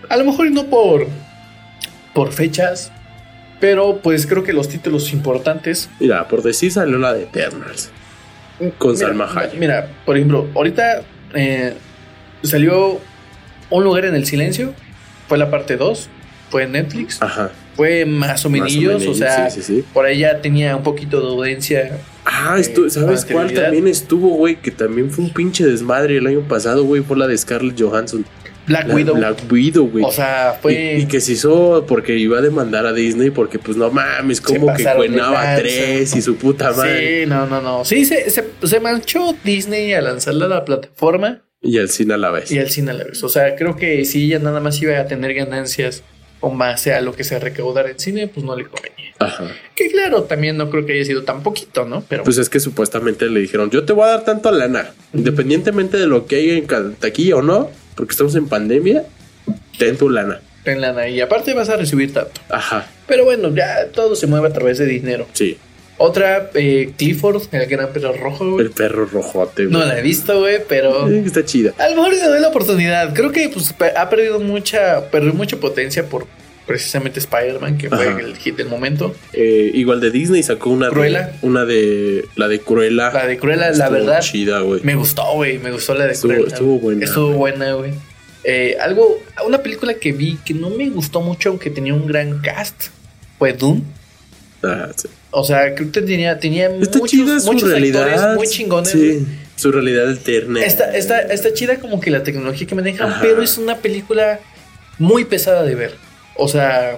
[SPEAKER 2] a lo mejor no por, por fechas, pero pues creo que los títulos importantes.
[SPEAKER 1] Mira, por decir salió la de Eternals. Con
[SPEAKER 2] Mira,
[SPEAKER 1] Salma Hayek.
[SPEAKER 2] Mira, por ejemplo, ahorita eh, salió Un lugar en el silencio. Fue la parte 2. Fue en Netflix.
[SPEAKER 1] Ajá.
[SPEAKER 2] Fue más o menos.
[SPEAKER 1] O
[SPEAKER 2] sea,
[SPEAKER 1] sí, sí, sí.
[SPEAKER 2] por ahí ya tenía un poquito de audiencia.
[SPEAKER 1] Ah,
[SPEAKER 2] Eh,
[SPEAKER 1] ¿sabes cuál también estuvo, güey? Que también fue un pinche desmadre el año pasado, güey. Fue la de Scarlett Johansson.
[SPEAKER 2] Black
[SPEAKER 1] La-
[SPEAKER 2] Widow.
[SPEAKER 1] Black Widow, güey.
[SPEAKER 2] o sea, fue.
[SPEAKER 1] Y, y que se hizo porque iba a demandar a Disney porque pues no mames, como que cuenaba tres y su puta madre.
[SPEAKER 2] Sí, no, no, no. Sí, se, se, se manchó Disney al lanzarla a la plataforma.
[SPEAKER 1] Y al cine a la vez.
[SPEAKER 2] y al cine a la vez. O sea, creo que si ella nada más iba a tener ganancias con base a lo que se recaudara en cine, pues no le convenía.
[SPEAKER 1] Ajá.
[SPEAKER 2] Que claro, también no creo que haya sido tan poquito, ¿no? Pero
[SPEAKER 1] Pues es que supuestamente le dijeron, yo te voy a dar tanto lana, independientemente de lo que haya en taquilla o no, porque estamos en pandemia, ten tu lana.
[SPEAKER 2] ten lana y aparte vas a recibir tanto.
[SPEAKER 1] Ajá,
[SPEAKER 2] Pero bueno, ya todo se mueve a través de dinero.
[SPEAKER 1] sí.
[SPEAKER 2] Otra, eh, Clifford, el gran perro rojo, güey.
[SPEAKER 1] El perro rojote, güey.
[SPEAKER 2] No la he visto, güey, pero
[SPEAKER 1] Está chida.
[SPEAKER 2] a lo mejor le doy la oportunidad. Creo que pues, ha perdido mucha, perdió mucha potencia por precisamente Spider-Man, que fue
[SPEAKER 1] Ajá.
[SPEAKER 2] el hit del momento.
[SPEAKER 1] Eh, igual de Disney sacó una
[SPEAKER 2] Cruella.
[SPEAKER 1] de una de la de Cruella.
[SPEAKER 2] La de Cruella, la verdad,
[SPEAKER 1] chida, güey.
[SPEAKER 2] Me gustó, güey. Me gustó la de
[SPEAKER 1] Estuvo-
[SPEAKER 2] Cruella.
[SPEAKER 1] estuvo buena,
[SPEAKER 2] Estuvo buena, güey. Eh, algo, una película que vi que no me gustó mucho, aunque tenía un gran cast, fue Doom.
[SPEAKER 1] Ah, sí.
[SPEAKER 2] O sea, creo que tenía, tenía
[SPEAKER 1] Está
[SPEAKER 2] muchos,
[SPEAKER 1] chida su
[SPEAKER 2] muchos
[SPEAKER 1] realidad.
[SPEAKER 2] actores muy chingones.
[SPEAKER 1] Sí, su realidad alterna.
[SPEAKER 2] Está, está, está chida como que la tecnología que manejan,
[SPEAKER 1] Ajá.
[SPEAKER 2] pero es una película muy pesada de ver. O sea,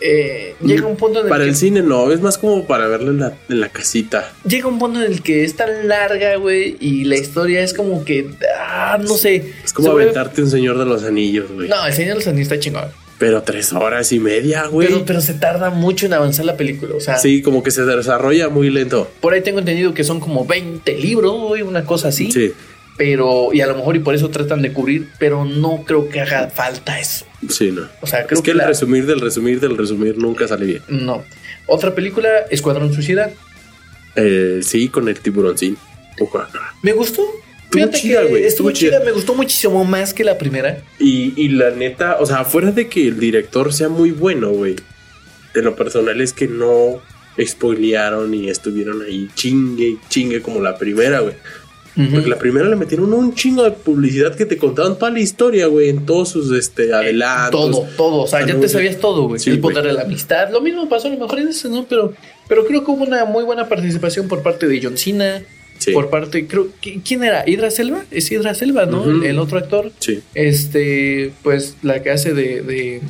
[SPEAKER 2] eh, llega un punto en el
[SPEAKER 1] Para
[SPEAKER 2] que
[SPEAKER 1] el cine no, es más como para verlo en la, en la casita.
[SPEAKER 2] llega un punto en el que es tan larga, güey, y la historia es como que, ah, no sé.
[SPEAKER 1] Es como aventarte un señor de los anillos, güey.
[SPEAKER 2] No, el Señor de los Anillos está chingón.
[SPEAKER 1] Pero tres horas y media, güey.
[SPEAKER 2] Pero, pero se tarda mucho en avanzar la película. O sea,
[SPEAKER 1] Sí, como que se desarrolla muy lento.
[SPEAKER 2] por ahí tengo entendido que son como 20 libros, güey, una cosa así.
[SPEAKER 1] Sí.
[SPEAKER 2] pero, y a lo mejor y por eso tratan de cubrir, pero no creo que haga falta eso.
[SPEAKER 1] Sí, no.
[SPEAKER 2] O sea, creo
[SPEAKER 1] Es que el
[SPEAKER 2] la-
[SPEAKER 1] resumir del resumir del resumir nunca sale bien.
[SPEAKER 2] No. Otra película, Escuadrón Suicida.
[SPEAKER 1] Eh, sí, con el. Ojo acá.
[SPEAKER 2] Me gustó.
[SPEAKER 1] Estuvo
[SPEAKER 2] Fíjate
[SPEAKER 1] chida, güey,
[SPEAKER 2] Estuvo chida,
[SPEAKER 1] chida.
[SPEAKER 2] me gustó muchísimo más que la primera.
[SPEAKER 1] Y, y la neta, o sea, fuera de que el director sea muy bueno, güey. De lo personal es que no spoilearon y estuvieron ahí chingue y chingue como la primera, güey. Porque la primera le metieron un chingo de publicidad que te contaban toda la historia, güey, en todos sus este, adelantos.
[SPEAKER 2] Todo, todo. O sea, ya te sabías todo, güey.
[SPEAKER 1] Sí,
[SPEAKER 2] el poder de la amistad. Lo mismo pasó a lo mejor en ese, ¿no? Pero, pero creo que hubo una muy buena participación por parte de John Cena.
[SPEAKER 1] Sí.
[SPEAKER 2] Por parte, creo, ¿qui- ¿quién era? ¿Hidra Selva? Es Hidra Selva, ¿no? El, el otro actor.
[SPEAKER 1] Sí,
[SPEAKER 2] Este, pues la que hace de, de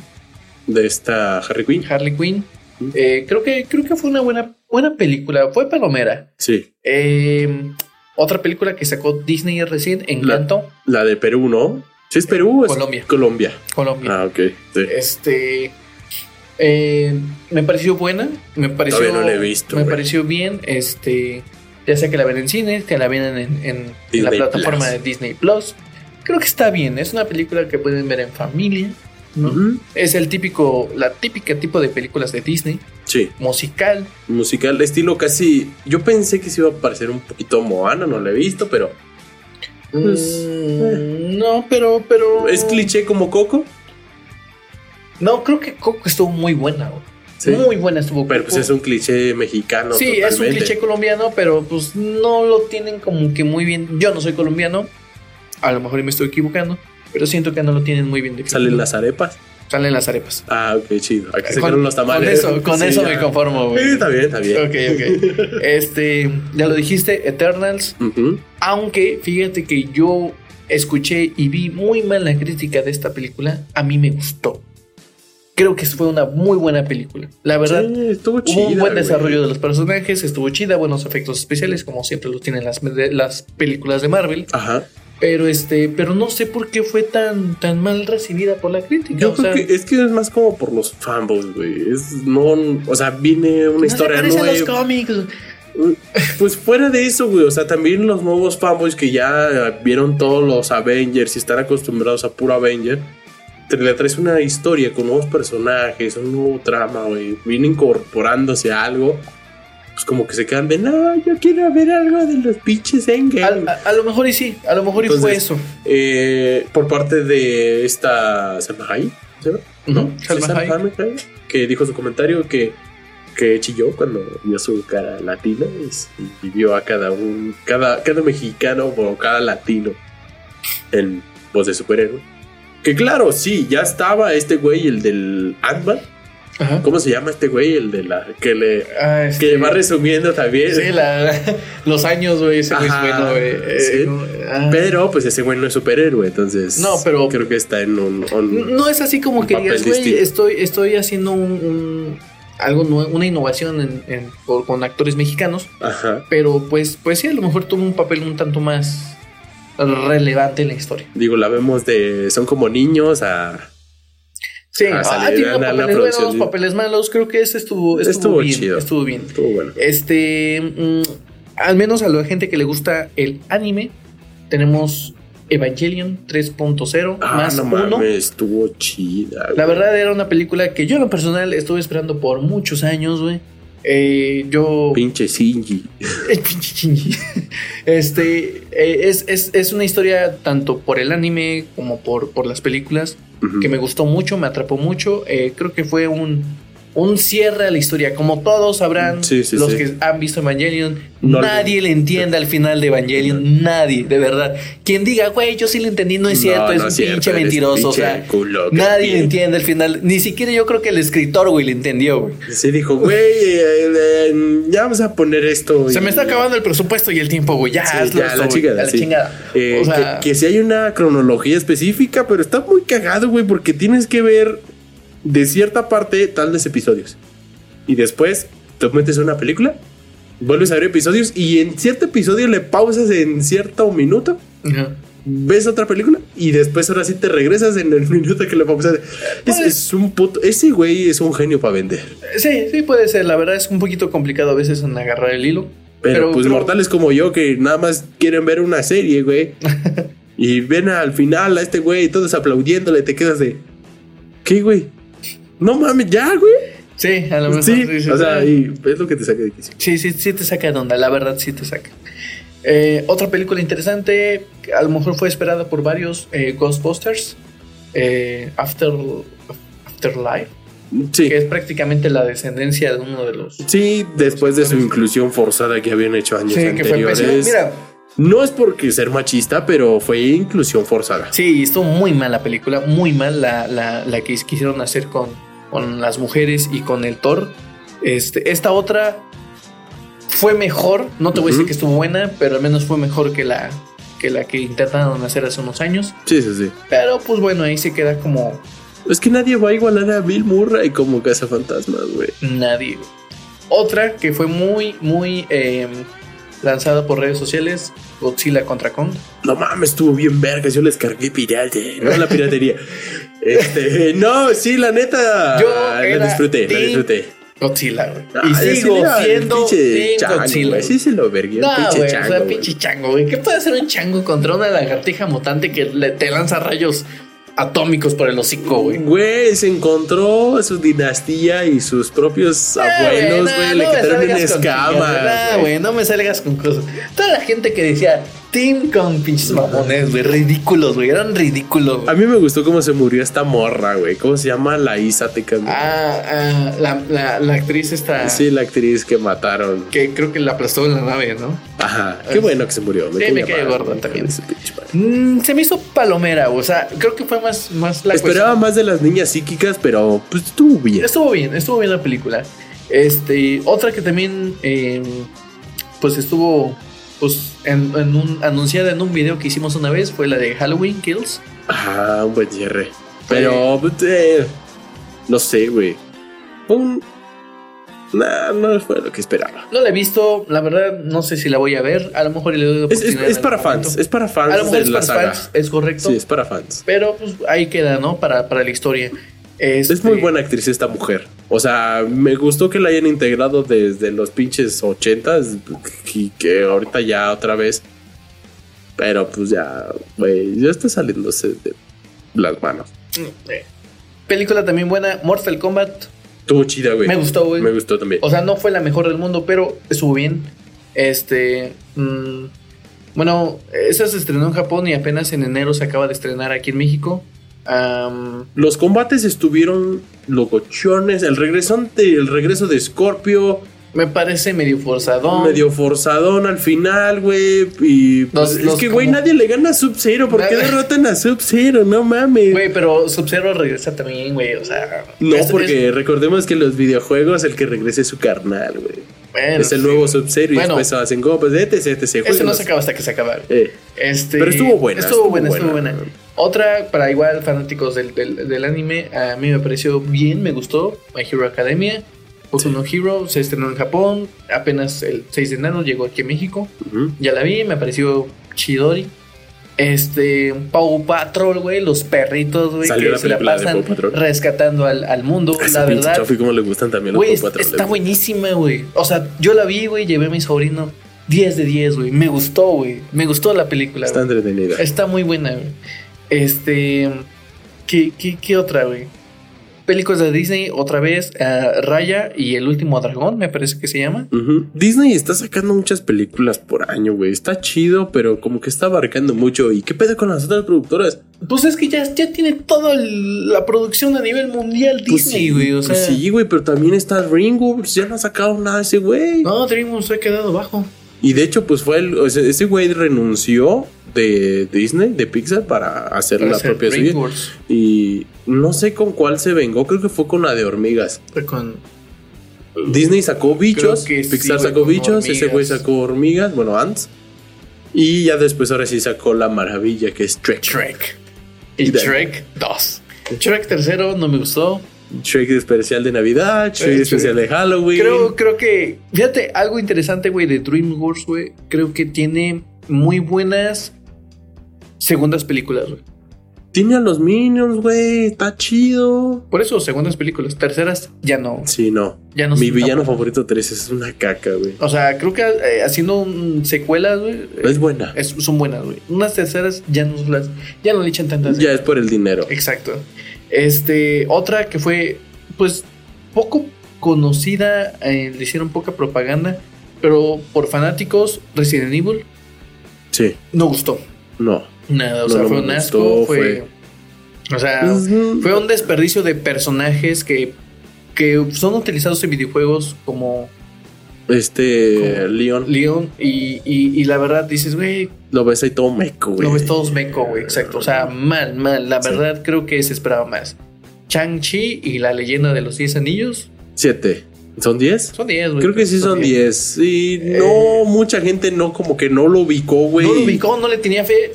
[SPEAKER 1] de esta Harry Quinn.
[SPEAKER 2] Harley Quinn. Eh, creo que creo que fue una buena buena película. Fue palomera.
[SPEAKER 1] Sí,
[SPEAKER 2] Eh, otra película que sacó Disney recién, Encanto,
[SPEAKER 1] la de Perú, ¿no? ¿Sí es Perú o es
[SPEAKER 2] Colombia.
[SPEAKER 1] Colombia.
[SPEAKER 2] Colombia.
[SPEAKER 1] Ah, ok. Sí.
[SPEAKER 2] Este eh, me pareció buena, me pareció
[SPEAKER 1] no la he visto,
[SPEAKER 2] me pareció bien, este ya sea que la ven en cine, que la ven en, en- en la plataforma
[SPEAKER 1] Plus.
[SPEAKER 2] de Disney Plus. Creo que está bien, es una película que pueden ver en familia. Es el típico, la típica tipo de películas de Disney,
[SPEAKER 1] Sí,
[SPEAKER 2] musical.
[SPEAKER 1] musical, estilo casi. Yo pensé que se iba a parecer un poquito Moana, no la he visto, pero. Pues,
[SPEAKER 2] Mm, no, pero, pero.
[SPEAKER 1] ¿Es cliché como Coco?
[SPEAKER 2] No, creo que Coco estuvo muy buena, güey.
[SPEAKER 1] Sí.
[SPEAKER 2] Muy buena estuvo
[SPEAKER 1] Pero pues es un cliché mexicano.
[SPEAKER 2] Sí, es un cliché colombiano, pero pues no lo tienen como que muy bien. Yo no soy colombiano, a lo mejor me estoy equivocando, pero siento que no lo tienen muy bien definido.
[SPEAKER 1] ¿Salen las arepas?
[SPEAKER 2] Salen las arepas.
[SPEAKER 1] Ah, ok, chido. Aquí se
[SPEAKER 2] Con-
[SPEAKER 1] quedaron los tamales.
[SPEAKER 2] Con eso, con
[SPEAKER 1] Sí,
[SPEAKER 2] eso
[SPEAKER 1] ya.
[SPEAKER 2] me conformo, güey.
[SPEAKER 1] Sí, está bien, está bien.
[SPEAKER 2] Ok, ok. [LAUGHS] Este, ya lo dijiste, Eternals. Aunque fíjate que yo escuché y vi muy mal la crítica de esta película, a mí me gustó. Creo que fue una muy buena película. La verdad,
[SPEAKER 1] Sí, estuvo
[SPEAKER 2] Hubo
[SPEAKER 1] chida.
[SPEAKER 2] un buen desarrollo de los personajes, estuvo chida, buenos efectos especiales, como siempre los tienen las, películas de Marvel.
[SPEAKER 1] Ajá.
[SPEAKER 2] Pero este, pero no sé por qué fue tan, tan mal recibida por la crítica.
[SPEAKER 1] Yo
[SPEAKER 2] o
[SPEAKER 1] creo
[SPEAKER 2] sea,
[SPEAKER 1] que es que es más como por los fanboys, güey. Es no, o sea, viene una
[SPEAKER 2] no se
[SPEAKER 1] historia
[SPEAKER 2] parece a los
[SPEAKER 1] nueva.
[SPEAKER 2] cómics.
[SPEAKER 1] Pues fuera de eso, güey. O sea, también los nuevos fanboys que ya vieron todos los Avengers y están acostumbrados a puro Avenger. Te le traes una historia con nuevos personajes, un nuevo trama, güey. Viene incorporándose a algo. Pues como que se quedan de, no, yo quiero ver algo de los pinches Endgame.
[SPEAKER 2] A, a- a lo mejor y sí, a lo mejor y fue
[SPEAKER 1] Entonces,
[SPEAKER 2] eso.
[SPEAKER 1] Eh, por parte de esta Salma Sí,
[SPEAKER 2] Salma
[SPEAKER 1] Salma
[SPEAKER 2] Hayek.
[SPEAKER 1] Hayek, que dijo su comentario que, que chilló cuando vio su cara latina y, y vio a cada un cada, cada mexicano o cada latino en voz de superhéroe. Que claro, sí, ya estaba este güey, el del Ant-Man.
[SPEAKER 2] Ajá.
[SPEAKER 1] ¿Cómo se llama este güey? El de la que le
[SPEAKER 2] Ah, este,
[SPEAKER 1] que va resumiendo también.
[SPEAKER 2] Sí, la- [LAUGHS] los años, güey, ese güey es bueno, güey. Eh,
[SPEAKER 1] sí.
[SPEAKER 2] no, ah.
[SPEAKER 1] Pero pues ese güey no es superhéroe, entonces
[SPEAKER 2] No, pero-
[SPEAKER 1] creo que está en un, un-
[SPEAKER 2] No es así como que digas, güey, estoy, estoy haciendo un, un- algo una innovación en- en- por- con actores mexicanos.
[SPEAKER 1] Ajá.
[SPEAKER 2] Pero pues, pues sí, a lo mejor tuvo un papel un tanto más relevante en la historia.
[SPEAKER 1] Digo, la vemos de son como niños a
[SPEAKER 2] Sí,
[SPEAKER 1] Ah, a la
[SPEAKER 2] papeles
[SPEAKER 1] producción
[SPEAKER 2] buenos, papeles malos. Creo que ese estuvo, estuvo,
[SPEAKER 1] Estuvo
[SPEAKER 2] bien.
[SPEAKER 1] chido.
[SPEAKER 2] Estuvo bien.
[SPEAKER 1] estuvo bueno.
[SPEAKER 2] Este, mm, al menos a la gente que le gusta el anime, tenemos Evangelion 3.0
[SPEAKER 1] Ah,
[SPEAKER 2] más
[SPEAKER 1] no
[SPEAKER 2] uno.
[SPEAKER 1] mames, estuvo chida.
[SPEAKER 2] La verdad era una película que yo en lo personal estuve esperando por muchos años, güey. Eh, yo...
[SPEAKER 1] Pinche Shinji. [LAUGHS]
[SPEAKER 2] El pinche Shinji. [LAUGHS] Este, eh, es, es- es una historia tanto por el anime como por, por las películas que me gustó mucho, me atrapó mucho. Eh, creo que fue un, un cierre a la historia. Como todos sabrán,
[SPEAKER 1] Sí, sí,
[SPEAKER 2] los
[SPEAKER 1] sí.
[SPEAKER 2] que han visto Evangelion,
[SPEAKER 1] No
[SPEAKER 2] nadie le entiende al final de Evangelion. Nadie, de verdad. Quien diga, güey, yo sí le entendí, no es
[SPEAKER 1] No,
[SPEAKER 2] cierto, es
[SPEAKER 1] no
[SPEAKER 2] un
[SPEAKER 1] cierto,
[SPEAKER 2] pinche mentiroso. o sea,
[SPEAKER 1] culo
[SPEAKER 2] nadie le entiende al final. Ni siquiera yo creo que el escritor, güey, le entendió, güey.
[SPEAKER 1] Se dijo, güey, eh, eh, ya vamos a poner esto.
[SPEAKER 2] Se
[SPEAKER 1] y-
[SPEAKER 2] me está acabando el presupuesto y el tiempo, güey. Ya,
[SPEAKER 1] Sí,
[SPEAKER 2] hazlo
[SPEAKER 1] ya,
[SPEAKER 2] esto,
[SPEAKER 1] la chingada.
[SPEAKER 2] a la
[SPEAKER 1] sí.
[SPEAKER 2] chingada.
[SPEAKER 1] Eh,
[SPEAKER 2] o sea,
[SPEAKER 1] que, que si hay una cronología específica, pero está muy cagado, güey, porque tienes que ver de cierta parte tales episodios. Y después te metes a una película, vuelves a ver episodios y en cierto episodio le pausas en cierto minuto,
[SPEAKER 2] ajá.
[SPEAKER 1] ves otra película y después ahora sí te regresas en el [LAUGHS] minuto que le pausaste. Es,
[SPEAKER 2] Pues-
[SPEAKER 1] es un puto. Ese güey es un genio para vender.
[SPEAKER 2] Sí, sí puede ser. La verdad es un poquito complicado a veces en agarrar el hilo.
[SPEAKER 1] Pero,
[SPEAKER 2] Pero
[SPEAKER 1] pues
[SPEAKER 2] creo-
[SPEAKER 1] mortales como yo que nada más quieren ver una serie, güey. [LAUGHS] y ven al final a este güey y todos aplaudiéndole, te quedas de. ¿Qué, güey? No mames, ya, güey.
[SPEAKER 2] Sí, a lo mejor.
[SPEAKER 1] Sí, o sea, y es lo que te saca de quicio.
[SPEAKER 2] Sí, sí, sí te saca de onda, la verdad sí te saca. Eh, otra película interesante, que a lo mejor fue esperada por varios, eh, Ghostbusters, eh, After, Afterlife,
[SPEAKER 1] Sí.
[SPEAKER 2] que es prácticamente la descendencia de uno de los...
[SPEAKER 1] Sí, después de su inclusión forzada que habían hecho años
[SPEAKER 2] Sí, que fue
[SPEAKER 1] anteriores.
[SPEAKER 2] Mira,
[SPEAKER 1] No es porque ser machista, pero fue inclusión forzada.
[SPEAKER 2] sí, estuvo muy mal la película, muy mal la, la, la que quisieron hacer con, con las mujeres y con el Thor. Este, esta otra fue mejor, no te voy a decir que estuvo buena, pero al menos fue mejor que la que la que intentaron hacer hace unos años.
[SPEAKER 1] Sí, sí, sí.
[SPEAKER 2] Pero pues bueno, ahí se queda como
[SPEAKER 1] Es que nadie va a igualar a Bill Murray como cazafantasmas, güey.
[SPEAKER 2] nadie. Otra que fue muy, muy eh, lanzada por redes sociales, Godzilla contra Kong.
[SPEAKER 1] No mames, estuvo bien verga. Yo les cargué pirata, no la piratería. [LAUGHS] este, no, sí, la neta.
[SPEAKER 2] Yo
[SPEAKER 1] la disfruté, la disfruté.
[SPEAKER 2] Godzilla, güey.
[SPEAKER 1] Ah,
[SPEAKER 2] y sigo siendo
[SPEAKER 1] pinche chango,
[SPEAKER 2] Godzilla.
[SPEAKER 1] Sí se lo vergué.
[SPEAKER 2] No,
[SPEAKER 1] pinche
[SPEAKER 2] güey,
[SPEAKER 1] chango.
[SPEAKER 2] o sea, pinche chango, güey. ¿Qué puede hacer un chango contra una lagartija mutante que le, te lanza rayos atómicos por el hocico, güey?
[SPEAKER 1] Güey, se encontró su dinastía y sus propios abuelos,
[SPEAKER 2] Ah,
[SPEAKER 1] güey,
[SPEAKER 2] no,
[SPEAKER 1] le
[SPEAKER 2] no
[SPEAKER 1] quitaron una
[SPEAKER 2] salgas con
[SPEAKER 1] escama.
[SPEAKER 2] chingaderas, nah,
[SPEAKER 1] güey.
[SPEAKER 2] no me salgas con cosas. Toda la gente que decía Team con pinches mamones, güey, ridículos, güey, eran ridículos.
[SPEAKER 1] A mí me gustó cómo se murió esta morra, güey. ¿Cómo se llama? La Isa Tecan.
[SPEAKER 2] Ah, ah, la, la, la actriz esta
[SPEAKER 1] Sí, la actriz que mataron.
[SPEAKER 2] que creo que la aplastó en la nave, ¿no?
[SPEAKER 1] Ajá, qué bueno que se murió.
[SPEAKER 2] Sí, me cae
[SPEAKER 1] mal,
[SPEAKER 2] gorda
[SPEAKER 1] güey,
[SPEAKER 2] también.
[SPEAKER 1] ese pinche madre.
[SPEAKER 2] Mm, se me hizo palomera, o sea, creo que fue más, más la
[SPEAKER 1] Esperaba
[SPEAKER 2] cuestión-
[SPEAKER 1] más de las niñas psíquicas, pero pues estuvo bien.
[SPEAKER 2] Estuvo bien, estuvo bien la película. Este, otra que también, eh, pues estuvo, pues, en, en un, anunciada en un video que hicimos una vez fue la de Halloween Kills.
[SPEAKER 1] Ah, un buen cierre. Pero, eh, no sé, güey. Un... Nah, no fue lo que esperaba.
[SPEAKER 2] No la he visto, la verdad, no sé si la voy a ver. A lo mejor le doy
[SPEAKER 1] Es, es- es para fans,
[SPEAKER 2] momento.
[SPEAKER 1] es para fans
[SPEAKER 2] A lo mejor
[SPEAKER 1] de
[SPEAKER 2] es
[SPEAKER 1] la
[SPEAKER 2] para
[SPEAKER 1] saga.
[SPEAKER 2] fans, es correcto.
[SPEAKER 1] Sí, es para fans.
[SPEAKER 2] Pero pues ahí queda, ¿no? Para, para la historia.
[SPEAKER 1] Es
[SPEAKER 2] Este,
[SPEAKER 1] muy buena actriz esta mujer. O sea, me gustó que la hayan integrado desde los pinches ochentas y que ahorita ya otra vez. Pero pues ya, güey, ya está saliéndose de las manos.
[SPEAKER 2] eh, Película también buena, Mortal Kombat.
[SPEAKER 1] Estuvo chida, güey.
[SPEAKER 2] Me gustó, güey.
[SPEAKER 1] Me gustó también.
[SPEAKER 2] O sea, no fue la mejor del mundo, pero estuvo bien. Este. mm, bueno, esa se estrenó en Japón y apenas en enero se acaba de estrenar aquí en México.
[SPEAKER 1] Los combates estuvieron locochones. El regreso de, el regreso de Scorpio,
[SPEAKER 2] me parece medio forzado.
[SPEAKER 1] medio forzadón al final, güey. Y pues,
[SPEAKER 2] Los-
[SPEAKER 1] es
[SPEAKER 2] los
[SPEAKER 1] que, güey,
[SPEAKER 2] como-
[SPEAKER 1] nadie le gana a Sub-Zero. ¿Por qué derrotan a Sub-Zero? No mames.
[SPEAKER 2] Güey, pero Sub-Zero regresa también, güey. O sea.
[SPEAKER 1] No,
[SPEAKER 2] es-
[SPEAKER 1] porque
[SPEAKER 2] es-
[SPEAKER 1] recordemos que en los videojuegos el que regresa es su carnal, güey.
[SPEAKER 2] bueno,
[SPEAKER 1] es el
[SPEAKER 2] sí.
[SPEAKER 1] nuevo Sub-Zero y
[SPEAKER 2] Bueno.
[SPEAKER 1] después hacen copas, etc, etc.
[SPEAKER 2] Ese no
[SPEAKER 1] jueguenlos.
[SPEAKER 2] se acaba hasta que se acaba.
[SPEAKER 1] Eh,
[SPEAKER 2] Este,
[SPEAKER 1] Pero estuvo buena,
[SPEAKER 2] Estuvo,
[SPEAKER 1] estuvo
[SPEAKER 2] buena, estuvo
[SPEAKER 1] buena.
[SPEAKER 2] buena. Otra, para igual fanáticos del, del, del anime, a mí me pareció bien, me gustó. My Hero Academia. Boku no Hero se estrenó en Japón. Apenas el 6 de enero llegó aquí a México. Ya la vi, me pareció chidori. Este, Paw Patrol, güey, los perritos, güey, que
[SPEAKER 1] la
[SPEAKER 2] se la pasan rescatando al, al mundo. La verdad,
[SPEAKER 1] Chofi, cómo le gustan también los Paw Patrol,
[SPEAKER 2] está buenísima, güey. O sea, yo la vi, güey, llevé a mi sobrino 10 de 10, güey. Me gustó, güey. Me gustó la película.
[SPEAKER 1] Está entretenida.
[SPEAKER 2] Está muy buena, güey. Este. ¿Qué, qué, qué otra, güey? Películas de Disney, otra vez, eh, Raya y el último dragón, me parece que se llama.
[SPEAKER 1] Disney está sacando muchas películas por año, güey. Está chido, pero como que está abarcando mucho. ¿Y qué pedo con las otras productoras?
[SPEAKER 2] Pues es que ya, ya tiene toda la producción a nivel mundial
[SPEAKER 1] Pues
[SPEAKER 2] Disney,
[SPEAKER 1] sí,
[SPEAKER 2] güey. o
[SPEAKER 1] pues
[SPEAKER 2] sea,
[SPEAKER 1] sí, güey, pero también está DreamWorks. Ya no ha sacado nada ese güey.
[SPEAKER 2] No, DreamWorks ha quedado bajo.
[SPEAKER 1] Y de hecho, pues fue el, ese güey renunció de Disney, de Pixar, para hacer
[SPEAKER 2] Para
[SPEAKER 1] la
[SPEAKER 2] hacer
[SPEAKER 1] propia.
[SPEAKER 2] DreamWorks.
[SPEAKER 1] Y no sé con cuál se vengó, creo que fue con la de hormigas.
[SPEAKER 2] Con.
[SPEAKER 1] Disney sacó bichos,
[SPEAKER 2] que
[SPEAKER 1] Pixar sacó bichos, ese güey sacó hormigas, bueno, ants. Y ya después ahora sí sacó la maravilla que es Trek.
[SPEAKER 2] Shrek. Y
[SPEAKER 1] Y
[SPEAKER 2] Shrek 2. Shrek tercero no me gustó.
[SPEAKER 1] Shrek especial de Navidad, Shrek
[SPEAKER 2] Eh,
[SPEAKER 1] especial de Halloween.
[SPEAKER 2] Creo, creo que, fíjate, algo interesante, güey, de DreamWorks, güey. Creo que tiene muy buenas segundas películas, güey.
[SPEAKER 1] tiene a los Minions, güey. Está chido.
[SPEAKER 2] Por eso, segundas películas. Terceras, ya no.
[SPEAKER 1] Sí, no.
[SPEAKER 2] Ya no
[SPEAKER 1] Mi villano favorito 3 es una caca, güey.
[SPEAKER 2] O sea, creo que eh, haciendo un- secuelas, güey.
[SPEAKER 1] Es buena.
[SPEAKER 2] es- son buenas, güey. Unas terceras ya no las. Ya no le echan tantas.
[SPEAKER 1] Ya es por el dinero.
[SPEAKER 2] Exacto. Este, otra que fue, pues, poco conocida, eh, le hicieron poca propaganda, pero por fanáticos, Resident Evil
[SPEAKER 1] Sí.
[SPEAKER 2] no gustó.
[SPEAKER 1] No.
[SPEAKER 2] Nada, o
[SPEAKER 1] No,
[SPEAKER 2] sea, fue un asco,
[SPEAKER 1] gustó,
[SPEAKER 2] fue, O sea,
[SPEAKER 1] Ujú.
[SPEAKER 2] fue un desperdicio de personajes que, que son utilizados en videojuegos como
[SPEAKER 1] Este. Leon.
[SPEAKER 2] Leon y, y, y la verdad dices, güey,
[SPEAKER 1] Lo ves ahí todo meco, güey.
[SPEAKER 2] lo ves todos meco, güey, exacto. O sea, mal, mal. La
[SPEAKER 1] Sí.
[SPEAKER 2] verdad creo que se esperaba más. Chang-Chi y la leyenda de los 10 anillos
[SPEAKER 1] Siete. ¿Son 10?
[SPEAKER 2] son 10, güey.
[SPEAKER 1] Creo que sí son 10. Y no, mucha gente no, como que no lo ubicó, güey.
[SPEAKER 2] No lo ubicó, no le tenía fe.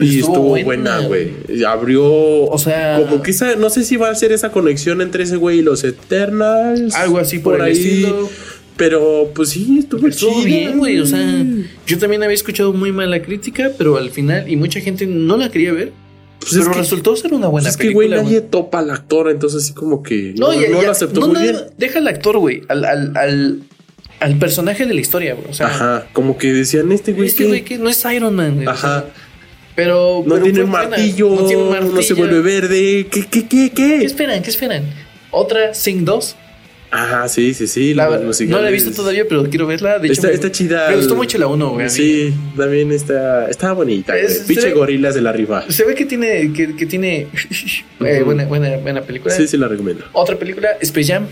[SPEAKER 1] Y estuvo buena, güey. Abrió.
[SPEAKER 2] O sea-
[SPEAKER 1] como que esa, no sé si va a ser esa conexión entre ese güey y los Eternals.
[SPEAKER 2] Algo así por, el estilo.
[SPEAKER 1] Pero pues sí, estuvo,
[SPEAKER 2] Estuvo
[SPEAKER 1] chida,
[SPEAKER 2] bien, güey. O sea, yo también había escuchado muy mal la crítica, pero al final, y mucha gente no la quería ver.
[SPEAKER 1] Pues es
[SPEAKER 2] pero
[SPEAKER 1] que-
[SPEAKER 2] resultó ser una buena
[SPEAKER 1] pues es que, güey,
[SPEAKER 2] película.
[SPEAKER 1] nadie
[SPEAKER 2] güey.
[SPEAKER 1] topa al actor, entonces así como que no,
[SPEAKER 2] No, ya-
[SPEAKER 1] no
[SPEAKER 2] ya-
[SPEAKER 1] lo aceptó
[SPEAKER 2] no,
[SPEAKER 1] muy
[SPEAKER 2] nada,
[SPEAKER 1] bien.
[SPEAKER 2] Deja al actor, güey. Al, al, al, al personaje de la historia, güey. O sea,
[SPEAKER 1] Ajá, como que decían este güey
[SPEAKER 2] este güey que no es Iron Man, güey. o
[SPEAKER 1] Ajá.
[SPEAKER 2] sea, pero.
[SPEAKER 1] no
[SPEAKER 2] pero
[SPEAKER 1] tiene
[SPEAKER 2] buena.
[SPEAKER 1] martillo,
[SPEAKER 2] No tiene un
[SPEAKER 1] no se
[SPEAKER 2] martillo.
[SPEAKER 1] vuelve verde. ¿Qué, qué, qué,
[SPEAKER 2] ¿Qué
[SPEAKER 1] qué?
[SPEAKER 2] esperan? ¿Qué esperan? Otra, Sing 2.
[SPEAKER 1] Ajá, sí, sí, sí.
[SPEAKER 2] La- no la he visto todavía, pero quiero verla. De hecho,
[SPEAKER 1] Está,
[SPEAKER 2] me-
[SPEAKER 1] está chida.
[SPEAKER 2] Me gustó mucho la 1, güey. a mí.
[SPEAKER 1] Sí, también está, está bonita.
[SPEAKER 2] Es- ve-
[SPEAKER 1] gorilas de la rifa.
[SPEAKER 2] Se ve que tiene, que, que tiene [LAUGHS] eh, buena, buena, buena película.
[SPEAKER 1] Sí, sí, la recomiendo.
[SPEAKER 2] Otra película, Space Jam.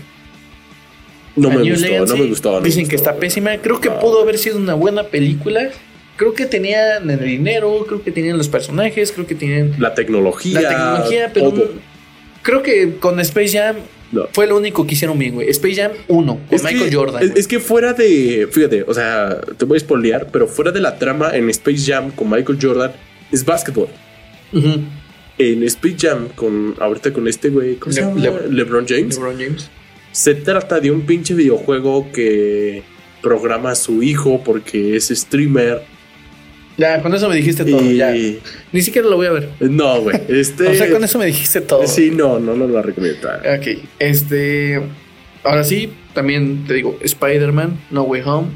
[SPEAKER 1] No me gustó,
[SPEAKER 2] Legacy.
[SPEAKER 1] no me gustó. no me
[SPEAKER 2] Dicen que
[SPEAKER 1] gustó.
[SPEAKER 2] está pésima. Creo que
[SPEAKER 1] No.
[SPEAKER 2] pudo haber sido una buena película. Creo que tenían el dinero, creo que tenían los personajes, creo que tenían
[SPEAKER 1] La tecnología.
[SPEAKER 2] la tecnología, pero
[SPEAKER 1] todo.
[SPEAKER 2] creo que con Space Jam
[SPEAKER 1] No.
[SPEAKER 2] fue lo único que hicieron bien, güey. Space Jam 1 con
[SPEAKER 1] Es
[SPEAKER 2] Michael
[SPEAKER 1] que,
[SPEAKER 2] Jordan.
[SPEAKER 1] Es, que fuera de. Fíjate, o sea, te voy a spoilear, pero fuera de la trama en Space Jam con Michael Jordan es básquetbol. En Space Jam con. Ahorita con este güey. ¿Cómo se llama?
[SPEAKER 2] Le-
[SPEAKER 1] LeBron James.
[SPEAKER 2] LeBron James.
[SPEAKER 1] Se trata de un pinche videojuego que programa a su hijo porque es streamer.
[SPEAKER 2] Ya, con eso me dijiste todo.
[SPEAKER 1] y-
[SPEAKER 2] Ya. Ni siquiera lo voy a ver.
[SPEAKER 1] No, güey. Este.
[SPEAKER 2] O sea, con eso me dijiste todo.
[SPEAKER 1] Sí, no, no, no la recomiendo.
[SPEAKER 2] Ok, este. Ahora sí, también te digo, Spider-Man, No Way Home.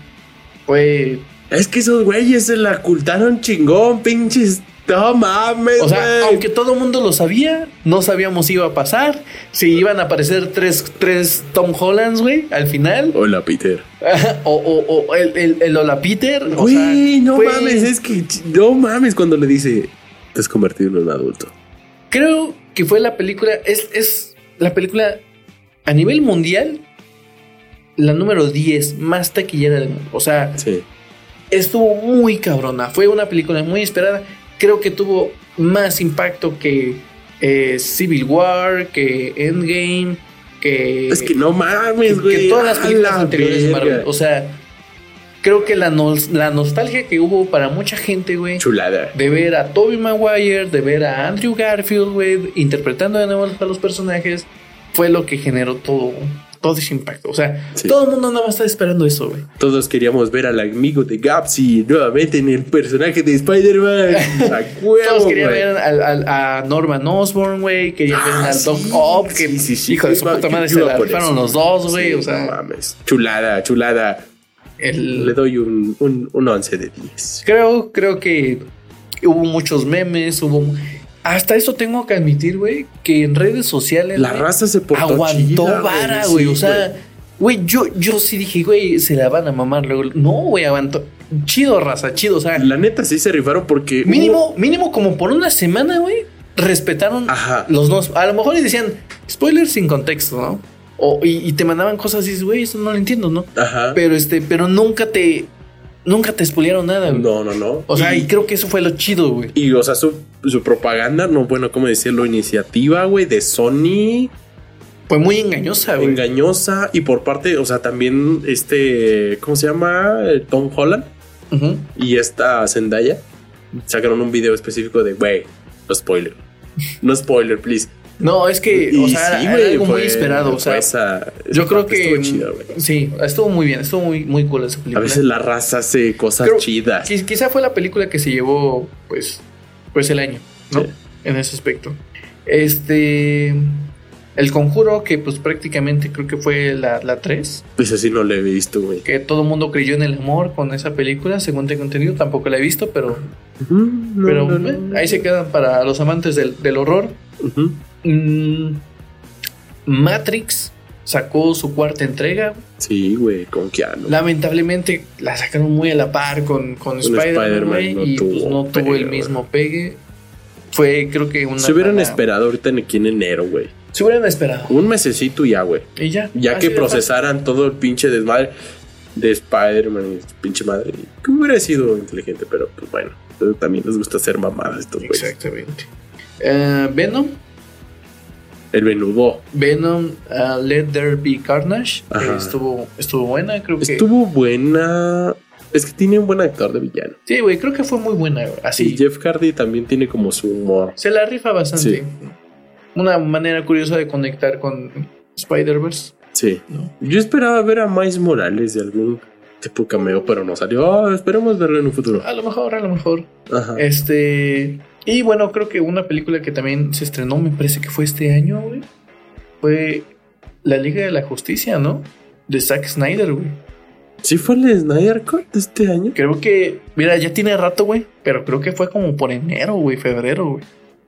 [SPEAKER 2] Fue.
[SPEAKER 1] Es que esos güeyes se la ocultaron chingón, pinches. No mames,
[SPEAKER 2] O sea, aunque todo el mundo lo sabía, no sabíamos si iba a pasar. Si iban a aparecer tres, tres Tom Hollands, güey, al final.
[SPEAKER 1] Hola, Peter. [LAUGHS]
[SPEAKER 2] o, o, o el, el, el Hola Peter. o
[SPEAKER 1] Güey,
[SPEAKER 2] sea,
[SPEAKER 1] no mames, es que no mames cuando le dice te has convertido en un adulto.
[SPEAKER 2] Creo que fue la película. Es, es la película a nivel mundial. La número 10 más taquillera del mundo. O sea,
[SPEAKER 1] Sí.
[SPEAKER 2] estuvo muy cabrona. Fue una película muy esperada. Creo que tuvo más impacto que eh, Civil War, que Endgame, que,
[SPEAKER 1] Es que no mames,
[SPEAKER 2] que-
[SPEAKER 1] güey.
[SPEAKER 2] que todas las películas
[SPEAKER 1] la
[SPEAKER 2] anteriores de Marvel. O sea, creo que la, nos- la nostalgia que hubo para mucha gente, güey,
[SPEAKER 1] Chulada.
[SPEAKER 2] de ver a Tobey Maguire, de ver a Andrew Garfield, güey, interpretando de nuevo a los personajes, fue lo que generó todo, todo ese impacto. O sea,
[SPEAKER 1] Sí.
[SPEAKER 2] todo el mundo nada más está esperando eso, güey.
[SPEAKER 1] Todos queríamos ver al amigo de Gapsi nuevamente en el personaje de Spider-Man. [LAUGHS]
[SPEAKER 2] Todos querían ver al- al- a Norman Osborn, güey. Querían ver
[SPEAKER 1] Ah,
[SPEAKER 2] al
[SPEAKER 1] sí,
[SPEAKER 2] Doc Ock, que
[SPEAKER 1] sí, sí, sí.
[SPEAKER 2] hijo de su puta madre se la rifaron los dos, güey. O
[SPEAKER 1] no
[SPEAKER 2] sea,
[SPEAKER 1] mames. Chulada, chulada. Le
[SPEAKER 2] el,
[SPEAKER 1] doy un, un, un 11 de 10.
[SPEAKER 2] creo, creo que hubo muchos memes, hubo... Hasta eso tengo que admitir, güey, que en redes sociales...
[SPEAKER 1] La raza se portó
[SPEAKER 2] aguantó
[SPEAKER 1] chida,
[SPEAKER 2] vara,
[SPEAKER 1] sí,
[SPEAKER 2] güey. o sea, güey, yo, yo sí dije, güey, se la van a mamar luego. No, güey, aguantó. Chido, raza, chido. O sea,
[SPEAKER 1] La neta sí se rifaron porque. hubo-
[SPEAKER 2] mínimo, mínimo como por una semana, güey, respetaron
[SPEAKER 1] Ajá.
[SPEAKER 2] los dos. A lo mejor y decían spoilers sin contexto, ¿no? O, y, y te mandaban cosas y dices, güey, eso no lo entiendo, ¿no?
[SPEAKER 1] Ajá.
[SPEAKER 2] Pero este, pero nunca te, nunca te spoilearon nada, güey.
[SPEAKER 1] No, no, no.
[SPEAKER 2] O sea,
[SPEAKER 1] y,
[SPEAKER 2] y creo que eso fue lo chido, güey.
[SPEAKER 1] y, o sea, su, su propaganda, no, bueno, ¿cómo decirlo? Iniciativa, güey, de Sony,
[SPEAKER 2] Fue muy engañosa, güey.
[SPEAKER 1] engañosa. Y por parte, o sea, también este, ¿cómo se llama? Eh, Tom Holland y esta Zendaya sacaron un video específico de, güey, no spoiler. No spoiler, please.
[SPEAKER 2] No, es que, o sea,
[SPEAKER 1] sí,
[SPEAKER 2] era algo muy esperado. O sea,
[SPEAKER 1] esa-
[SPEAKER 2] yo creo que sí, estuvo muy bien, estuvo muy, muy cool esa película.
[SPEAKER 1] A veces la raza hace cosas
[SPEAKER 2] Creo-
[SPEAKER 1] chidas.
[SPEAKER 2] Qui- Quizá fue la película que se llevó, pues, pues el año, ¿no?
[SPEAKER 1] Sí.
[SPEAKER 2] en ese aspecto. Este. El conjuro, que pues prácticamente creo que fue la, la 3,
[SPEAKER 1] Pues así no lo he visto, güey.
[SPEAKER 2] que todo el mundo creyó en el amor con esa película, según tengo entendido, tampoco la he visto, pero,
[SPEAKER 1] no,
[SPEAKER 2] pero
[SPEAKER 1] no, no.
[SPEAKER 2] eh, ahí se quedan para los amantes del, del horror.
[SPEAKER 1] Ujú.
[SPEAKER 2] Mm, Matrix sacó su cuarta entrega.
[SPEAKER 1] Sí, güey, con Keanu.
[SPEAKER 2] Lamentablemente la sacaron muy a la par con, con Spider-Man
[SPEAKER 1] Spider-Man, no
[SPEAKER 2] y pues, no tuvo el mismo pegue. Fue, creo que una.
[SPEAKER 1] Se hubieran
[SPEAKER 2] mala-
[SPEAKER 1] esperado ahorita en aquí en enero, güey.
[SPEAKER 2] Se hubieran esperado.
[SPEAKER 1] Un mesecito ya, güey.
[SPEAKER 2] Y ya.
[SPEAKER 1] Ya que procesaran todo el pinche desmadre de Spider-Man y pinche madre. Que hubiera sido inteligente, pero pues bueno. También les gusta hacer mamadas estos güeyes.
[SPEAKER 2] Exactamente. Eh, Venom.
[SPEAKER 1] El venudo.
[SPEAKER 2] Venom uh, Let There Be Carnage.
[SPEAKER 1] Ajá.
[SPEAKER 2] estuvo, estuvo buena, creo que.
[SPEAKER 1] Estuvo buena. Es que tiene un buen actor de villano.
[SPEAKER 2] Sí, güey, creo que fue muy buena. Así.
[SPEAKER 1] Y Jeff Hardy también tiene como su humor.
[SPEAKER 2] Se la rifa bastante.
[SPEAKER 1] Sí.
[SPEAKER 2] Una manera curiosa de conectar con Spider-Verse.
[SPEAKER 1] Sí.
[SPEAKER 2] ¿no?
[SPEAKER 1] Yo esperaba ver a Miles Morales de algún tipo cameo, pero no salió. Ah, esperemos verlo en un futuro.
[SPEAKER 2] A lo mejor, a lo mejor.
[SPEAKER 1] Ajá.
[SPEAKER 2] Este. Y bueno, creo que una película que también se estrenó, me parece que fue este año, güey. Fue La Liga de la Justicia, ¿no? De Zack Snyder, güey.
[SPEAKER 1] ¿Sí fue el Snyder Cut de este año?
[SPEAKER 2] Creo que, mira, ya tiene rato, güey. Pero creo que fue como por enero, güey, febrero, güey.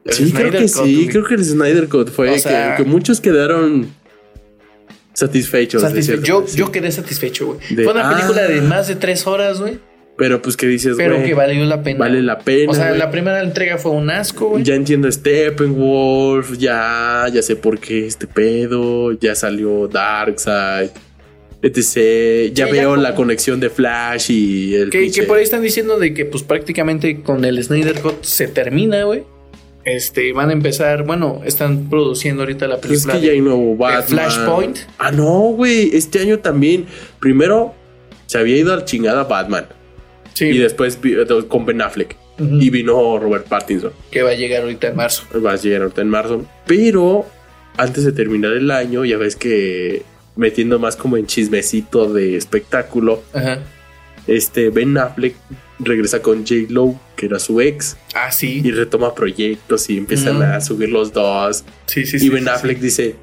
[SPEAKER 2] El
[SPEAKER 1] Sí, creo que
[SPEAKER 2] Cut,
[SPEAKER 1] sí.
[SPEAKER 2] güey.
[SPEAKER 1] Creo que el Snyder Cut fue
[SPEAKER 2] O
[SPEAKER 1] que-
[SPEAKER 2] sea-
[SPEAKER 1] que, muchos quedaron satisfechos. de
[SPEAKER 2] yo,
[SPEAKER 1] sí.
[SPEAKER 2] yo quedé satisfecho, güey.
[SPEAKER 1] De-
[SPEAKER 2] Fue una película
[SPEAKER 1] ah.
[SPEAKER 2] de más de tres horas, güey.
[SPEAKER 1] Pero pues que dices,
[SPEAKER 2] Pero que valió la pena.
[SPEAKER 1] vale la pena.
[SPEAKER 2] O sea, la primera entrega fue un asco, güey.
[SPEAKER 1] Ya entiendo Steppenwolf, ya, ya sé por qué este pedo, ya salió Darkseid, etc. Ya
[SPEAKER 2] Sí,
[SPEAKER 1] veo la conexión de Flash y el
[SPEAKER 2] Que, por ahí están diciendo de que pues prácticamente con el Snyder Cut se termina, güey. Este, van a empezar, bueno, están produciendo ahorita la
[SPEAKER 1] Pues es
[SPEAKER 2] película.
[SPEAKER 1] que ya hay nuevo Batman.
[SPEAKER 2] Flashpoint.
[SPEAKER 1] Ah, no, güey. Este año también. Primero se había ido al chingada Batman.
[SPEAKER 2] Sí,
[SPEAKER 1] Y después vi- con Ben Affleck. Y vino Robert Pattinson.
[SPEAKER 2] que va a llegar ahorita en marzo.
[SPEAKER 1] Va a llegar ahorita en marzo. Pero antes de terminar el año, ya ves que metiendo más como en chismecito de espectáculo,
[SPEAKER 2] Ajá.
[SPEAKER 1] este Ben Affleck regresa con J. Lo, que era su ex,
[SPEAKER 2] Ah, sí.
[SPEAKER 1] y retoma proyectos y empiezan
[SPEAKER 2] Mm.
[SPEAKER 1] a subir los dos.
[SPEAKER 2] Sí, sí,
[SPEAKER 1] y
[SPEAKER 2] sí.
[SPEAKER 1] Ben Affleck dice: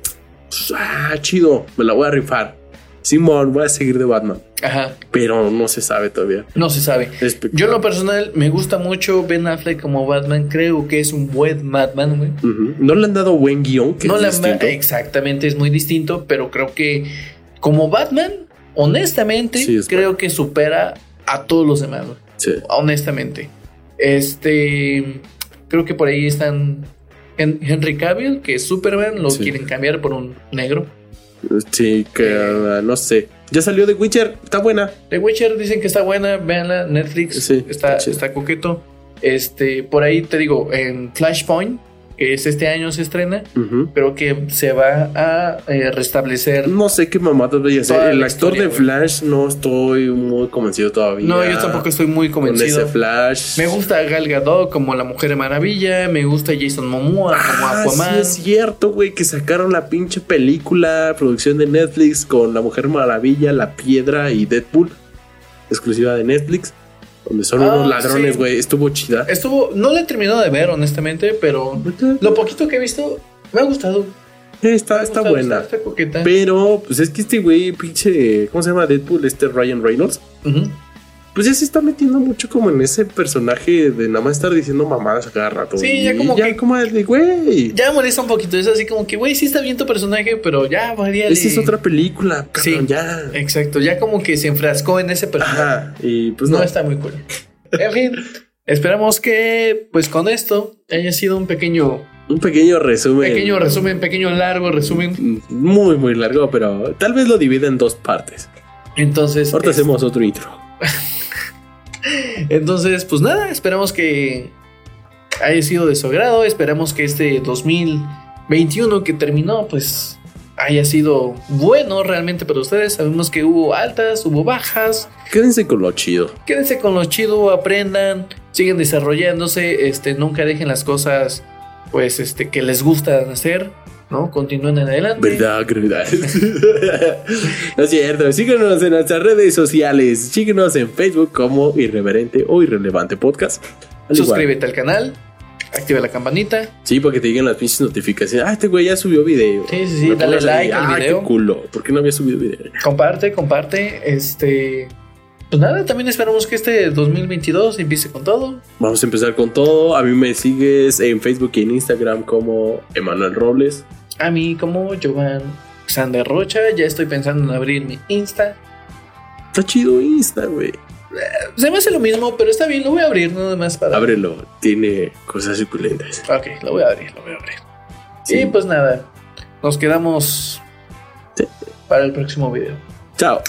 [SPEAKER 1] Ah, chido, me la voy a rifar. Simón, voy a seguir de Batman.
[SPEAKER 2] Ajá.
[SPEAKER 1] Pero no se sabe todavía.
[SPEAKER 2] No se sabe. Yo en lo personal me gusta mucho Ben Affleck como Batman. Creo que es un buen Batman, güey.
[SPEAKER 1] No le han dado buen guion, que
[SPEAKER 2] No
[SPEAKER 1] es
[SPEAKER 2] la
[SPEAKER 1] distinto.
[SPEAKER 2] exactamente es muy distinto, pero creo que como Batman, honestamente,
[SPEAKER 1] Sí,
[SPEAKER 2] creo que supera a todos los demás. güey.
[SPEAKER 1] Sí.
[SPEAKER 2] honestamente. Este, creo que por ahí están Hen- Henry Cavill, que es Superman, lo
[SPEAKER 1] Sí.
[SPEAKER 2] quieren cambiar por un negro.
[SPEAKER 1] Sí, que
[SPEAKER 2] Eh.
[SPEAKER 1] no sé. Ya salió de Witcher, está buena.
[SPEAKER 2] The Witcher dicen que está buena, véanla, Netflix
[SPEAKER 1] Sí,
[SPEAKER 2] está,
[SPEAKER 1] sí.
[SPEAKER 2] está coqueto. Este, por ahí te digo, en Flashpoint, que es este año se estrena, creo que se va a eh, restablecer.
[SPEAKER 1] No sé qué mamadas voy a hacer. El actor
[SPEAKER 2] historia,
[SPEAKER 1] de. Flash no estoy muy convencido todavía.
[SPEAKER 2] No, yo tampoco estoy muy
[SPEAKER 1] con
[SPEAKER 2] convencido.
[SPEAKER 1] ese Flash.
[SPEAKER 2] Me gusta Gal Gadot como la Mujer Maravilla, me gusta Jason Momoa como
[SPEAKER 1] Ah,
[SPEAKER 2] Aquaman.
[SPEAKER 1] sí es cierto, güey, que sacaron la pinche película, producción de Netflix con La Mujer Maravilla, La Piedra y Deadpool, exclusiva de Netflix, donde son
[SPEAKER 2] Ah,
[SPEAKER 1] unos ladrones,
[SPEAKER 2] sí.
[SPEAKER 1] güey, estuvo chida.
[SPEAKER 2] Estuvo, no la he terminado de ver, honestamente, pero lo poquito que he visto me ha gustado.
[SPEAKER 1] Eh, está, está
[SPEAKER 2] gustado,
[SPEAKER 1] buena.
[SPEAKER 2] Está, está coqueta.
[SPEAKER 1] Pero, pues es que este güey, pinche, ¿cómo se llama Deadpool? Este Ryan Reynolds.
[SPEAKER 2] Ujú.
[SPEAKER 1] Pues ya se está metiendo mucho como en ese personaje de nada más estar diciendo mamadas a cada rato.
[SPEAKER 2] Sí, ya como que-
[SPEAKER 1] como de, güey.
[SPEAKER 2] Ya molesta un poquito. Es así como que, güey, sí está bien tu personaje, pero ya varía.
[SPEAKER 1] Esa es otra película,
[SPEAKER 2] Sí.
[SPEAKER 1] ya.
[SPEAKER 2] Exacto, ya como que se enfrascó en ese personaje.
[SPEAKER 1] Ajá. Y pues
[SPEAKER 2] no.
[SPEAKER 1] no.
[SPEAKER 2] está muy cool. En fin, esperamos que, pues con esto, haya sido un pequeño,
[SPEAKER 1] Un pequeño resumen.
[SPEAKER 2] pequeño resumen, pequeño largo resumen.
[SPEAKER 1] Muy, muy largo, pero tal vez lo divida en dos partes.
[SPEAKER 2] Entonces,
[SPEAKER 1] Ahorita
[SPEAKER 2] es-
[SPEAKER 1] hacemos otro intro. [LAUGHS]
[SPEAKER 2] entonces, pues nada, esperamos que haya sido de su agrado. Esperamos que este 2021 que terminó, pues haya sido bueno realmente para ustedes. Sabemos que hubo altas, hubo bajas.
[SPEAKER 1] Quédense con lo chido.
[SPEAKER 2] Quédense con lo chido, aprendan, sigan desarrollándose, este, nunca dejen las cosas, pues, este, que les gusta hacer, ¿no? Continúen en adelante.
[SPEAKER 1] ¿Verdad? ¿Verdad? [LAUGHS] no es cierto. Síguenos en nuestras redes sociales. Síguenos en Facebook como Irreverente o Irrelevante Podcast. Al igual.
[SPEAKER 2] Suscríbete al canal, activa la campanita.
[SPEAKER 1] Sí, para que te lleguen las pinches notificaciones. Ah, este güey ya subió video.
[SPEAKER 2] Sí, sí, sí,
[SPEAKER 1] Me
[SPEAKER 2] dale like al
[SPEAKER 1] ah,
[SPEAKER 2] video.
[SPEAKER 1] qué culo. ¿Por qué no había subido video?
[SPEAKER 2] Comparte, comparte. Este. Pues nada, también esperamos que este 2022 empiece con todo.
[SPEAKER 1] Vamos a empezar con todo. A mí me sigues en Facebook y en Instagram como Emanuel Robles.
[SPEAKER 2] A mí, como Jovan Sander Rocha, ya estoy pensando en abrir mi Insta.
[SPEAKER 1] Está chido Insta, güey.
[SPEAKER 2] Se me hace lo mismo, pero está bien, lo voy a abrir nada más para.
[SPEAKER 1] Ábrelo. Tiene cosas suculentas.
[SPEAKER 2] Ok, lo voy a abrir, lo voy a abrir.
[SPEAKER 1] Sí.
[SPEAKER 2] Y pues nada, nos quedamos
[SPEAKER 1] Sí.
[SPEAKER 2] para el próximo video.
[SPEAKER 1] Chao.